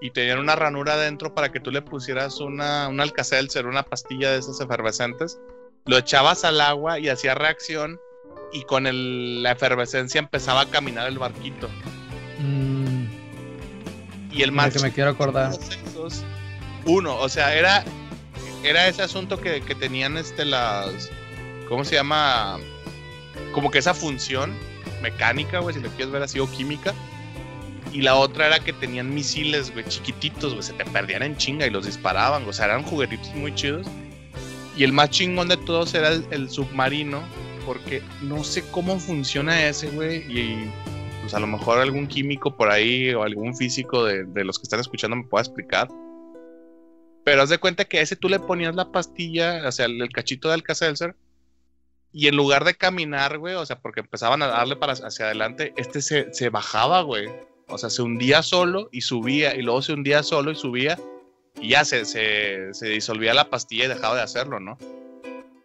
y tenían una ranura adentro para que tú le pusieras una, un alcacelser, una pastilla de esas efervescentes. Lo echabas al agua y hacía reacción, y con el, la efervescencia empezaba a caminar el barquito. Mm. Y el más. que me quiero acordar. uno, o sea, era, era ese asunto que, que tenían este, las. ¿Cómo se llama? Como que esa función mecánica, güey, si lo quieres ver así, o química. Y la otra era que tenían misiles, güey, chiquititos, güey, se te perdían en chinga y los disparaban, o sea, eran juguetitos muy chidos. Y el más chingón de todos era el, submarino, porque no sé cómo funciona ese, güey, y pues a lo mejor algún químico por ahí o algún físico de, los que están escuchando me pueda explicar. Pero haz de cuenta que a ese tú le ponías la pastilla, o sea, el, cachito de Alka-Seltzer, y en lugar de caminar, güey, o sea, porque empezaban a darle para hacia adelante, este se, se bajaba, güey. O sea, se hundía solo y subía, y luego se hundía solo y subía, y ya se, se, se disolvía la pastilla y dejaba de hacerlo, ¿no?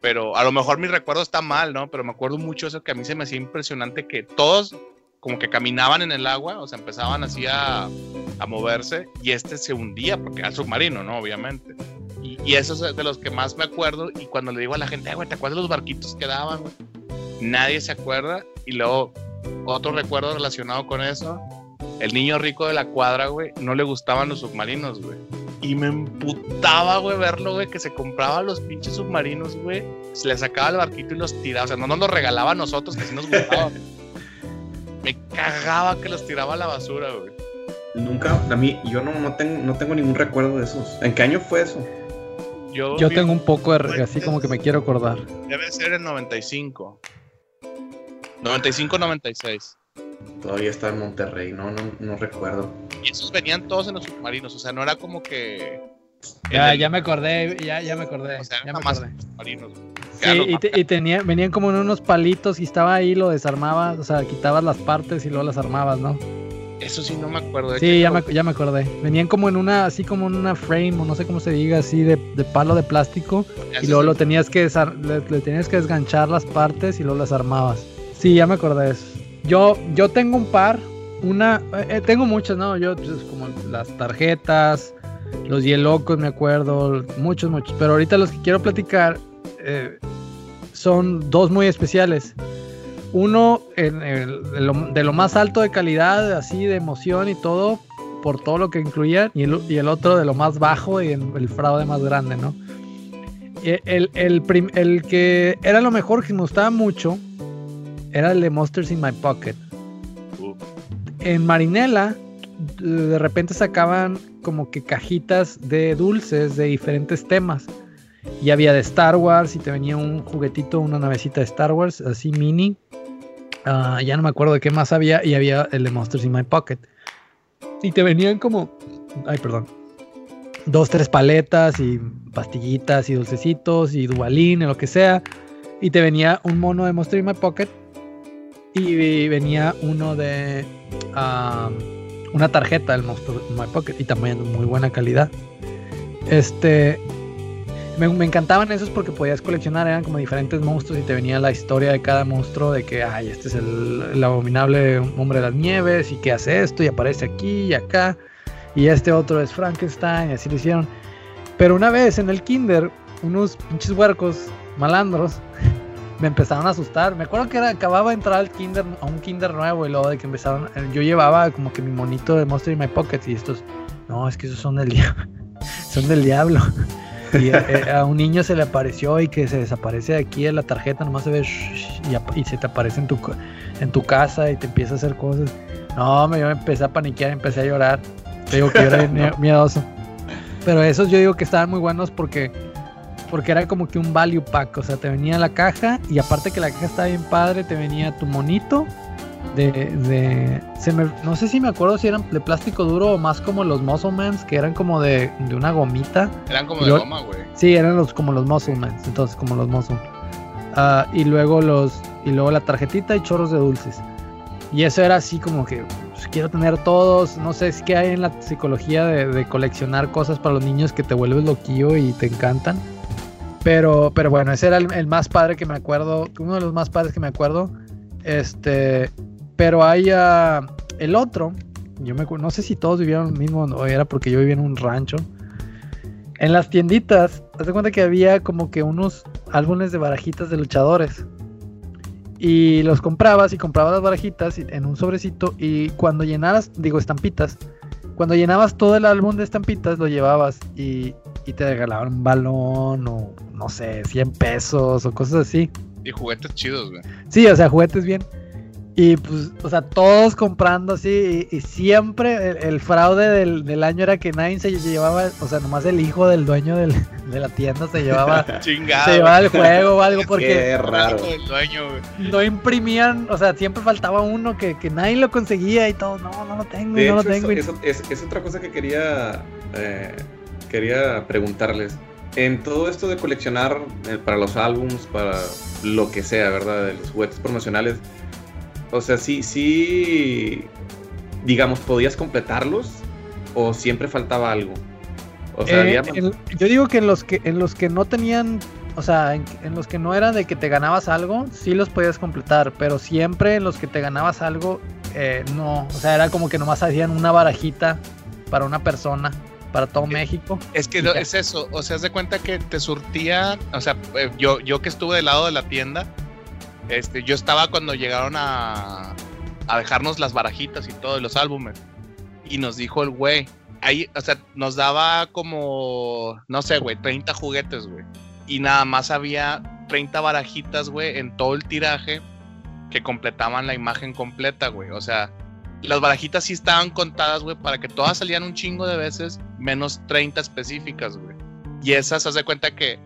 Pero a lo mejor mi recuerdo está mal, ¿no? Pero me acuerdo mucho eso que a mí se me hacía impresionante que todos como que caminaban en el agua, o sea, empezaban así a, a moverse, y este se hundía, porque era submarino, ¿no? Obviamente. Y, eso es de los que más me acuerdo. Y cuando le digo a la gente, güey, ¿te acuerdas de los barquitos que daban, Nadie se acuerda. Y luego, otro recuerdo relacionado con eso. El niño rico de la cuadra, güey, no le gustaban los submarinos, güey. Y me emputaba, güey, verlo, güey, que se compraba los pinches submarinos, güey. Se le sacaba el barquito y los tiraba. O sea, no nos los regalaba a nosotros, que sí nos gustaba. me cagaba que los tiraba a la basura, güey. Nunca, a mí, yo no, no, tengo, no tengo ningún recuerdo de esos. ¿En qué año fue eso? Yo, tengo un poco de, así como que me quiero acordar. Debe ser el 95. 95-96. Todavía está en Monterrey, no, no, recuerdo. Y esos venían todos en los submarinos, o sea, no era como que. Ya, ya me acordé, ya, ya me acordé. O sea, ya me acordé. Sí, y, tenía, venían como en unos palitos y estaba ahí, lo desarmabas, o sea, quitabas las partes y luego las armabas, ¿no? Eso sí, no me acuerdo. De Sí, ya me, ya me acordé. Venían como en una, así como en una frame, o no sé cómo se diga, así de, de palo de plástico. Y luego lo tenías que desar- le, le tenías que desganchar las partes y luego las armabas. Sí, ya me acordé de eso. Yo, yo tengo un par, una, eh, eh, tengo muchas, ¿no? Yo, pues, como las tarjetas, los hielocos, me acuerdo, muchos, muchos. Pero ahorita los que quiero platicar eh, son dos muy especiales. Uno en el- de, lo, de lo más alto de calidad, así de emoción y todo, por todo lo que incluían, y el, y el otro de lo más bajo y el, el fraude más grande, ¿no? Y El, el, prim- el que era lo mejor, que me gustaba mucho, era el de Monsters in My Pocket. Uh, En Marinela, de repente sacaban como que cajitas de dulces de diferentes temas. Y había de Star Wars y te venía un juguetito, una navecita de Star Wars, así mini. Ah, ya no me acuerdo de qué más había. Y había el de Monsters in My Pocket. Y te venían como... Ay, perdón. Dos, tres paletas y pastillitas y dulcecitos y dubalín y lo que sea. Y te venía un mono de Monster in My Pocket. Y venía uno de... una tarjeta del Monster in My Pocket. Y también muy buena calidad. Este... Me, encantaban esos porque podías coleccionar, eran como diferentes monstruos y te venía la historia de cada monstruo de que, ay, este es el, el abominable hombre de las nieves y que hace esto y aparece aquí y acá y este otro es Frankenstein y así lo hicieron. Pero una vez en el kinder, unos pinches huercos malandros me empezaron a asustar. Me acuerdo que era, acababa de entrar al kinder, a un kinder nuevo y luego de que empezaron, yo llevaba como que mi monito de Monster in My Pocket y estos, no, es que esos son del diablo, son del diablo. Y eh, a un niño se le apareció y que se desaparece de aquí en la tarjeta, nomás se ve shh, y, y se te aparece en tu, en tu casa y te empieza a hacer cosas. No, me, yo me empecé a paniquear, empecé a llorar. Te digo que yo era miedoso. Pero esos yo digo que estaban muy buenos porque porque era como que un value pack, o sea, te venía la caja y aparte que la caja estaba bien padre, te venía tu monito de, de se me- no sé si me acuerdo si eran de plástico duro o más como los Muscle Mans, que eran como de, de una gomita. Eran como Y de goma, güey. Sí, eran los como los Muscle Mans, entonces como los Muscle. Ah, y luego los y luego la tarjetita y chorros de dulces. Y eso era así como que pues, quiero tener todos, no sé, es que hay en la psicología de, de coleccionar cosas para los niños que te vuelves loquillo y te encantan. Pero, pero bueno, ese era el, el más padre que me acuerdo, uno de los más padres que me acuerdo. Este, pero hay ah, el otro, yo me no sé si todos vivieron el mismo o era porque yo vivía en un rancho. En las tienditas, haz de cuenta que había como que unos álbumes de barajitas de luchadores. Y los comprabas y comprabas las barajitas en un sobrecito y cuando llenaras, digo estampitas, cuando llenabas todo el álbum de estampitas lo llevabas y, y te regalaban un balón o no sé, 100 pesos o cosas así. Y juguetes chidos, güey. Sí, o sea, juguetes bien. Y pues, o sea, todos comprando así. Y, y siempre el, el fraude del, del año era que nadie se llevaba, o sea, nomás el hijo del dueño del- de la tienda se llevaba, Chingado. se llevaba el juego o algo porque Qué raro. Dueño, no imprimían, o sea, siempre faltaba uno que, que nadie lo conseguía y todo, no, no lo tengo, De no lo tengo. y- eso, eso- es, es otra cosa que quería, eh, quería preguntarles. En todo esto de coleccionar eh, para los álbums, para lo que sea, ¿verdad? De los juguetes promocionales. O sea, sí, sí, digamos, ¿podías completarlos? ¿O siempre faltaba algo? O sea, Eh, había- en- yo digo que en los que en los que no tenían, o sea, en, en los que no era de que te ganabas algo, sí los podías completar, pero siempre en los que te ganabas algo, eh, no, o sea, era como que nomás hacían una barajita para una persona, para todo México. Es que Y no- ya. es eso, o sea, haz de cuenta que te surtían, o sea, eh, yo, yo que estuve del lado de la tienda, este, yo estaba cuando llegaron a, a dejarnos las barajitas y todo, y los álbumes, y nos dijo el güey, ahí, o sea, nos daba como, no sé, güey, 30 juguetes, güey, y nada más había 30 barajitas, güey, en todo el tiraje que completaban la imagen completa, güey, o sea, las barajitas sí estaban contadas, güey, para que todas salían un chingo de veces, menos 30 específicas, güey. Y esas, haz de cuenta que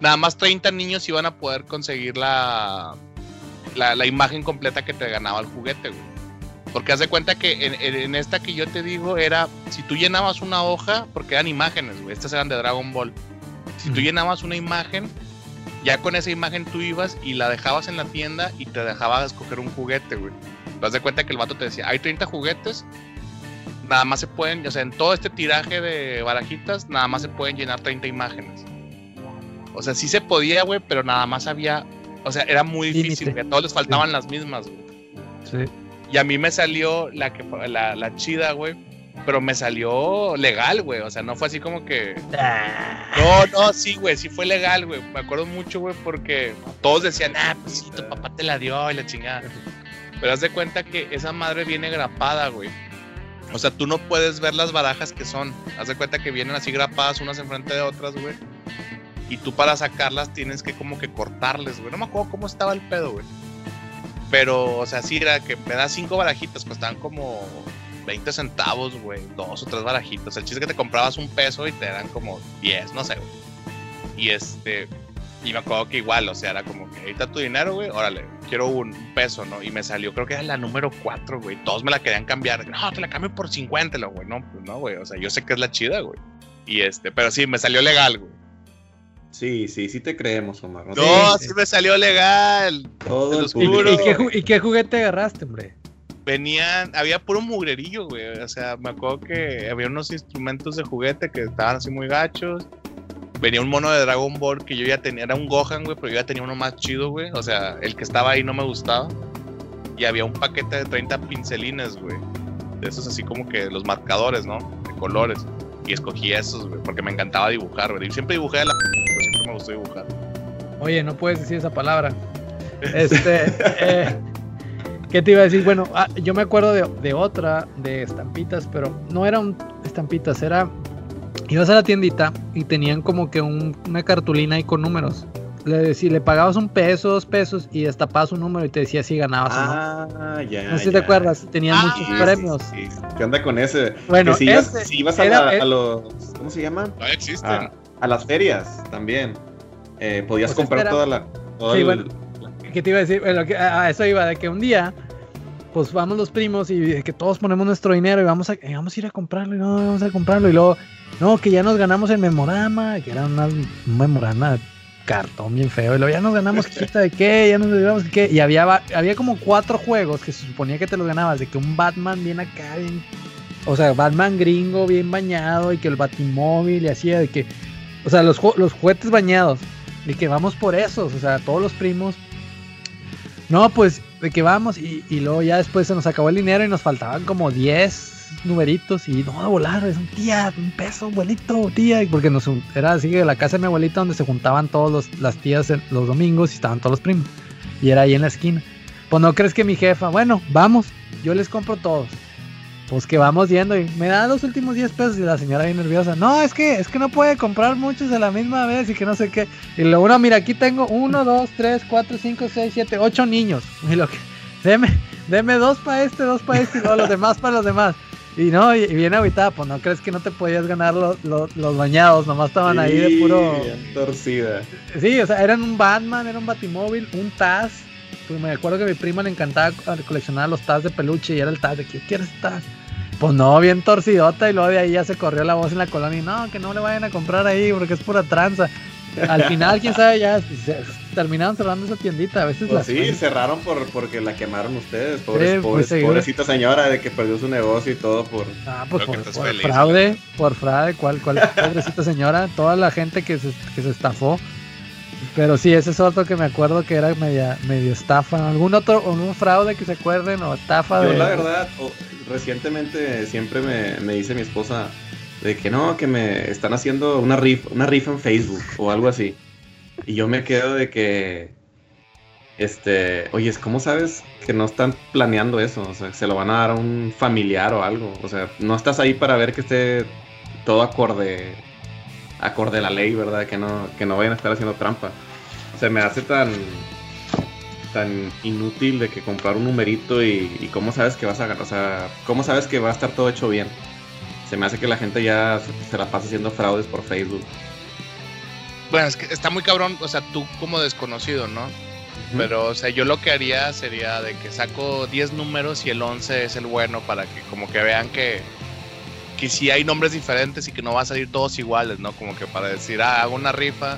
nada más 30 niños iban a poder conseguir la, la, la imagen completa que te ganaba el juguete, güey. Porque haz de cuenta que en, en- esta que yo te digo era, si tú llenabas una hoja, porque eran imágenes, güey, estas eran de Dragon Ball. Si tú llenabas una imagen, ya con esa imagen tú ibas y la dejabas en la tienda y te dejaba escoger un juguete, güey. Das de cuenta que el vato te decía, hay 30 juguetes, nada más se pueden, o sea, en todo este tiraje de barajitas, nada más se pueden llenar 30 imágenes. O sea, sí se podía, güey, pero nada más había, o sea, era muy difícil, que a todos les faltaban las mismas, güey. Sí. Y a mí me salió la que la, la chida, güey. Pero me salió legal, güey. O sea, no fue así como que. No, no, sí, güey. Sí fue legal, güey. Me acuerdo mucho, güey, porque todos decían, ah, pues sí, tu papá te la dio y la chingada. Pero haz de cuenta que esa madre viene grapada, güey. O sea, tú no puedes ver las barajas que son. Haz de cuenta que vienen así grapadas unas enfrente de otras, güey. Y tú para sacarlas tienes que como que cortarles, güey. No me acuerdo cómo estaba el pedo, güey. Pero, o sea, sí era que me das cinco barajitas, costaban como 20 centavos, güey. Dos o tres barajitas. El chiste es que te comprabas un peso y te eran como 10, no sé, güey. Y este. Y me acuerdo que igual, o sea, era como que ahí está tu dinero, güey. Órale, quiero un peso, ¿no? Y me salió, creo que era la número 4, güey. Todos me la querían cambiar. No, te la cambio por 50, lo, güey. No, pues no, güey. O sea, yo sé que es la chida, güey. Y este, pero sí, me salió legal, güey. Sí, sí, sí te creemos, Omar. No, sí. sí me salió legal. todo los ¿Y, juro. qué, y qué juguete agarraste, hombre? venían, había puro mugrerillo, güey. O sea, me acuerdo que había unos instrumentos de juguete que estaban así muy gachos. Venía un mono de Dragon Ball que yo ya tenía, era un Gohan, güey, pero yo ya tenía uno más chido, güey. O sea, el que estaba ahí no me gustaba. Y había un paquete de 30 pincelines, güey. De esos así como que los marcadores, ¿no? De colores. Y escogí esos, güey, porque me encantaba dibujar, güey. Y siempre dibujé de la... Pero siempre me gustó dibujar. Oye, no puedes decir esa palabra. Este, eh, ¿qué te iba a decir? Bueno, ah, yo me acuerdo de, de otra, de estampitas, pero no eran estampitas, era... Ibas a la tiendita y tenían como que un- una cartulina ahí con números. Le, si le pagabas un peso, dos pesos y destapabas un número y te decía si ganabas o no. Ah, ya. No sé si ya. te acuerdas, tenían Ah, muchos sí, premios. Sí, sí. ¿Qué onda con ese? Bueno, que si ibas, si ibas a, era- la- a los. ¿Cómo se llaman? Todavía existen. A, a las ferias también. Eh, podías Pues comprar espera. toda la. todo Sí, el- bueno. ¿Qué te iba a decir? Bueno, que- a a eso iba, de que un día, pues vamos los primos y que todos ponemos nuestro dinero y vamos a, eh, vamos a ir a comprarlo y no, vamos a comprarlo y luego, no, que ya nos ganamos el memorama, que era una, un memorama cartón bien feo y luego ya nos ganamos quita de qué, ya nos ganamos qué y había, había como cuatro juegos que se suponía que te los ganabas, de que un Batman bien acá, bien, o sea, Batman gringo bien bañado y que el Batimóvil y así, de que, o sea, los, los juguetes bañados. De que vamos por esos, o sea, todos los primos. No, pues de que vamos y, y luego ya después se nos acabó el dinero y nos faltaban como 10 numeritos y no, volar, es un tía, un peso, abuelito, tía, porque nos era así de la casa de mi abuelita donde se juntaban todas las tías los domingos y estaban todos los primos. Y era ahí en la esquina. Pues no crees que mi jefa, bueno, vamos, yo les compro todos. Pues que vamos yendo y me da los últimos 10 pesos y la señora bien nerviosa. No, es que es que no puede comprar muchos a la misma vez y que no sé qué. Y luego, no, mira, aquí tengo 1, 2, 3, 4, 5, 6, 7, 8 niños. Y lo que, deme, deme dos para este, dos para este y luego los demás para los demás. Y no, y, y bien aguitada, pues no crees que no te podías ganar los, los, los bañados, nomás estaban ahí de puro... torcida. Sí, o sea, eran un Batman, era un Batimóvil, un Taz. Pues me acuerdo que a mi prima le encantaba co- coleccionar los Taz de peluche y era el Taz de que quieres Taz. Pues no, bien torcidota y luego de ahí ya se corrió la voz en la colonia y no, que no le vayan a comprar ahí porque es pura tranza. Al final, quién sabe, ya se- terminaron cerrando esa tiendita. A veces Pues las sí, cerraron por, porque la quemaron ustedes. Pobres, Sí, pobres- pobrecita señora de que perdió su negocio y todo por. Ah, pues por, estás por feliz, fraude, por fraude, ¿cuál, cuál pobrecita señora? Toda la gente que se, que se estafó. Pero sí, ese es otro que me acuerdo que era media, medio estafa. ¿Algún otro, algún fraude que se acuerden o estafa Yo de... la verdad, recientemente siempre me, me dice mi esposa de que no, que me están haciendo una rifa, una rifa en Facebook o algo así. Y yo me quedo de que, este, oye, ¿cómo sabes que no están planeando eso? O sea, se lo van a dar a un familiar o algo. O sea, no estás ahí para ver que esté todo acorde, acorde a la ley, ¿verdad? Que no, que no vayan a estar haciendo trampa. Se me hace tan, tan inútil de que comprar un numerito y, y cómo sabes que vas a ganar, o sea, cómo sabes que va a estar todo hecho bien. Se me hace que la gente ya se, se la pasa haciendo fraudes por Facebook. Bueno, es que está muy cabrón, o sea, tú como desconocido, ¿no? Pero, o sea, yo lo que haría sería de que saco 10 números y el 11 es el bueno para que como que vean que, que sí hay nombres diferentes y que no va a salir todos iguales, ¿no? Como que para decir, ah, hago una rifa,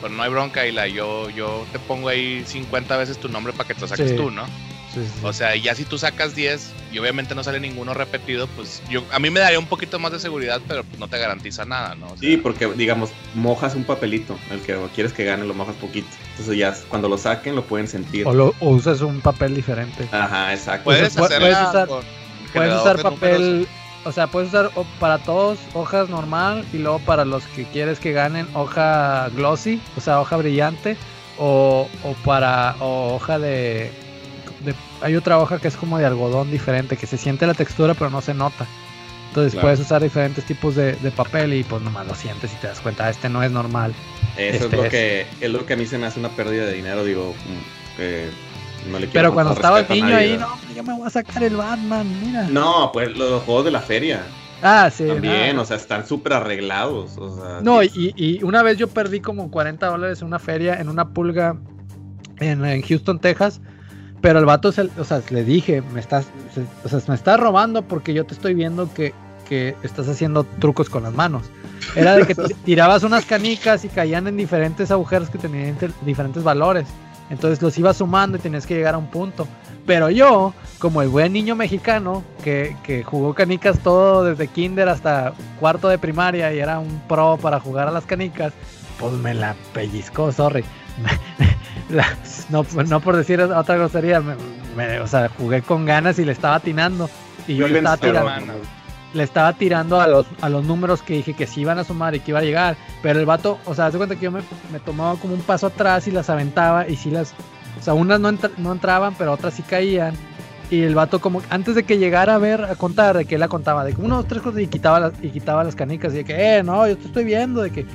pero no hay bronca y la yo, yo te pongo ahí 50 veces tu nombre para que te lo saques Sí. tú, ¿no? Sí, sí. O sea, ya si tú sacas 10 y obviamente no sale ninguno repetido, pues yo a mí me daría un poquito más de seguridad, pero pues no te garantiza nada, ¿no? O sea, Sí, porque digamos, mojas un papelito, el que quieres que gane lo mojas poquito. Entonces ya cuando lo saquen lo pueden sentir. o, lo, o usas un papel diferente. Ajá, exacto. puedes hacerla puedes usar- Puedes usar papel, números. O sea, puedes usar para todos hojas normal y luego para los que quieres que ganen hoja glossy, o sea, hoja brillante, o, o para o hoja de, de- Hay otra hoja que es como de algodón diferente, que se siente la textura pero no se nota. Entonces Claro. puedes usar diferentes tipos de, de papel y pues nomás lo sientes y te das cuenta, "Ah, este no es normal. Eso Este es lo es. que es lo que a mí se me hace una pérdida de dinero, digo, mm, que no le quiero Pero cuando estaba el niño ahí, no, yo me voy a sacar el Batman, mira. No, pues los juegos de la feria Ah, sí. también, ah. o sea, están súper arreglados, o sea, No, y, y una vez yo perdí como 40 dólares en una feria, en una pulga en, en Houston, Texas. Pero el vato, se- o sea, le dije, me estás, se- o sea, me estás robando porque yo te estoy viendo que, que estás haciendo trucos con las manos. Era de que ti- tirabas unas canicas y caían en diferentes agujeros que tenían diferentes valores. Entonces los ibas sumando y tenías que llegar a un punto. Pero yo, como el buen niño mexicano que, que jugó canicas todo desde kinder hasta cuarto de primaria y era un pro para jugar a las canicas, pues me la pellizcó, sorry. La- no, no por decir otra grosería, me- me- o sea, jugué con ganas y le estaba atinando. Y yo le estaba tirando, hermano. Le estaba tirando a los, a los números que dije que sí iban a sumar y que iba a llegar. Pero el vato, o sea, hace cuenta que yo me, me tomaba como un paso atrás y las aventaba y sí las, o sea, unas no, entra- no entraban, pero otras sí caían. Y el vato como antes de que llegara a ver, a contar, de que él la contaba, de que uno, dos, tres cosas y quitaba las, y quitaba las canicas. Y de que, eh, no, yo te estoy viendo, de que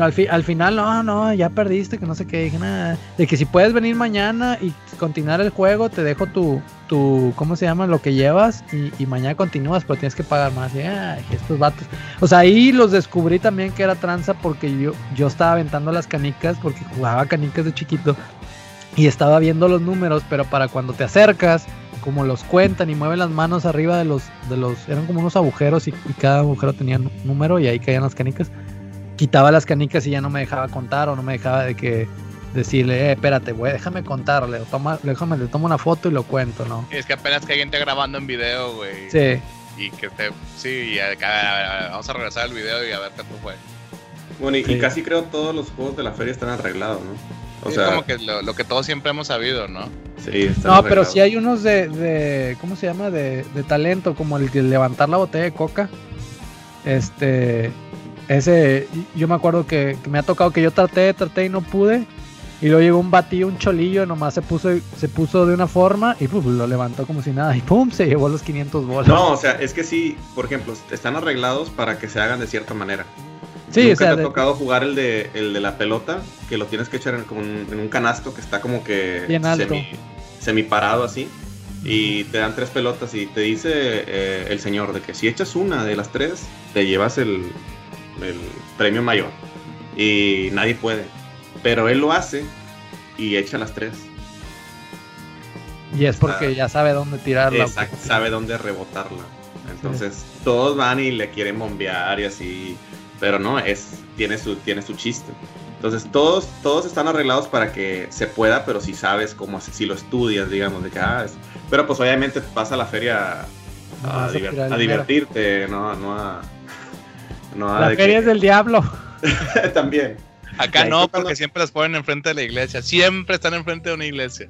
al, fi- al final, no, no, ya perdiste, que no sé qué. Dije, nada, de que si puedes venir mañana y continuar el juego, te dejo tu, tu ¿cómo se llama? Lo que llevas y, mañana continúas, pero tienes que pagar más. Estos vatos. O sea, ahí los descubrí también que era tranza porque yo, yo estaba aventando las canicas, porque jugaba canicas de chiquito y estaba viendo los números, pero para cuando te acercas, como los cuentan y mueven las manos arriba de los, de los, eran como unos agujeros y, y cada agujero tenía un número y ahí caían las canicas quitaba las canicas y ya no me dejaba contar o no me dejaba de que decirle, eh, espérate, güey, déjame contarle, o toma, déjame, le tomo una foto y lo cuento, ¿no? Es que apenas que hay gente grabando en video, güey. Sí, Y que te. Sí, y a- a ver, a vamos a regresar al video y a ver qué fue. Bueno, y, casi creo todos los juegos de la feria están arreglados, ¿no? O es sea, como que lo, lo que todos siempre hemos sabido, ¿no? sí, están no, pero sí hay unos de, de ¿cómo se llama? De, de talento, como el de levantar la botella de coca. Este, ese, yo me acuerdo que, que me ha tocado que yo traté, traté y no pude. Y luego llegó un batillo, un cholillo, nomás se puso, se puso de una forma y pues, lo levantó como si nada. Y pum, se llevó los 500 bolas. No, o sea, es que sí, por ejemplo, están arreglados para que se hagan de cierta manera. sí, Nunca o sea, te ha de- tocado jugar el de, el de la pelota, que lo tienes que echar en, como un, en un canasto que está como que Bien alto. semi, semiparado así. Y te dan tres pelotas y te dice eh, el señor de que si echas una de las tres, te llevas el, el premio mayor. Y nadie puede. Pero él lo hace y echa las tres. Y es porque ya sabe dónde tirarla. Exacto, sabe dónde rebotarla. Entonces, todos van y le quieren bombear y así, pero no, es tiene su tiene su chiste. Entonces, todos todos están arreglados para que se pueda, pero si sabes cómo si lo estudias, digamos, de que ah, es- pero pues obviamente vas a la feria a, a a dinero. divertirte, no no a no La de feria que- es del diablo. también. Acá no, cuando- porque siempre las ponen enfrente de la iglesia. Siempre están enfrente de una iglesia.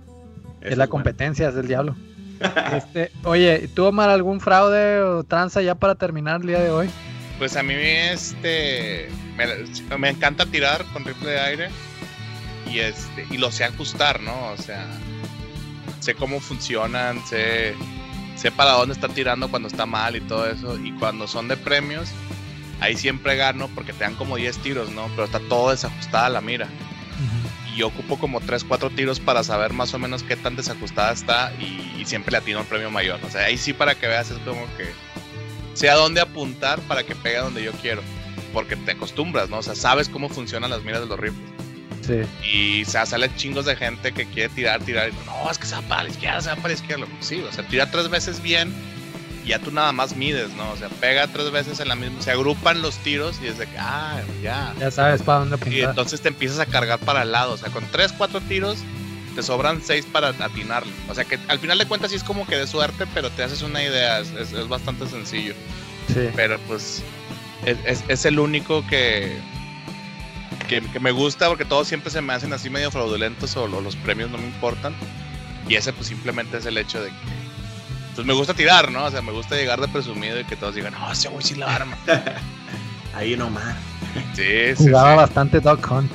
Es Eso la bueno. competencia, es del diablo. Este, oye, ¿tú Omar algún fraude o tranza ya para terminar el día de hoy? Pues a mí este me, me encanta tirar con rifle de aire y este y lo sé ajustar, ¿no? O sea, sé cómo funcionan, sé sé para dónde están tirando cuando está mal y todo eso y cuando son de premios ahí siempre gano porque te dan como 10 tiros, ¿no? Pero está todo desajustada la mira. Y yo ocupo como 3, 4 tiros para saber más o menos qué tan desajustada está y, y siempre le atino un premio mayor. O sea, ahí sí para que veas es como que sé a dónde apuntar para que pegue donde yo quiero. Porque te acostumbras, ¿no? O sea, sabes cómo funcionan las miras de los rifles. Sí. Y o sea, sale chingos de gente que quiere tirar, tirar. Y no, es que se va para la izquierda, se va para la izquierda. Sí, o sea, tira tres veces bien ya tú nada más mides, ¿no? O sea, pega tres veces en la misma. Se agrupan los tiros y es de que, ah, ya. Ya sabes para dónde Y apuntar. entonces te empiezas a cargar para el lado. O sea, con 3, 4 tiros te sobran seis para atinarle. O sea que al final de cuentas sí es como que de suerte, pero te haces una idea, es, es- es bastante sencillo. Sí. Pero pues es, es- el único que, que, que me gusta porque todos siempre se me hacen así medio fraudulentos o, lo- los premios no me importan. Y ese pues simplemente es el hecho de que pues me gusta tirar, ¿no? O sea, me gusta llegar de presumido y que todos digan, no, ese güey sí la arma. Ahí nomás. Sí, sí, Jugaba sí. bastante Dog Hunt.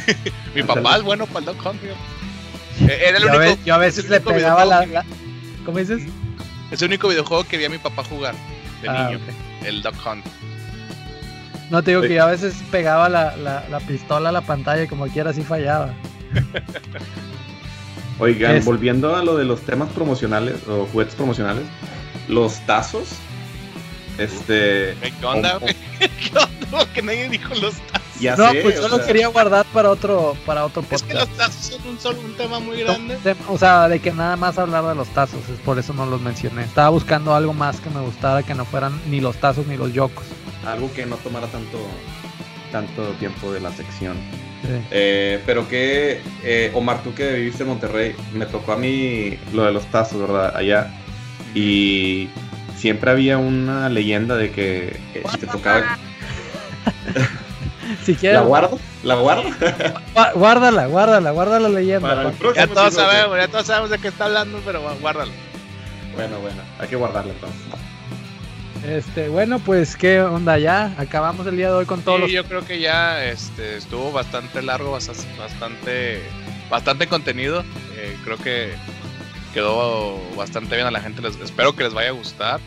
Mi papá es bueno para el Duck Hunt. Eh, Era el yo, a único, ve- yo a veces le pegaba la, videojuego la- ¿Cómo dices? Es el único videojuego que vi a mi papá jugar de Ah, niño, el Duck Hunt. No te digo Sí. que yo a veces pegaba la, la, la pistola a la pantalla y como quiera así fallaba. Oigan, Es- volviendo a lo de los temas promocionales o juguetes promocionales, los tazos. Este. ¿Qué onda, güey? ¿Qué onda? Porque nadie dijo los tazos. Ya no, sé, pues yo lo sea, quería guardar para otro, para otro Es que podcast. los tazos son un, solo, un tema muy grande. De- O sea, de que nada más hablar de los tazos, es por eso no los mencioné. Estaba buscando algo más que me gustara, que no fueran ni los tazos ni los yocos. Algo que no tomara tanto, tanto tiempo de la sección. Sí. Eh, pero que, eh, Omar, tú que viviste en Monterrey, me tocó a mí lo de los tazos, ¿verdad? Allá. Y siempre había una leyenda de que eh, si te tocaba. Si quieres, ¿La guardo? ¿La guardo? gua- guárdala, guárdala, guarda la leyenda. Para el pa- próximo Ya todos sabemos, ya todos sabemos de qué está hablando, pero guárdalo. Bueno, bueno, hay que guardarla entonces. Este, bueno, pues qué onda ya. Acabamos el día de hoy con todos Sí, los yo creo que ya este, estuvo bastante largo, bas- bastante, bastante contenido. Eh, creo que quedó bastante bien a la gente. Les, espero que les vaya a gustar.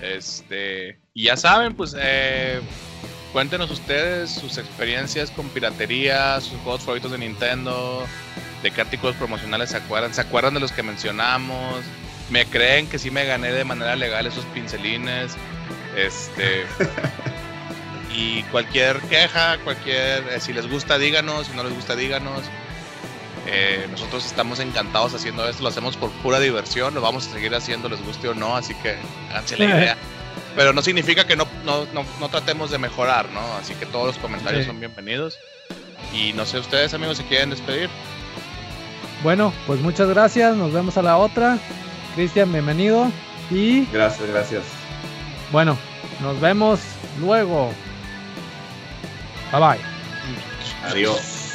Este, y ya saben, pues eh, cuéntenos ustedes sus experiencias con piratería, sus juegos favoritos de Nintendo, de qué artículos promocionales se acuerdan, se acuerdan de los que mencionamos. Me creen que sí me gané de manera legal esos pincelines. Este. Y cualquier queja, cualquier. eh, si les gusta, díganos. Si no les gusta, díganos. Eh, nosotros estamos encantados haciendo esto. Lo hacemos por pura diversión. Lo vamos a seguir haciendo, les guste o no. Así que háganse la idea. Pero no significa que no, no, no, no tratemos de mejorar, ¿no? Así que todos los comentarios Sí. son bienvenidos. Y no sé, ustedes, amigos, si quieren despedir. Bueno, pues muchas gracias. Nos vemos a la otra. Cristian, bienvenido. Y Gracias, gracias. bueno, nos vemos luego. Bye bye. Adiós.